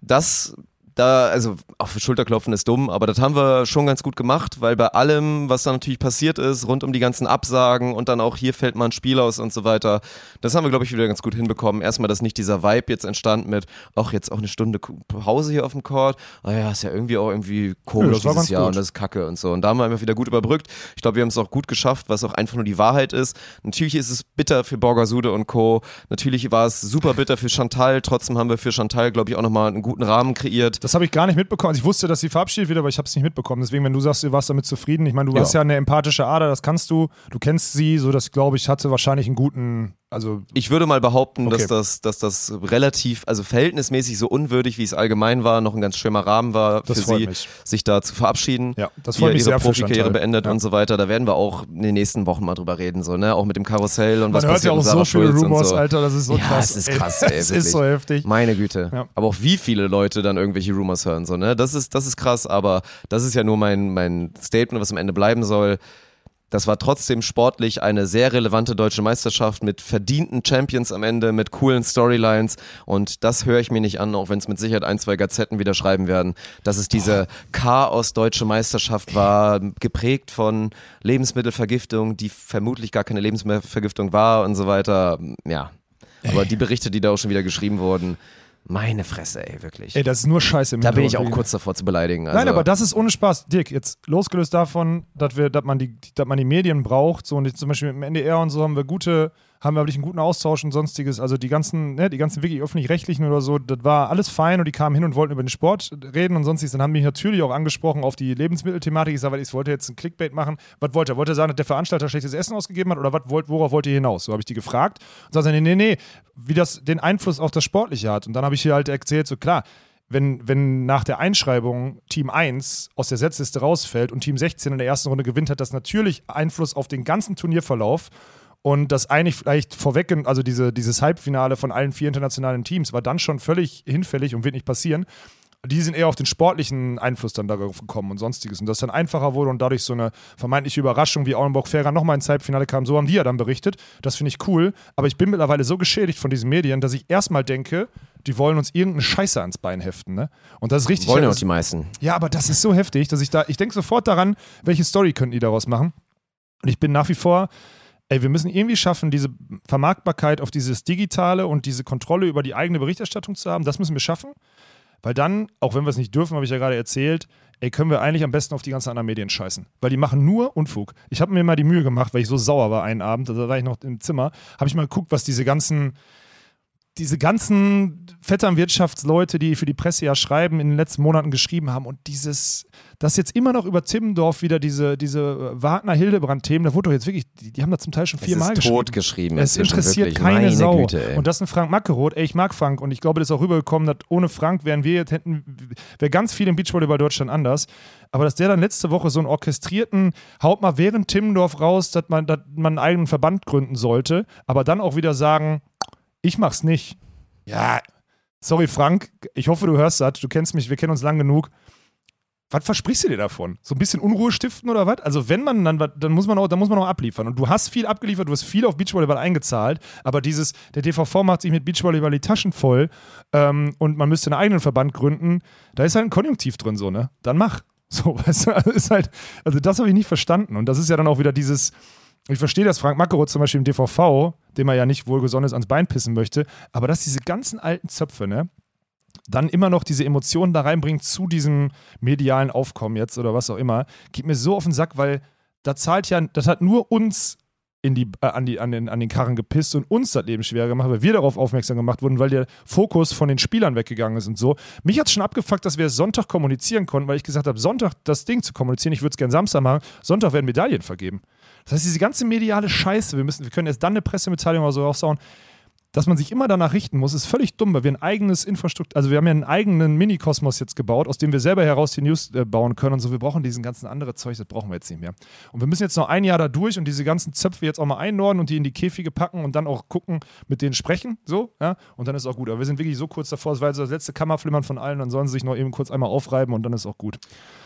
Speaker 1: das da, also auf Schulterklopfen ist dumm, aber das haben wir schon ganz gut gemacht, weil bei allem, was da natürlich passiert ist, rund um die ganzen Absagen und dann auch hier fällt mal ein Spiel aus und so weiter, das haben wir, glaube ich, wieder ganz gut hinbekommen. Erstmal, dass nicht dieser Vibe jetzt entstand mit, ach, jetzt auch eine Stunde Pause hier auf dem Court, ah ja, ist ja irgendwie auch irgendwie komisch
Speaker 2: war
Speaker 1: dieses Jahr
Speaker 2: gut.
Speaker 1: und das ist kacke und so. Und da haben wir einfach wieder gut überbrückt. Ich glaube, wir haben es auch gut geschafft, was auch einfach nur die Wahrheit ist. Natürlich ist es bitter für Borgasude und Co. Natürlich war es super bitter für Chantal, trotzdem haben wir für Chantal, glaube ich, auch nochmal einen guten Rahmen kreiert.
Speaker 2: Das habe ich gar nicht mitbekommen. Also ich wusste, dass sie verabschiedet wird, aber ich habe es nicht mitbekommen. Deswegen, wenn du sagst, du warst damit zufrieden, ich meine, du hast ja.
Speaker 1: Ja.
Speaker 2: eine empathische Ader, das kannst du. Du kennst sie, so dass, glaube ich, hatte wahrscheinlich einen guten Also
Speaker 1: Ich würde mal behaupten,
Speaker 2: Okay.
Speaker 1: dass, das, dass das relativ, also verhältnismäßig so unwürdig, wie es allgemein war, noch ein ganz schöner Rahmen war
Speaker 2: Das
Speaker 1: für sie,
Speaker 2: mich.
Speaker 1: sich da zu verabschieden.
Speaker 2: Ja, das freut
Speaker 1: ja
Speaker 2: mich
Speaker 1: ihre
Speaker 2: sehr
Speaker 1: Profikarriere beendet
Speaker 2: Ja.
Speaker 1: und so weiter. Da werden wir auch in den nächsten Wochen mal drüber reden, so, ne? Auch mit dem Karussell und
Speaker 2: Man
Speaker 1: was
Speaker 2: hört ja
Speaker 1: passiert
Speaker 2: auch so viele
Speaker 1: Schulz
Speaker 2: Rumors,
Speaker 1: so.
Speaker 2: Alter, das ist so
Speaker 1: ja,
Speaker 2: krass.
Speaker 1: es ist krass, ey,
Speaker 2: Es
Speaker 1: wirklich.
Speaker 2: ist so heftig.
Speaker 1: Meine Güte.
Speaker 2: Ja.
Speaker 1: Aber auch wie viele Leute dann irgendwelche Rumors hören, so, ne? Das ist, das ist krass, aber das ist ja nur mein, mein Statement, was am Ende bleiben soll. Das war trotzdem sportlich eine sehr relevante deutsche Meisterschaft mit verdienten Champions am Ende, mit coolen Storylines. Und das höre ich mir nicht an, auch wenn es mit Sicherheit ein, zwei Gazetten wieder schreiben werden, dass es diese Chaos-deutsche Meisterschaft war, geprägt von Lebensmittelvergiftung, die vermutlich gar keine Lebensmittelvergiftung war und so weiter. Ja. Aber die Berichte, die da auch schon wieder geschrieben wurden, meine Fresse, ey, wirklich.
Speaker 2: Ey, das ist nur Scheiße im
Speaker 1: da bin ich auch kurz davor zu beleidigen. Also,
Speaker 2: Nein, aber das ist ohne Spaß. Dirk, jetzt losgelöst davon, dass wir, dass man die, dass man die Medien braucht, so und zum Beispiel mit dem NDR und so haben wir gute, haben wir wirklich einen guten Austausch und sonstiges. Also die ganzen, ne, die ganzen wirklich öffentlich-rechtlichen oder so, das war alles fein und die kamen hin und wollten über den Sport reden und sonstiges. Dann haben mich natürlich auch angesprochen auf die Lebensmittelthematik. Ich sage, ich wollte jetzt ein Clickbait machen. Was wollte er? Wollte er sagen, dass der Veranstalter schlechtes Essen ausgegeben hat oder was worauf wollt ihr hinaus? So habe ich die gefragt. Und dann sagen sie, nee, nee, nee, wie das den Einfluss auf das Sportliche hat. Und dann habe ich hier halt erzählt, so klar, wenn, wenn nach der Einschreibung Team 1 aus der Setzliste rausfällt und Team 16 in der ersten Runde gewinnt, hat das natürlich Einfluss auf den ganzen Turnierverlauf. Und das eigentlich vielleicht vorweg, also diese, dieses Halbfinale von allen vier internationalen Teams war dann schon völlig hinfällig und wird nicht passieren. Die sind eher auf den sportlichen Einfluss dann darauf gekommen und sonstiges. Und das dann einfacher wurde und dadurch so eine vermeintliche Überraschung wie Auenburg-Ferrer nochmal ins Halbfinale kam, so haben die ja dann berichtet. Das finde ich cool. Aber ich bin mittlerweile so geschädigt von diesen Medien, dass ich erstmal denke, die wollen uns irgendeine Scheiße ans Bein heften. Ne? Und das ist richtig.
Speaker 1: wollen ja auch die meisten.
Speaker 2: ja, aber das ist so heftig, dass ich da, ich denke sofort daran, welche Story könnten die daraus machen. Und ich bin nach wie vor, ey, wir müssen irgendwie schaffen, diese Vermarktbarkeit auf dieses Digitale und diese Kontrolle über die eigene Berichterstattung zu haben. Das müssen wir schaffen. Weil dann, auch wenn wir es nicht dürfen, habe ich ja gerade erzählt, ey, können wir eigentlich am besten auf die ganzen anderen Medien scheißen. Weil die machen nur Unfug. Ich habe mir mal die Mühe gemacht, weil ich so sauer war einen Abend, da war ich noch im Zimmer, habe ich mal geguckt, was diese ganzen diese ganzen Vetternwirtschaftsleute, die für die Presse ja schreiben, in den letzten Monaten geschrieben haben und dieses, dass jetzt immer noch über Timmendorf wieder diese, diese Wagner-Hildebrand-Themen, da wurde doch jetzt wirklich, die, die haben da zum Teil schon viermal geschrieben.
Speaker 1: tot geschrieben.
Speaker 2: Es interessiert keine
Speaker 1: Meine
Speaker 2: Sau.
Speaker 1: Güte,
Speaker 2: und das ist ein Frank Mackeroth. Ey, ich mag Frank und ich glaube, das ist auch rübergekommen, dass ohne Frank wären wir jetzt hätten, wäre ganz viel im Beachvolleyball Deutschland anders. Aber dass der dann letzte Woche so einen orchestrierten, haut mal während Timmendorf raus, dass man, dass man einen eigenen Verband gründen sollte, aber dann auch wieder sagen, ich mach's nicht. Ja, sorry Frank, ich hoffe, du hörst das. Du kennst mich, wir kennen uns lang genug. Was versprichst du dir davon? So ein bisschen Unruhe stiften oder was? Also wenn man dann, wat- dann muss man auch, dann muss man auch abliefern. Und du hast viel abgeliefert, du hast viel auf Beachvolleyball eingezahlt, aber dieses, der DVV macht sich mit Beachvolleyball die Taschen voll ähm, und man müsste einen eigenen Verband gründen, da ist halt ein Konjunktiv drin, so, ne? Dann mach. So, weißt du, also ist halt, also das habe ich nicht verstanden. Und das ist ja dann auch wieder dieses, ich verstehe, dass Frank Mackeroth zum Beispiel im DVV, dem er ja nicht wohlgesonnen ist, ans Bein pissen möchte, aber dass diese ganzen alten Zöpfe, ne, dann immer noch diese Emotionen da reinbringt zu diesem medialen Aufkommen jetzt oder was auch immer, geht mir so auf den Sack, weil da zahlt ja, das hat nur uns in die, äh, an, die, an, den, an den Karren gepisst und uns das Leben schwerer gemacht, weil wir darauf aufmerksam gemacht wurden, weil der Fokus von den Spielern weggegangen ist und so. Mich hat es schon abgefuckt, dass wir Sonntag kommunizieren konnten, weil ich gesagt habe, Sonntag das Ding zu kommunizieren, ich würde es gerne Samstag machen, Sonntag werden Medaillen vergeben. Das heißt, diese ganze mediale Scheiße, wir, müssen, wir können erst dann eine Pressemitteilung oder so raushauen, dass man sich immer danach richten muss, ist völlig dumm, weil wir ein eigenes Infrastruktur, also wir haben ja einen eigenen Mini-Kosmos jetzt gebaut, aus dem wir selber heraus die News äh, bauen können und so. Wir brauchen diesen ganzen anderen Zeug, das brauchen wir jetzt nicht mehr. Und wir müssen jetzt noch ein Jahr da durch und diese ganzen Zöpfe jetzt auch mal einnorden und die in die Käfige packen und dann auch gucken, mit denen sprechen, so, ja, und dann ist auch gut. Aber wir sind wirklich so kurz davor, es war also das letzte Kammerflimmern von allen, dann sollen sie sich noch eben kurz einmal aufreiben und dann ist auch gut.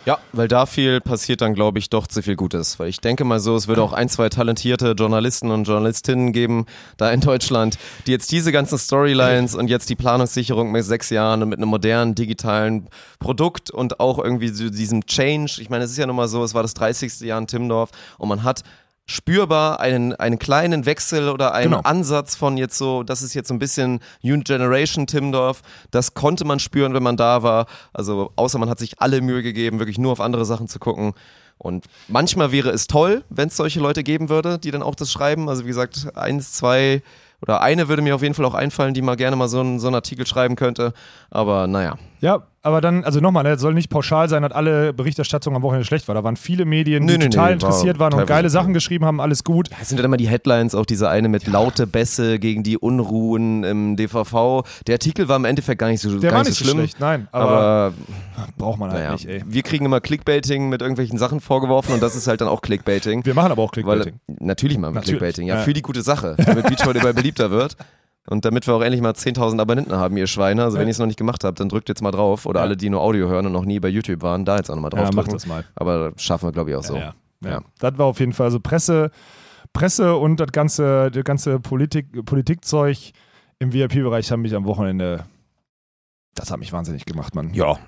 Speaker 1: Ja, weil da viel passiert dann, glaube ich, doch zu viel Gutes. Weil ich denke mal so, es würde auch ein, zwei talentierte Journalisten und Journalistinnen geben, da in Deutschland, die jetzt diese ganzen Storylines und jetzt die Planungssicherung mit sechs Jahren und mit einem modernen digitalen Produkt und auch irgendwie so diesem Change. Ich meine, es ist ja nun mal so, es war das 30. Jahr in Timmendorf und man hat spürbar einen, einen kleinen Wechsel oder einen
Speaker 2: Genau.
Speaker 1: Ansatz von jetzt so, das ist jetzt so ein bisschen New Generation Timmendorf. Das konnte man spüren, wenn man da war. Also außer man hat sich alle Mühe gegeben, wirklich nur auf andere Sachen zu gucken. Und manchmal wäre es toll, wenn es solche Leute geben würde, die dann auch das schreiben. Also wie gesagt, eins, zwei oder eine würde mir auf jeden Fall auch einfallen, die mal gerne mal so einen, so einen Artikel schreiben könnte. Aber naja,
Speaker 2: Ja, aber dann, also nochmal, es soll nicht pauschal sein, dass alle Berichterstattung am Wochenende schlecht war. Da waren viele Medien, die
Speaker 1: Nee, nee,
Speaker 2: total
Speaker 1: nee,
Speaker 2: interessiert
Speaker 1: war
Speaker 2: waren und geile. Sachen geschrieben haben, alles gut.
Speaker 1: Es sind dann immer die Headlines, auch diese eine mit laute Bässe gegen die Unruhen im DVV. Der Artikel war im Endeffekt gar nicht so,
Speaker 2: Der
Speaker 1: gar
Speaker 2: war
Speaker 1: nicht so schlimm.
Speaker 2: schlecht, nein, aber,
Speaker 1: Aber
Speaker 2: braucht man halt
Speaker 1: naja,
Speaker 2: nicht, ey.
Speaker 1: wir kriegen immer Clickbaiting mit irgendwelchen Sachen vorgeworfen und das ist halt dann auch Clickbaiting.
Speaker 2: Wir machen aber auch
Speaker 1: Weil,
Speaker 2: Clickbaiting.
Speaker 1: natürlich machen wir
Speaker 2: Natürlich,
Speaker 1: Clickbaiting. Ja,
Speaker 2: ja.
Speaker 1: für die gute Sache, damit Beachvolleyball beliebter wird. Und damit wir auch endlich mal 10.000 Abonnenten haben, ihr Schweine. Also wenn ihr es noch nicht gemacht habt, dann drückt jetzt mal drauf. Oder
Speaker 2: Ja.
Speaker 1: alle, die nur Audio hören und noch nie bei YouTube waren, da jetzt auch nochmal drauf
Speaker 2: ja, mach
Speaker 1: drücken.
Speaker 2: das mal.
Speaker 1: Aber das schaffen wir, glaube ich, auch so.
Speaker 2: Ja, ja.
Speaker 1: Ja.
Speaker 2: Das war auf jeden Fall so Presse, Presse und das ganze, das ganze Politik, Politikzeug im VIP-Bereich haben mich am Wochenende, das hat mich wahnsinnig gemacht, Mann.
Speaker 1: Ja.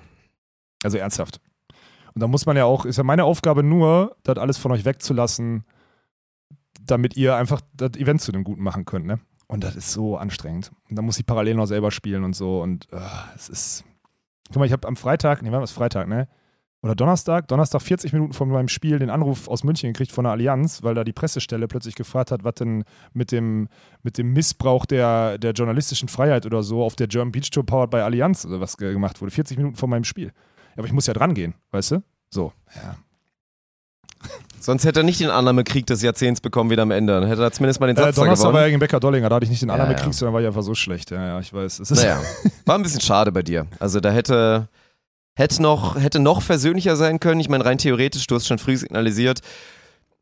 Speaker 2: Also ernsthaft. Und da muss man ja auch, ist ja meine Aufgabe nur, das alles von euch wegzulassen, damit ihr einfach das Event zu dem Guten machen könnt, ne? Und das ist so anstrengend. Und dann muss ich parallel noch selber spielen und so. Und äh, es ist. Guck mal, ich habe am Freitag, nee, war das Freitag, ne? Oder Donnerstag, Donnerstag 40 Minuten vor meinem Spiel den Anruf aus München gekriegt von der Allianz, weil da die Pressestelle plötzlich gefragt hat, was denn mit dem, mit dem Missbrauch der, der journalistischen Freiheit oder so auf der German Beach Tour Powered bei Allianz oder was ge- gemacht wurde. 40 Minuten vor meinem Spiel. Aber ich muss ja dran gehen, weißt du? So. Ja.
Speaker 1: Sonst hätte er nicht den Annahmekrieg des Jahrzehnts bekommen wieder am Ende. Dann hätte er zumindest mal den
Speaker 2: Äh,
Speaker 1: Satz da
Speaker 2: Donnerstag war ja gegen Becker Dollinger, da hatte ich nicht den
Speaker 1: Ja,
Speaker 2: Annahme
Speaker 1: ja.
Speaker 2: gekriegt, sondern war ich einfach so schlecht. Ja, ja, ich weiß. Es ist
Speaker 1: Naja, war ein bisschen schade bei dir. Also da hätte, hätte, noch, hätte noch versöhnlicher sein können. Ich meine, rein theoretisch, du hast schon früh signalisiert,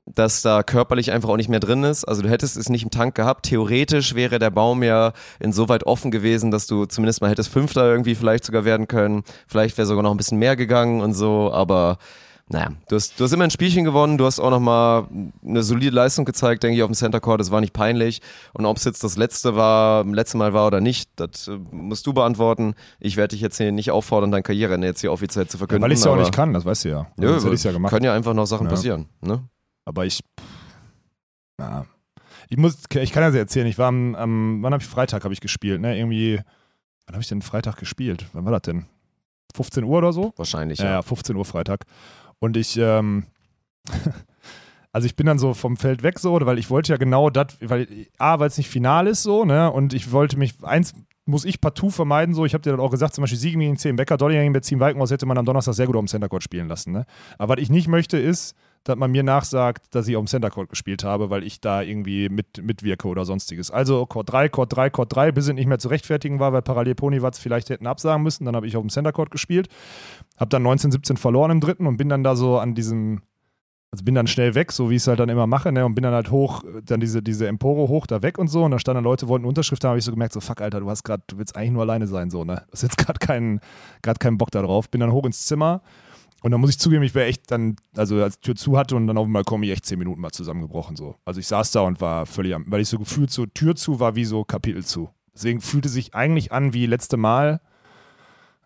Speaker 1: dass da körperlich einfach auch nicht mehr drin ist. Also du hättest es nicht im Tank gehabt. Theoretisch wäre der Baum ja insoweit offen gewesen, dass du zumindest mal hättest Fünfter irgendwie vielleicht sogar werden können. Vielleicht wäre sogar noch ein bisschen mehr gegangen und so, aber naja, du hast, du hast immer ein Spielchen gewonnen, du hast auch nochmal eine solide Leistung gezeigt, denke ich, auf dem Center Court, das war nicht peinlich. Und ob es jetzt das letzte war, letzte Mal war oder nicht, das äh, musst du beantworten. Ich werde dich jetzt hier nicht auffordern, dein Karriereende jetzt hier offiziell zu verkünden.
Speaker 2: weil ich es ja auch nicht kann, das weißt du ja.
Speaker 1: Ja,
Speaker 2: hätte ich ja gemacht.
Speaker 1: Können ja einfach noch Sachen
Speaker 2: Ja.
Speaker 1: passieren. Ne?
Speaker 2: Aber ich. Na. Ich muss, ich kann ja sehr erzählen, ich war am, am wann habe ich Freitag habe ich gespielt, ne? Irgendwie, wann habe ich denn Freitag gespielt? Wann war das denn? 15 Uhr oder so?
Speaker 1: Wahrscheinlich,
Speaker 2: Ja,
Speaker 1: ja.
Speaker 2: ja, 15 Uhr Freitag. Und ich, ähm, also ich bin dann so vom Feld weg so, weil ich wollte ja genau das, weil A, weil es nicht final ist so, ne? Und ich wollte mich, eins muss ich partout vermeiden, so, ich habe dir dann auch gesagt, zum Beispiel Siegen gegen 10 Becker, Dollinger gegen Betzin Walkenhaus hätte man am Donnerstag sehr gut auf dem Center Court spielen lassen, ne? Aber was ich nicht möchte, ist, dass man mir nachsagt, dass ich auf dem Center Court gespielt habe, weil ich da irgendwie mit, mitwirke oder sonstiges. Also Court 3, Court 3, Court 3, bis es nicht mehr zu rechtfertigen war, weil parallel Ponywatz vielleicht hätten absagen müssen. Dann habe ich auf dem Center Court gespielt. Hab dann 19, 17 verloren im dritten und bin dann da so an diesem, also bin dann schnell weg, so wie ich es halt dann immer mache, ne, und bin dann halt hoch, dann diese, diese Empore hoch da weg und so. Und da standen Leute, wollten Unterschrift haben, habe ich so gemerkt, so fuck, Alter, du hast gerade, du willst eigentlich nur alleine sein, so, ne? Du hast jetzt gerade keinen, gerade keinen Bock da drauf. Bin dann hoch ins Zimmer und dann muss ich zugeben, ich wäre echt dann, also als Tür zu hatte und dann auf dem Balkon bin ich echt zehn Minuten mal zusammengebrochen, so. Also ich saß da und war völlig am, weil ich so gefühlt so, Tür zu war wie so Kapitel zu. Deswegen fühlte sich eigentlich an wie letzte Mal,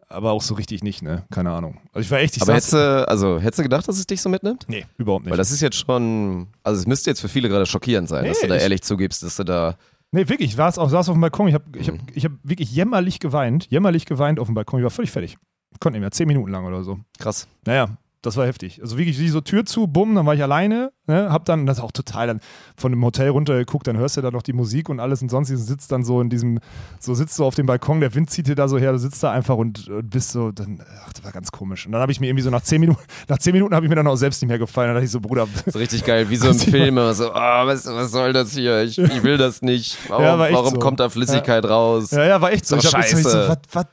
Speaker 2: aber auch so richtig nicht, ne? Keine Ahnung. Also ich war echt, ich
Speaker 1: Aber
Speaker 2: saß,
Speaker 1: hättest du, also, hättest du gedacht, dass es dich so mitnimmt?
Speaker 2: Nee, überhaupt nicht.
Speaker 1: Weil das ist jetzt schon, also es müsste jetzt für viele gerade schockierend sein, dass
Speaker 2: Nee,
Speaker 1: du da
Speaker 2: ich-
Speaker 1: ehrlich zugibst, dass du da,
Speaker 2: Nee, wirklich, ich saß, auch, saß auf dem Balkon, ich habe ich hab,
Speaker 1: Mhm.
Speaker 2: ich hab wirklich jämmerlich geweint, jämmerlich geweint auf dem Balkon, ich war völlig fertig. Konnte nicht mehr, zehn Minuten lang oder so.
Speaker 1: krass.
Speaker 2: Naja, das war heftig. Also wirklich, so Tür zu, bumm, dann war ich alleine, ne, hab dann, das ist auch total dann von dem Hotel runtergeguckt, dann hörst du da noch die Musik und alles und sonstiges, sitzt dann so in diesem, so sitzt du auf dem Balkon, der Wind zieht dir da so her, du sitzt da einfach und, und bist so, dann, ach, das war ganz komisch. Und dann habe ich mir irgendwie so nach zehn Minuten, nach zehn Minuten habe ich mir dann auch selbst nicht mehr gefallen, dann dachte ich so, Bruder,
Speaker 1: So richtig geil, wie so
Speaker 2: ich
Speaker 1: Film, so, ah, was, was soll das hier? Ich, ich will das nicht. Warum,
Speaker 2: Ja,
Speaker 1: warum
Speaker 2: so.
Speaker 1: kommt da Flüssigkeit raus?
Speaker 2: Ja, ja, war echt so.
Speaker 1: Doch
Speaker 2: Ich hab jetzt so,
Speaker 1: scheiße.
Speaker 2: was, was,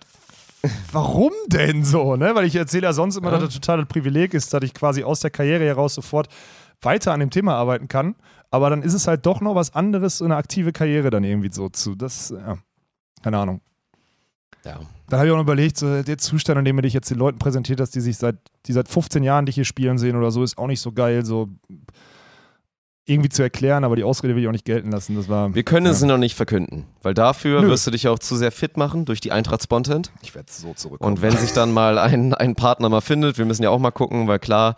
Speaker 2: warum denn so, ne? Weil ich erzähle ja sonst immer,
Speaker 1: Ja.
Speaker 2: dass das total das Privileg ist, dass ich quasi aus der Karriere heraus sofort weiter an dem Thema arbeiten kann. Aber dann ist es halt doch noch was anderes, so eine aktive Karriere dann irgendwie so zu. Das, ja, keine Ahnung.
Speaker 1: Ja.
Speaker 2: Dann habe ich auch noch überlegt, so der Zustand, in dem du dich jetzt den Leuten präsentiert hast, die sich seit, die seit 15 Jahren dich hier spielen sehen oder so, ist auch nicht so geil, so irgendwie zu erklären, aber die Ausrede will ich auch nicht gelten lassen. Das war.
Speaker 1: Wir können es
Speaker 2: ja.
Speaker 1: noch nicht verkünden, weil dafür
Speaker 2: Nö.
Speaker 1: wirst du dich auch zu sehr fit machen durch die Eintracht Spontent.
Speaker 2: Ich werde so zurückkommen.
Speaker 1: Und wenn sich dann mal ein, ein Partner mal findet, wir müssen ja auch mal gucken, weil klar,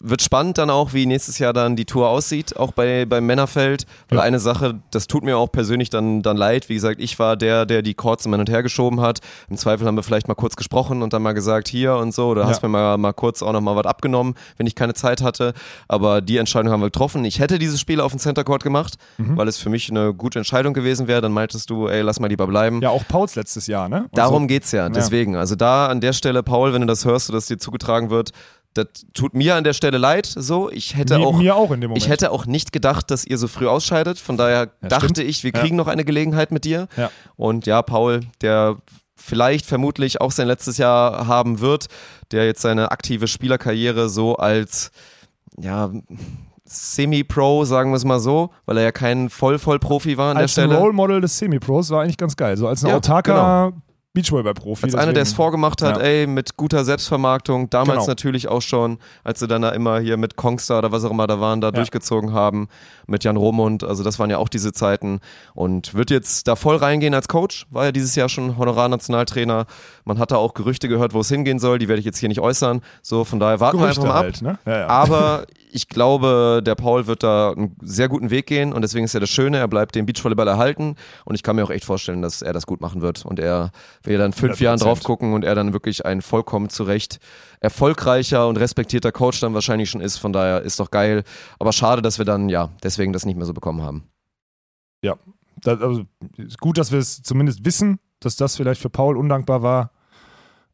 Speaker 1: wird spannend dann auch, wie nächstes Jahr dann die Tour aussieht, auch bei, beim Männerfeld. Weil
Speaker 2: Ja.
Speaker 1: eine Sache, das tut mir auch persönlich dann, dann leid. Wie gesagt, ich war der, der die Chords hin und her geschoben hat. Im Zweifel haben wir vielleicht mal kurz gesprochen und dann mal gesagt, hier und so. Oder
Speaker 2: Ja.
Speaker 1: hast mir mal, mal kurz auch noch mal was abgenommen, wenn ich keine Zeit hatte. Aber die Entscheidung haben wir getroffen. Ich hätte dieses Spiel auf dem Center Court gemacht,
Speaker 2: Mhm.
Speaker 1: weil es für mich eine gute Entscheidung gewesen wäre. Dann meintest du, ey, lass mal lieber bleiben.
Speaker 2: Ja, auch Pauls letztes Jahr, ne? Und
Speaker 1: Darum
Speaker 2: so.
Speaker 1: geht's ja. Deswegen, also da an der Stelle, Paul, wenn du das hörst, dass dir zugetragen wird, das tut mir an der Stelle leid. So, ich hätte
Speaker 2: mir,
Speaker 1: auch,
Speaker 2: mir auch in dem Moment.
Speaker 1: ich hätte auch nicht gedacht, dass ihr so früh ausscheidet. Von daher
Speaker 2: Ja,
Speaker 1: dachte
Speaker 2: stimmt.
Speaker 1: ich, wir
Speaker 2: Ja.
Speaker 1: kriegen noch eine Gelegenheit mit dir.
Speaker 2: Ja.
Speaker 1: Und ja, Paul, der vielleicht vermutlich auch sein letztes Jahr haben wird, der jetzt seine aktive Spielerkarriere so als ja Semi-Pro, sagen wir es mal so, weil er ja kein Voll-Voll-Profi war an
Speaker 2: als
Speaker 1: der Stelle.
Speaker 2: Role Model des Semi-Pros war eigentlich ganz geil. So als ein
Speaker 1: Ja,
Speaker 2: autarker Beachvolleyball-Profi.
Speaker 1: Als einer, der es vorgemacht hat,
Speaker 2: Ja.
Speaker 1: ey, mit guter Selbstvermarktung, damals
Speaker 2: Genau.
Speaker 1: natürlich auch schon, als sie dann da immer hier mit Kongstar oder was auch immer da waren, da durchgezogen haben, mit Jan Romund, also das waren ja auch diese Zeiten und wird jetzt da voll reingehen als Coach, war ja dieses Jahr schon Honorarnationaltrainer, man hat da auch Gerüchte gehört, wo es hingehen soll, die werde ich jetzt hier nicht äußern, so von daher warten
Speaker 2: Gerüchte
Speaker 1: wir einfach mal ab.
Speaker 2: halt, ne? Ja, ja.
Speaker 1: Aber ich glaube, der Paul wird da einen sehr guten Weg gehen und deswegen ist ja das Schöne, er bleibt dem Beachvolleyball erhalten und ich kann mir auch echt vorstellen, dass er das gut machen wird und er, wir dann fünf
Speaker 2: 100%.
Speaker 1: Jahren drauf gucken und er dann wirklich ein vollkommen zurecht erfolgreicher und respektierter Coach dann wahrscheinlich schon ist, von daher ist doch geil, aber schade, dass wir dann, ja, deswegen das nicht mehr so bekommen haben.
Speaker 2: Das, also, ist gut, dass wir es zumindest wissen, dass das vielleicht für Paul undankbar war.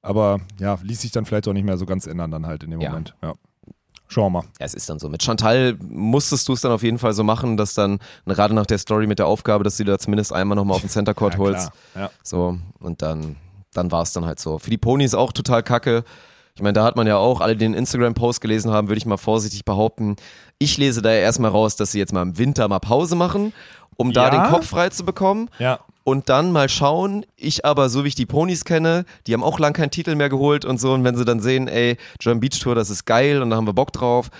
Speaker 2: Aber ja, ließ sich dann vielleicht auch nicht mehr so ganz ändern dann halt in dem
Speaker 1: Ja.
Speaker 2: Moment. Ja. Schauen wir mal.
Speaker 1: Ja, es ist dann so. Mit Chantal musstest du es dann auf jeden Fall so machen, dass dann, gerade nach der Story mit der Aufgabe, dass du da zumindest einmal nochmal auf den Center Court
Speaker 2: Ja,
Speaker 1: holst.
Speaker 2: Ja.
Speaker 1: So, und dann, dann war es dann halt so. Für die Ponys auch total kacke. Ich meine, da hat man ja auch, alle, die den Instagram-Post gelesen haben, würde ich mal vorsichtig behaupten, ich lese da ja erstmal raus, dass sie jetzt mal im Winter mal Pause machen, um da
Speaker 2: Ja.
Speaker 1: den Kopf frei zu bekommen
Speaker 2: ja.
Speaker 1: Und dann mal schauen. Ich aber, so wie ich die Ponys kenne, die haben auch lang keinen Titel mehr geholt und so. Und wenn sie dann sehen, ey, German Beach Tour, das ist geil und da haben wir Bock drauf,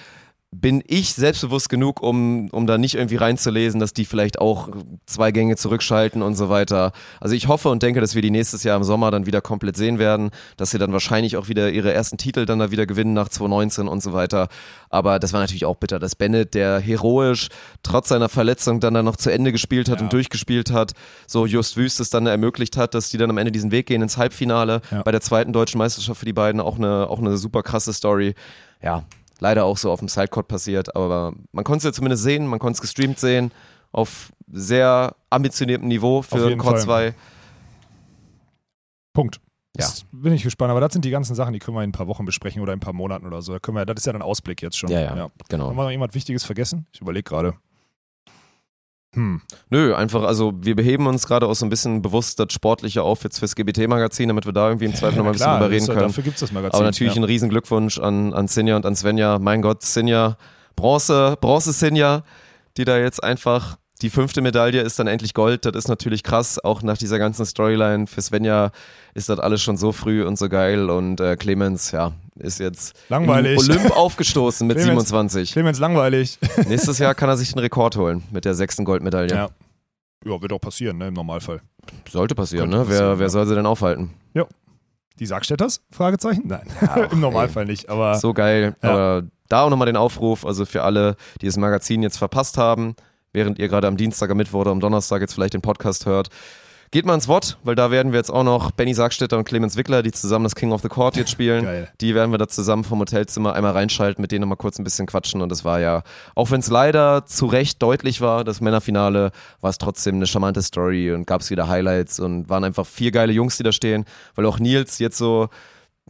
Speaker 1: bin ich selbstbewusst genug, um, um da nicht irgendwie reinzulesen, dass die vielleicht auch zwei Gänge zurückschalten und so weiter. Also ich hoffe und denke, dass wir die nächstes Jahr im Sommer dann wieder komplett sehen werden, dass sie dann wahrscheinlich auch wieder ihre ersten Titel dann da wieder gewinnen nach 2019 und so weiter. Aber das war natürlich auch bitter, dass Bennett, der heroisch trotz seiner Verletzung dann da noch zu Ende gespielt hat
Speaker 2: Ja.
Speaker 1: und durchgespielt hat, so Just Wüst es dann ermöglicht hat, dass die dann am Ende diesen Weg gehen ins Halbfinale
Speaker 2: Ja.
Speaker 1: bei der zweiten deutschen Meisterschaft für die beiden. Auch eine, auch eine super krasse Story. Ja, leider auch so auf dem Sidecourt passiert, aber man konnte es ja zumindest sehen, man konnte es gestreamt sehen, auf sehr ambitioniertem Niveau für Court
Speaker 2: Fall.
Speaker 1: 2.
Speaker 2: Punkt.
Speaker 1: Ja.
Speaker 2: Das bin ich gespannt. Aber das sind die ganzen Sachen, die können wir in ein paar Wochen besprechen oder in ein paar Monaten oder so. Da können wir, das ist ja dann Ausblick jetzt schon.
Speaker 1: Ja, ja, genau.
Speaker 2: Haben wir noch jemand Wichtiges vergessen? Ich überlege gerade. Hm.
Speaker 1: Nö, einfach, also wir beheben uns gerade auch so ein bisschen bewusst das Sportliche auf jetzt fürs GBT-Magazin, damit wir da irgendwie im Zweifel nochmal ein bisschen drüber reden
Speaker 2: ja-
Speaker 1: können.
Speaker 2: Dafür gibt es das Magazin.
Speaker 1: Aber natürlich
Speaker 2: ja.
Speaker 1: ein riesen Glückwunsch an, an Sinja und an Svenja. Mein Gott, Sinja, Bronze, Bronze Sinja, die da jetzt einfach, die fünfte Medaille ist dann endlich Gold. Das ist natürlich krass. Auch nach dieser ganzen Storyline für Svenja ist das alles schon so früh und so geil. Und äh, Clemens, ja, ist jetzt
Speaker 2: Langweilig.
Speaker 1: Olymp aufgestoßen mit
Speaker 2: Clemens.
Speaker 1: 27.
Speaker 2: Clemens langweilig.
Speaker 1: Nächstes Jahr kann er sich den Rekord holen mit der sechsten Goldmedaille.
Speaker 2: Ja. ja, wird auch passieren, ne, im Normalfall.
Speaker 1: Sollte passieren,
Speaker 2: Könnte
Speaker 1: ne?
Speaker 2: passieren,
Speaker 1: wer, wer
Speaker 2: ja.
Speaker 1: soll sie denn aufhalten?
Speaker 2: Die Sargstädters? Fragezeichen? Nein.
Speaker 1: ach,
Speaker 2: Im Normalfall nicht, aber
Speaker 1: So geil.
Speaker 2: Ja.
Speaker 1: Aber da auch nochmal den Aufruf, also für alle, die das Magazin jetzt verpasst haben, während ihr gerade am Dienstag, am Mittwoch oder am Donnerstag jetzt vielleicht den Podcast hört, geht mal ins Wort, weil da werden wir jetzt auch noch Benny Sargstetter und Clemens Wickler, die zusammen das King of the Court jetzt spielen.
Speaker 2: Geil.
Speaker 1: Die werden wir da zusammen vom Hotelzimmer einmal reinschalten, mit denen nochmal kurz ein bisschen quatschen. Und das war ja, auch wenn es leider zu Recht deutlich war, das Männerfinale, war es trotzdem eine charmante Story und gab es wieder Highlights und waren einfach vier geile Jungs, die da stehen, weil auch Nils jetzt so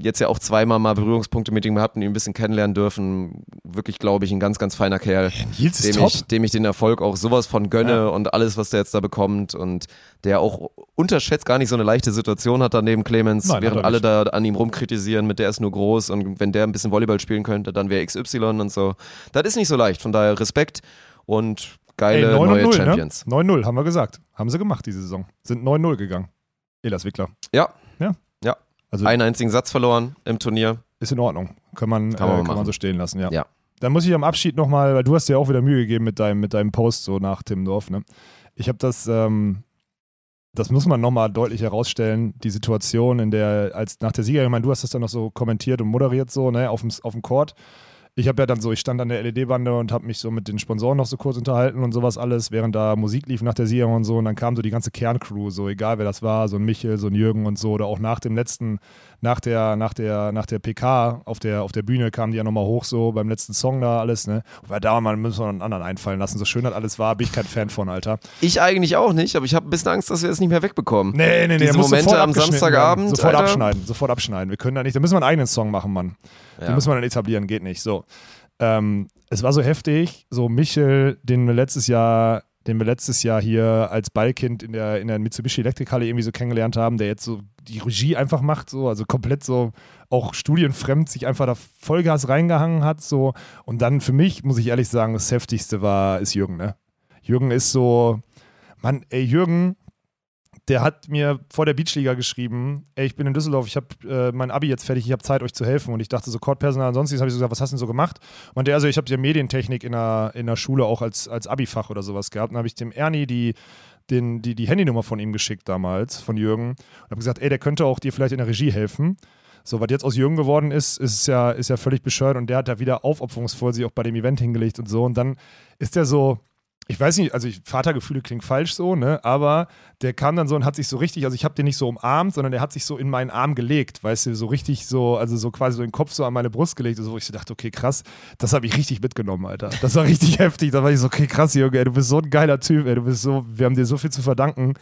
Speaker 1: jetzt ja auch zweimal mal Berührungspunkte mit ihm gehabt und ihn ein bisschen kennenlernen dürfen. Wirklich, glaube ich, ein ganz, ganz feiner Kerl,
Speaker 2: ist
Speaker 1: dem ich, dem ich den Erfolg auch sowas von gönne
Speaker 2: Ja.
Speaker 1: und alles, was der jetzt da bekommt und der auch unterschätzt gar nicht so eine leichte Situation hat daneben Clemens,
Speaker 2: Nein,
Speaker 1: während alle da an ihm rumkritisieren, mit der ist nur groß und wenn der ein bisschen Volleyball spielen könnte, dann wäre XY und so. Das ist nicht so leicht, von daher Respekt und geile
Speaker 2: Ey, 9
Speaker 1: neue
Speaker 2: und 0,
Speaker 1: Champions.
Speaker 2: Ne? 9-0, haben wir gesagt. Haben sie gemacht diese Saison. Sind 9-0 gegangen. Elas Wickler.
Speaker 1: Ja.
Speaker 2: Ja. Also
Speaker 1: Einen einzigen Satz verloren im Turnier.
Speaker 2: ist in Ordnung. Kann man,
Speaker 1: Kann man
Speaker 2: äh, kann man so stehen lassen, ja.
Speaker 1: Ja.
Speaker 2: Dann muss ich am Abschied nochmal, weil du hast dir auch wieder Mühe gegeben mit deinem, mit deinem Post so nach Timmendorf, ne? Ich habe das, ähm, das muss man nochmal deutlich herausstellen, die Situation, in der, als nach der Siegerin, ich meine, du hast das dann noch so kommentiert und moderiert so, ne, auf dem, auf dem Court. Ich habe ja dann so, ich stand an der LED-Bande und habe mich so mit den Sponsoren noch so kurz unterhalten und sowas alles, während da Musik lief nach der Sieger und so. Und dann kam so die ganze Kerncrew, so egal wer das war, so ein Michel, so ein Jürgen und so. Oder auch nach dem letzten, nach der, nach der, nach der PK auf der, auf der Bühne kamen die ja nochmal hoch, so beim letzten Song da alles, ne? Weil da man müssen wir einen anderen einfallen lassen. So schön das alles war, bin ich kein Fan von, Alter.
Speaker 1: Ich eigentlich auch nicht, aber ich habe ein bisschen Angst, dass wir es nicht mehr wegbekommen.
Speaker 2: Nee, nee, nee.
Speaker 1: Diese Momente am Samstagabend,
Speaker 2: werden. Sofort
Speaker 1: Alter.
Speaker 2: abschneiden, sofort abschneiden. Wir können da nicht, da müssen wir einen eigenen Song machen, Mann.
Speaker 1: Ja.
Speaker 2: Den müssen wir dann etablieren, geht nicht. So. Ähm, es war so heftig, so Michel, den wir letztes Jahr, den wir letztes Jahr hier als Ballkind in der, in der Mitsubishi Elektrikhalle irgendwie so kennengelernt haben, der jetzt so die Regie einfach macht, so, also komplett so auch studienfremd sich einfach da Vollgas reingehangen hat, so. Und dann für mich, muss ich ehrlich sagen, das heftigste war, ist Jürgen, ne? Jürgen ist so, Mann, ey, Jürgen, der hat mir vor der Beachliga geschrieben, ey, ich bin in Düsseldorf, ich habe äh, mein Abi jetzt fertig, ich habe Zeit, euch zu helfen. Und ich dachte so, Courtpersonal und sonstiges, habe ich so gesagt, was hast du denn so gemacht? Und der, also ich habe ja Medientechnik in der, in der Schule auch als, als Abi-Fach oder sowas gehabt. Dann habe ich dem Ernie die, den, die, die Handynummer von ihm geschickt damals, von Jürgen. Und habe gesagt, ey, der könnte auch dir vielleicht in der Regie helfen. So, was jetzt aus Jürgen geworden ist, ist ja, ist ja völlig bescheuert und der hat da wieder aufopferungsvoll sich auch bei dem Event hingelegt und so. Und dann ist der so, ich weiß nicht, also ich, Vatergefühle klingt falsch so, ne? Aber der kam dann so und hat sich so richtig, also ich habe den nicht so umarmt, sondern der hat sich so in meinen Arm gelegt, weißt du, so richtig so, also so quasi so den Kopf so an meine Brust gelegt, also wo ich so dachte, okay, krass, das habe ich richtig mitgenommen, Alter. Das war richtig heftig. Da war ich so, okay, krass, Junge, ey, du bist so ein geiler Typ, ey, du bist so, wir haben dir so viel zu verdanken.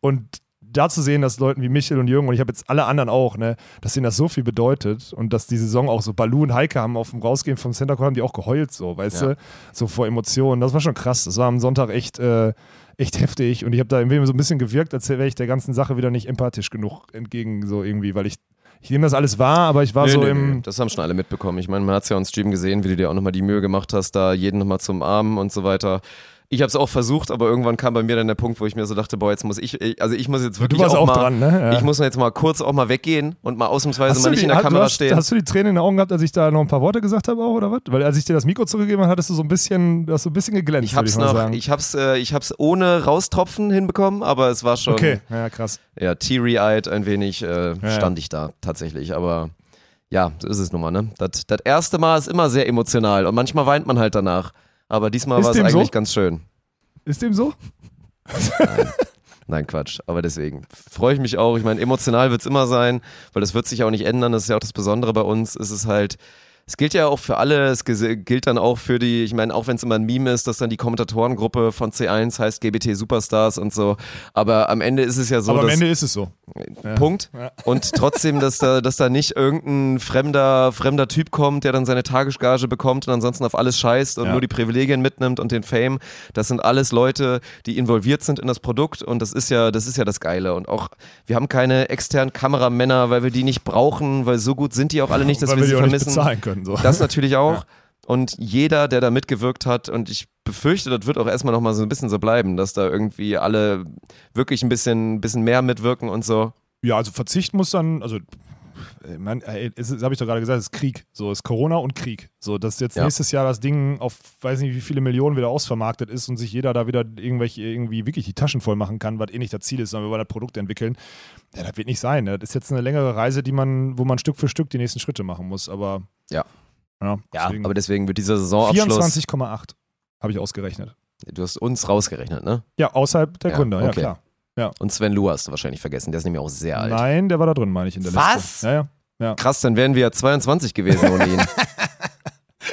Speaker 2: Und da zu sehen, dass Leuten wie Michel und Jürgen und ich habe jetzt alle anderen auch, ne, dass ihnen das so viel bedeutet und dass die Saison auch so Balu und Heike haben auf dem Rausgehen vom Center Court haben die auch geheult, so, weißt
Speaker 1: Ja.
Speaker 2: du, so vor Emotionen. Das war schon krass. Das war am Sonntag echt, äh, echt heftig und ich habe da irgendwie so ein bisschen gewirkt, als wäre ich der ganzen Sache wieder nicht empathisch genug entgegen, so irgendwie, weil ich, ich nehme das alles wahr, aber ich war
Speaker 1: Nee,
Speaker 2: so
Speaker 1: nee,
Speaker 2: im.
Speaker 1: das haben schon alle mitbekommen. Ich meine, man hat es ja on Stream gesehen, wie du dir auch nochmal die Mühe gemacht hast, da jeden nochmal zum Armen und so weiter. Ich habe es auch versucht, aber irgendwann kam bei mir dann der Punkt, wo ich mir so dachte, boah, jetzt muss ich, ich- also ich muss jetzt wirklich
Speaker 2: Du warst auch,
Speaker 1: mal,
Speaker 2: dran, ne? Ja.
Speaker 1: ich muss jetzt mal kurz auch mal weggehen und mal ausnahmsweise
Speaker 2: Hast
Speaker 1: mal
Speaker 2: du,
Speaker 1: nicht
Speaker 2: die,
Speaker 1: in der
Speaker 2: hast, du
Speaker 1: Kamera
Speaker 2: hast,
Speaker 1: stehen.
Speaker 2: hast du die Tränen in den Augen gehabt, als ich da noch ein paar Worte gesagt habe auch, oder was? Weil als ich dir das Mikro zurückgegeben habe, hattest du so ein bisschen, du hast so ein bisschen geglänzt,
Speaker 1: ich hab's
Speaker 2: ich mal
Speaker 1: noch,
Speaker 2: sagen.
Speaker 1: ich hab's, äh, ich hab's ohne Raustropfen hinbekommen, aber es war schon,
Speaker 2: okay, ja, krass.
Speaker 1: ja, teary-eyed ein wenig, äh,
Speaker 2: ja.
Speaker 1: stand ich da tatsächlich, aber ja, so ist es nun mal, ne? Das, das erste Mal ist immer sehr emotional und manchmal weint man halt danach. Aber diesmal war es
Speaker 2: dem so?
Speaker 1: eigentlich ganz schön.
Speaker 2: Ist dem so?
Speaker 1: Nein, Quatsch. Aber deswegen freue ich mich auch. Ich meine, emotional wird es immer sein, weil das wird sich auch nicht ändern. Das ist ja auch das Besondere bei uns. Es ist halt, es gilt ja auch für alle. Es gilt dann auch für die, ich meine, auch wenn es immer ein Meme ist, dass dann die Kommentatorengruppe von C1 heißt GBT Superstars und so. Aber am Ende ist es ja so,
Speaker 2: aber am. Ende ist es so. Ja.
Speaker 1: Punkt.
Speaker 2: Ja.
Speaker 1: Und trotzdem, dass da, dass da nicht irgendein fremder, fremder Typ kommt, der dann seine Tagesgage bekommt und ansonsten auf alles scheißt und
Speaker 2: Ja.
Speaker 1: nur die Privilegien mitnimmt und den Fame. Das sind alles Leute, die involviert sind in das Produkt und das ist ja, das ist ja das Geile. Und auch, wir haben keine externen Kameramänner, weil wir die nicht brauchen, weil so gut sind die auch alle nicht, dass wir
Speaker 2: wir
Speaker 1: sie vermissen.
Speaker 2: Können. So.
Speaker 1: Das natürlich auch. Und jeder, der da mitgewirkt hat, und ich befürchte, das wird auch erstmal nochmal so ein bisschen so bleiben, dass da irgendwie alle wirklich ein bisschen, bisschen mehr mitwirken und so.
Speaker 2: Ja, also Verzicht muss dann, also man, ey, es ist- habe ich doch gerade gesagt, es ist Krieg. So, es ist Corona und Krieg. So, dass jetzt
Speaker 1: Ja.
Speaker 2: nächstes Jahr das Ding auf weiß nicht wie viele Millionen wieder ausvermarktet ist und sich jeder da wieder irgendwelche irgendwie wirklich die Taschen voll machen kann, was eh nicht das Ziel ist, sondern wir wollen das Produkt entwickeln. Ja, das wird nicht sein. ne? Das ist jetzt eine längere Reise, die man, wo man Stück für Stück die nächsten Schritte machen muss. Aber
Speaker 1: Ja.
Speaker 2: ja,
Speaker 1: Ja,
Speaker 2: deswegen
Speaker 1: aber deswegen wird dieser Saisonabschluss.
Speaker 2: 24,8 habe ich ausgerechnet.
Speaker 1: Du hast uns rausgerechnet, ne?
Speaker 2: Ja, außerhalb der
Speaker 1: Ja,
Speaker 2: Gründer, ja
Speaker 1: okay.
Speaker 2: Klar.
Speaker 1: Und Sven Lu hast du wahrscheinlich vergessen, der ist nämlich auch sehr alt.
Speaker 2: Nein, der war da drin, meine ich, in der
Speaker 1: Was?
Speaker 2: Liste. Ja, ja.
Speaker 1: Krass, dann wären wir ja 22 gewesen ohne ihn.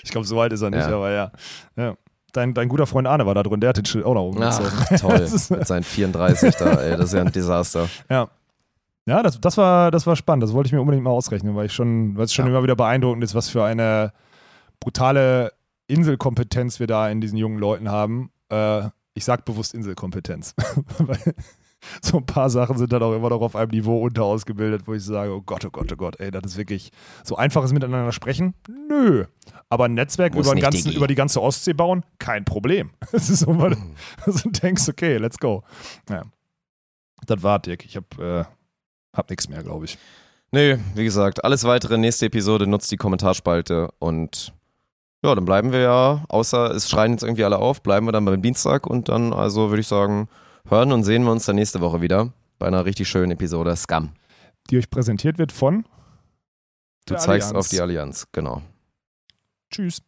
Speaker 2: Ich glaube, so alt ist er nicht,
Speaker 1: Ja.
Speaker 2: aber ja. ja. Dein, dein guter Freund Arne war da drin, der hat den Schild auch nach oben gezogen.
Speaker 1: Ach, toll. Mit seinen 34 da, ey, das ist ja ein Desaster.
Speaker 2: Ja. Ja, das, das, war, das war spannend. Das wollte ich mir unbedingt mal ausrechnen, weil ich schon, weil es schon
Speaker 1: Ja.
Speaker 2: immer wieder beeindruckend ist, was für eine brutale Inselkompetenz wir da in diesen jungen Leuten haben. Äh, ich sag bewusst Inselkompetenz. so ein paar Sachen sind dann auch immer noch auf einem Niveau unterausgebildet, wo ich sage, oh Gott, oh Gott, oh Gott, ey, das ist wirklich so einfaches Miteinander sprechen? Nö. Aber ein Netzwerk über, ganzen, über die ganze Ostsee bauen? Kein Problem. Das ist so, weil du denkst, okay, let's go. Ja. Das war Dirk. Ich hab, äh, hab nichts mehr, glaube ich.
Speaker 1: Nee, wie gesagt, alles weitere, nächste Episode nutzt die Kommentarspalte und ja, dann bleiben wir ja, außer es schreien jetzt irgendwie alle auf, bleiben wir dann beim Dienstag und dann, also würde ich sagen, hören und sehen wir uns dann nächste Woche wieder bei einer richtig schönen Episode Scum.
Speaker 2: Die euch präsentiert wird von
Speaker 1: Du zeigst
Speaker 2: Allianz.
Speaker 1: auf die Allianz, genau.
Speaker 2: Tschüss.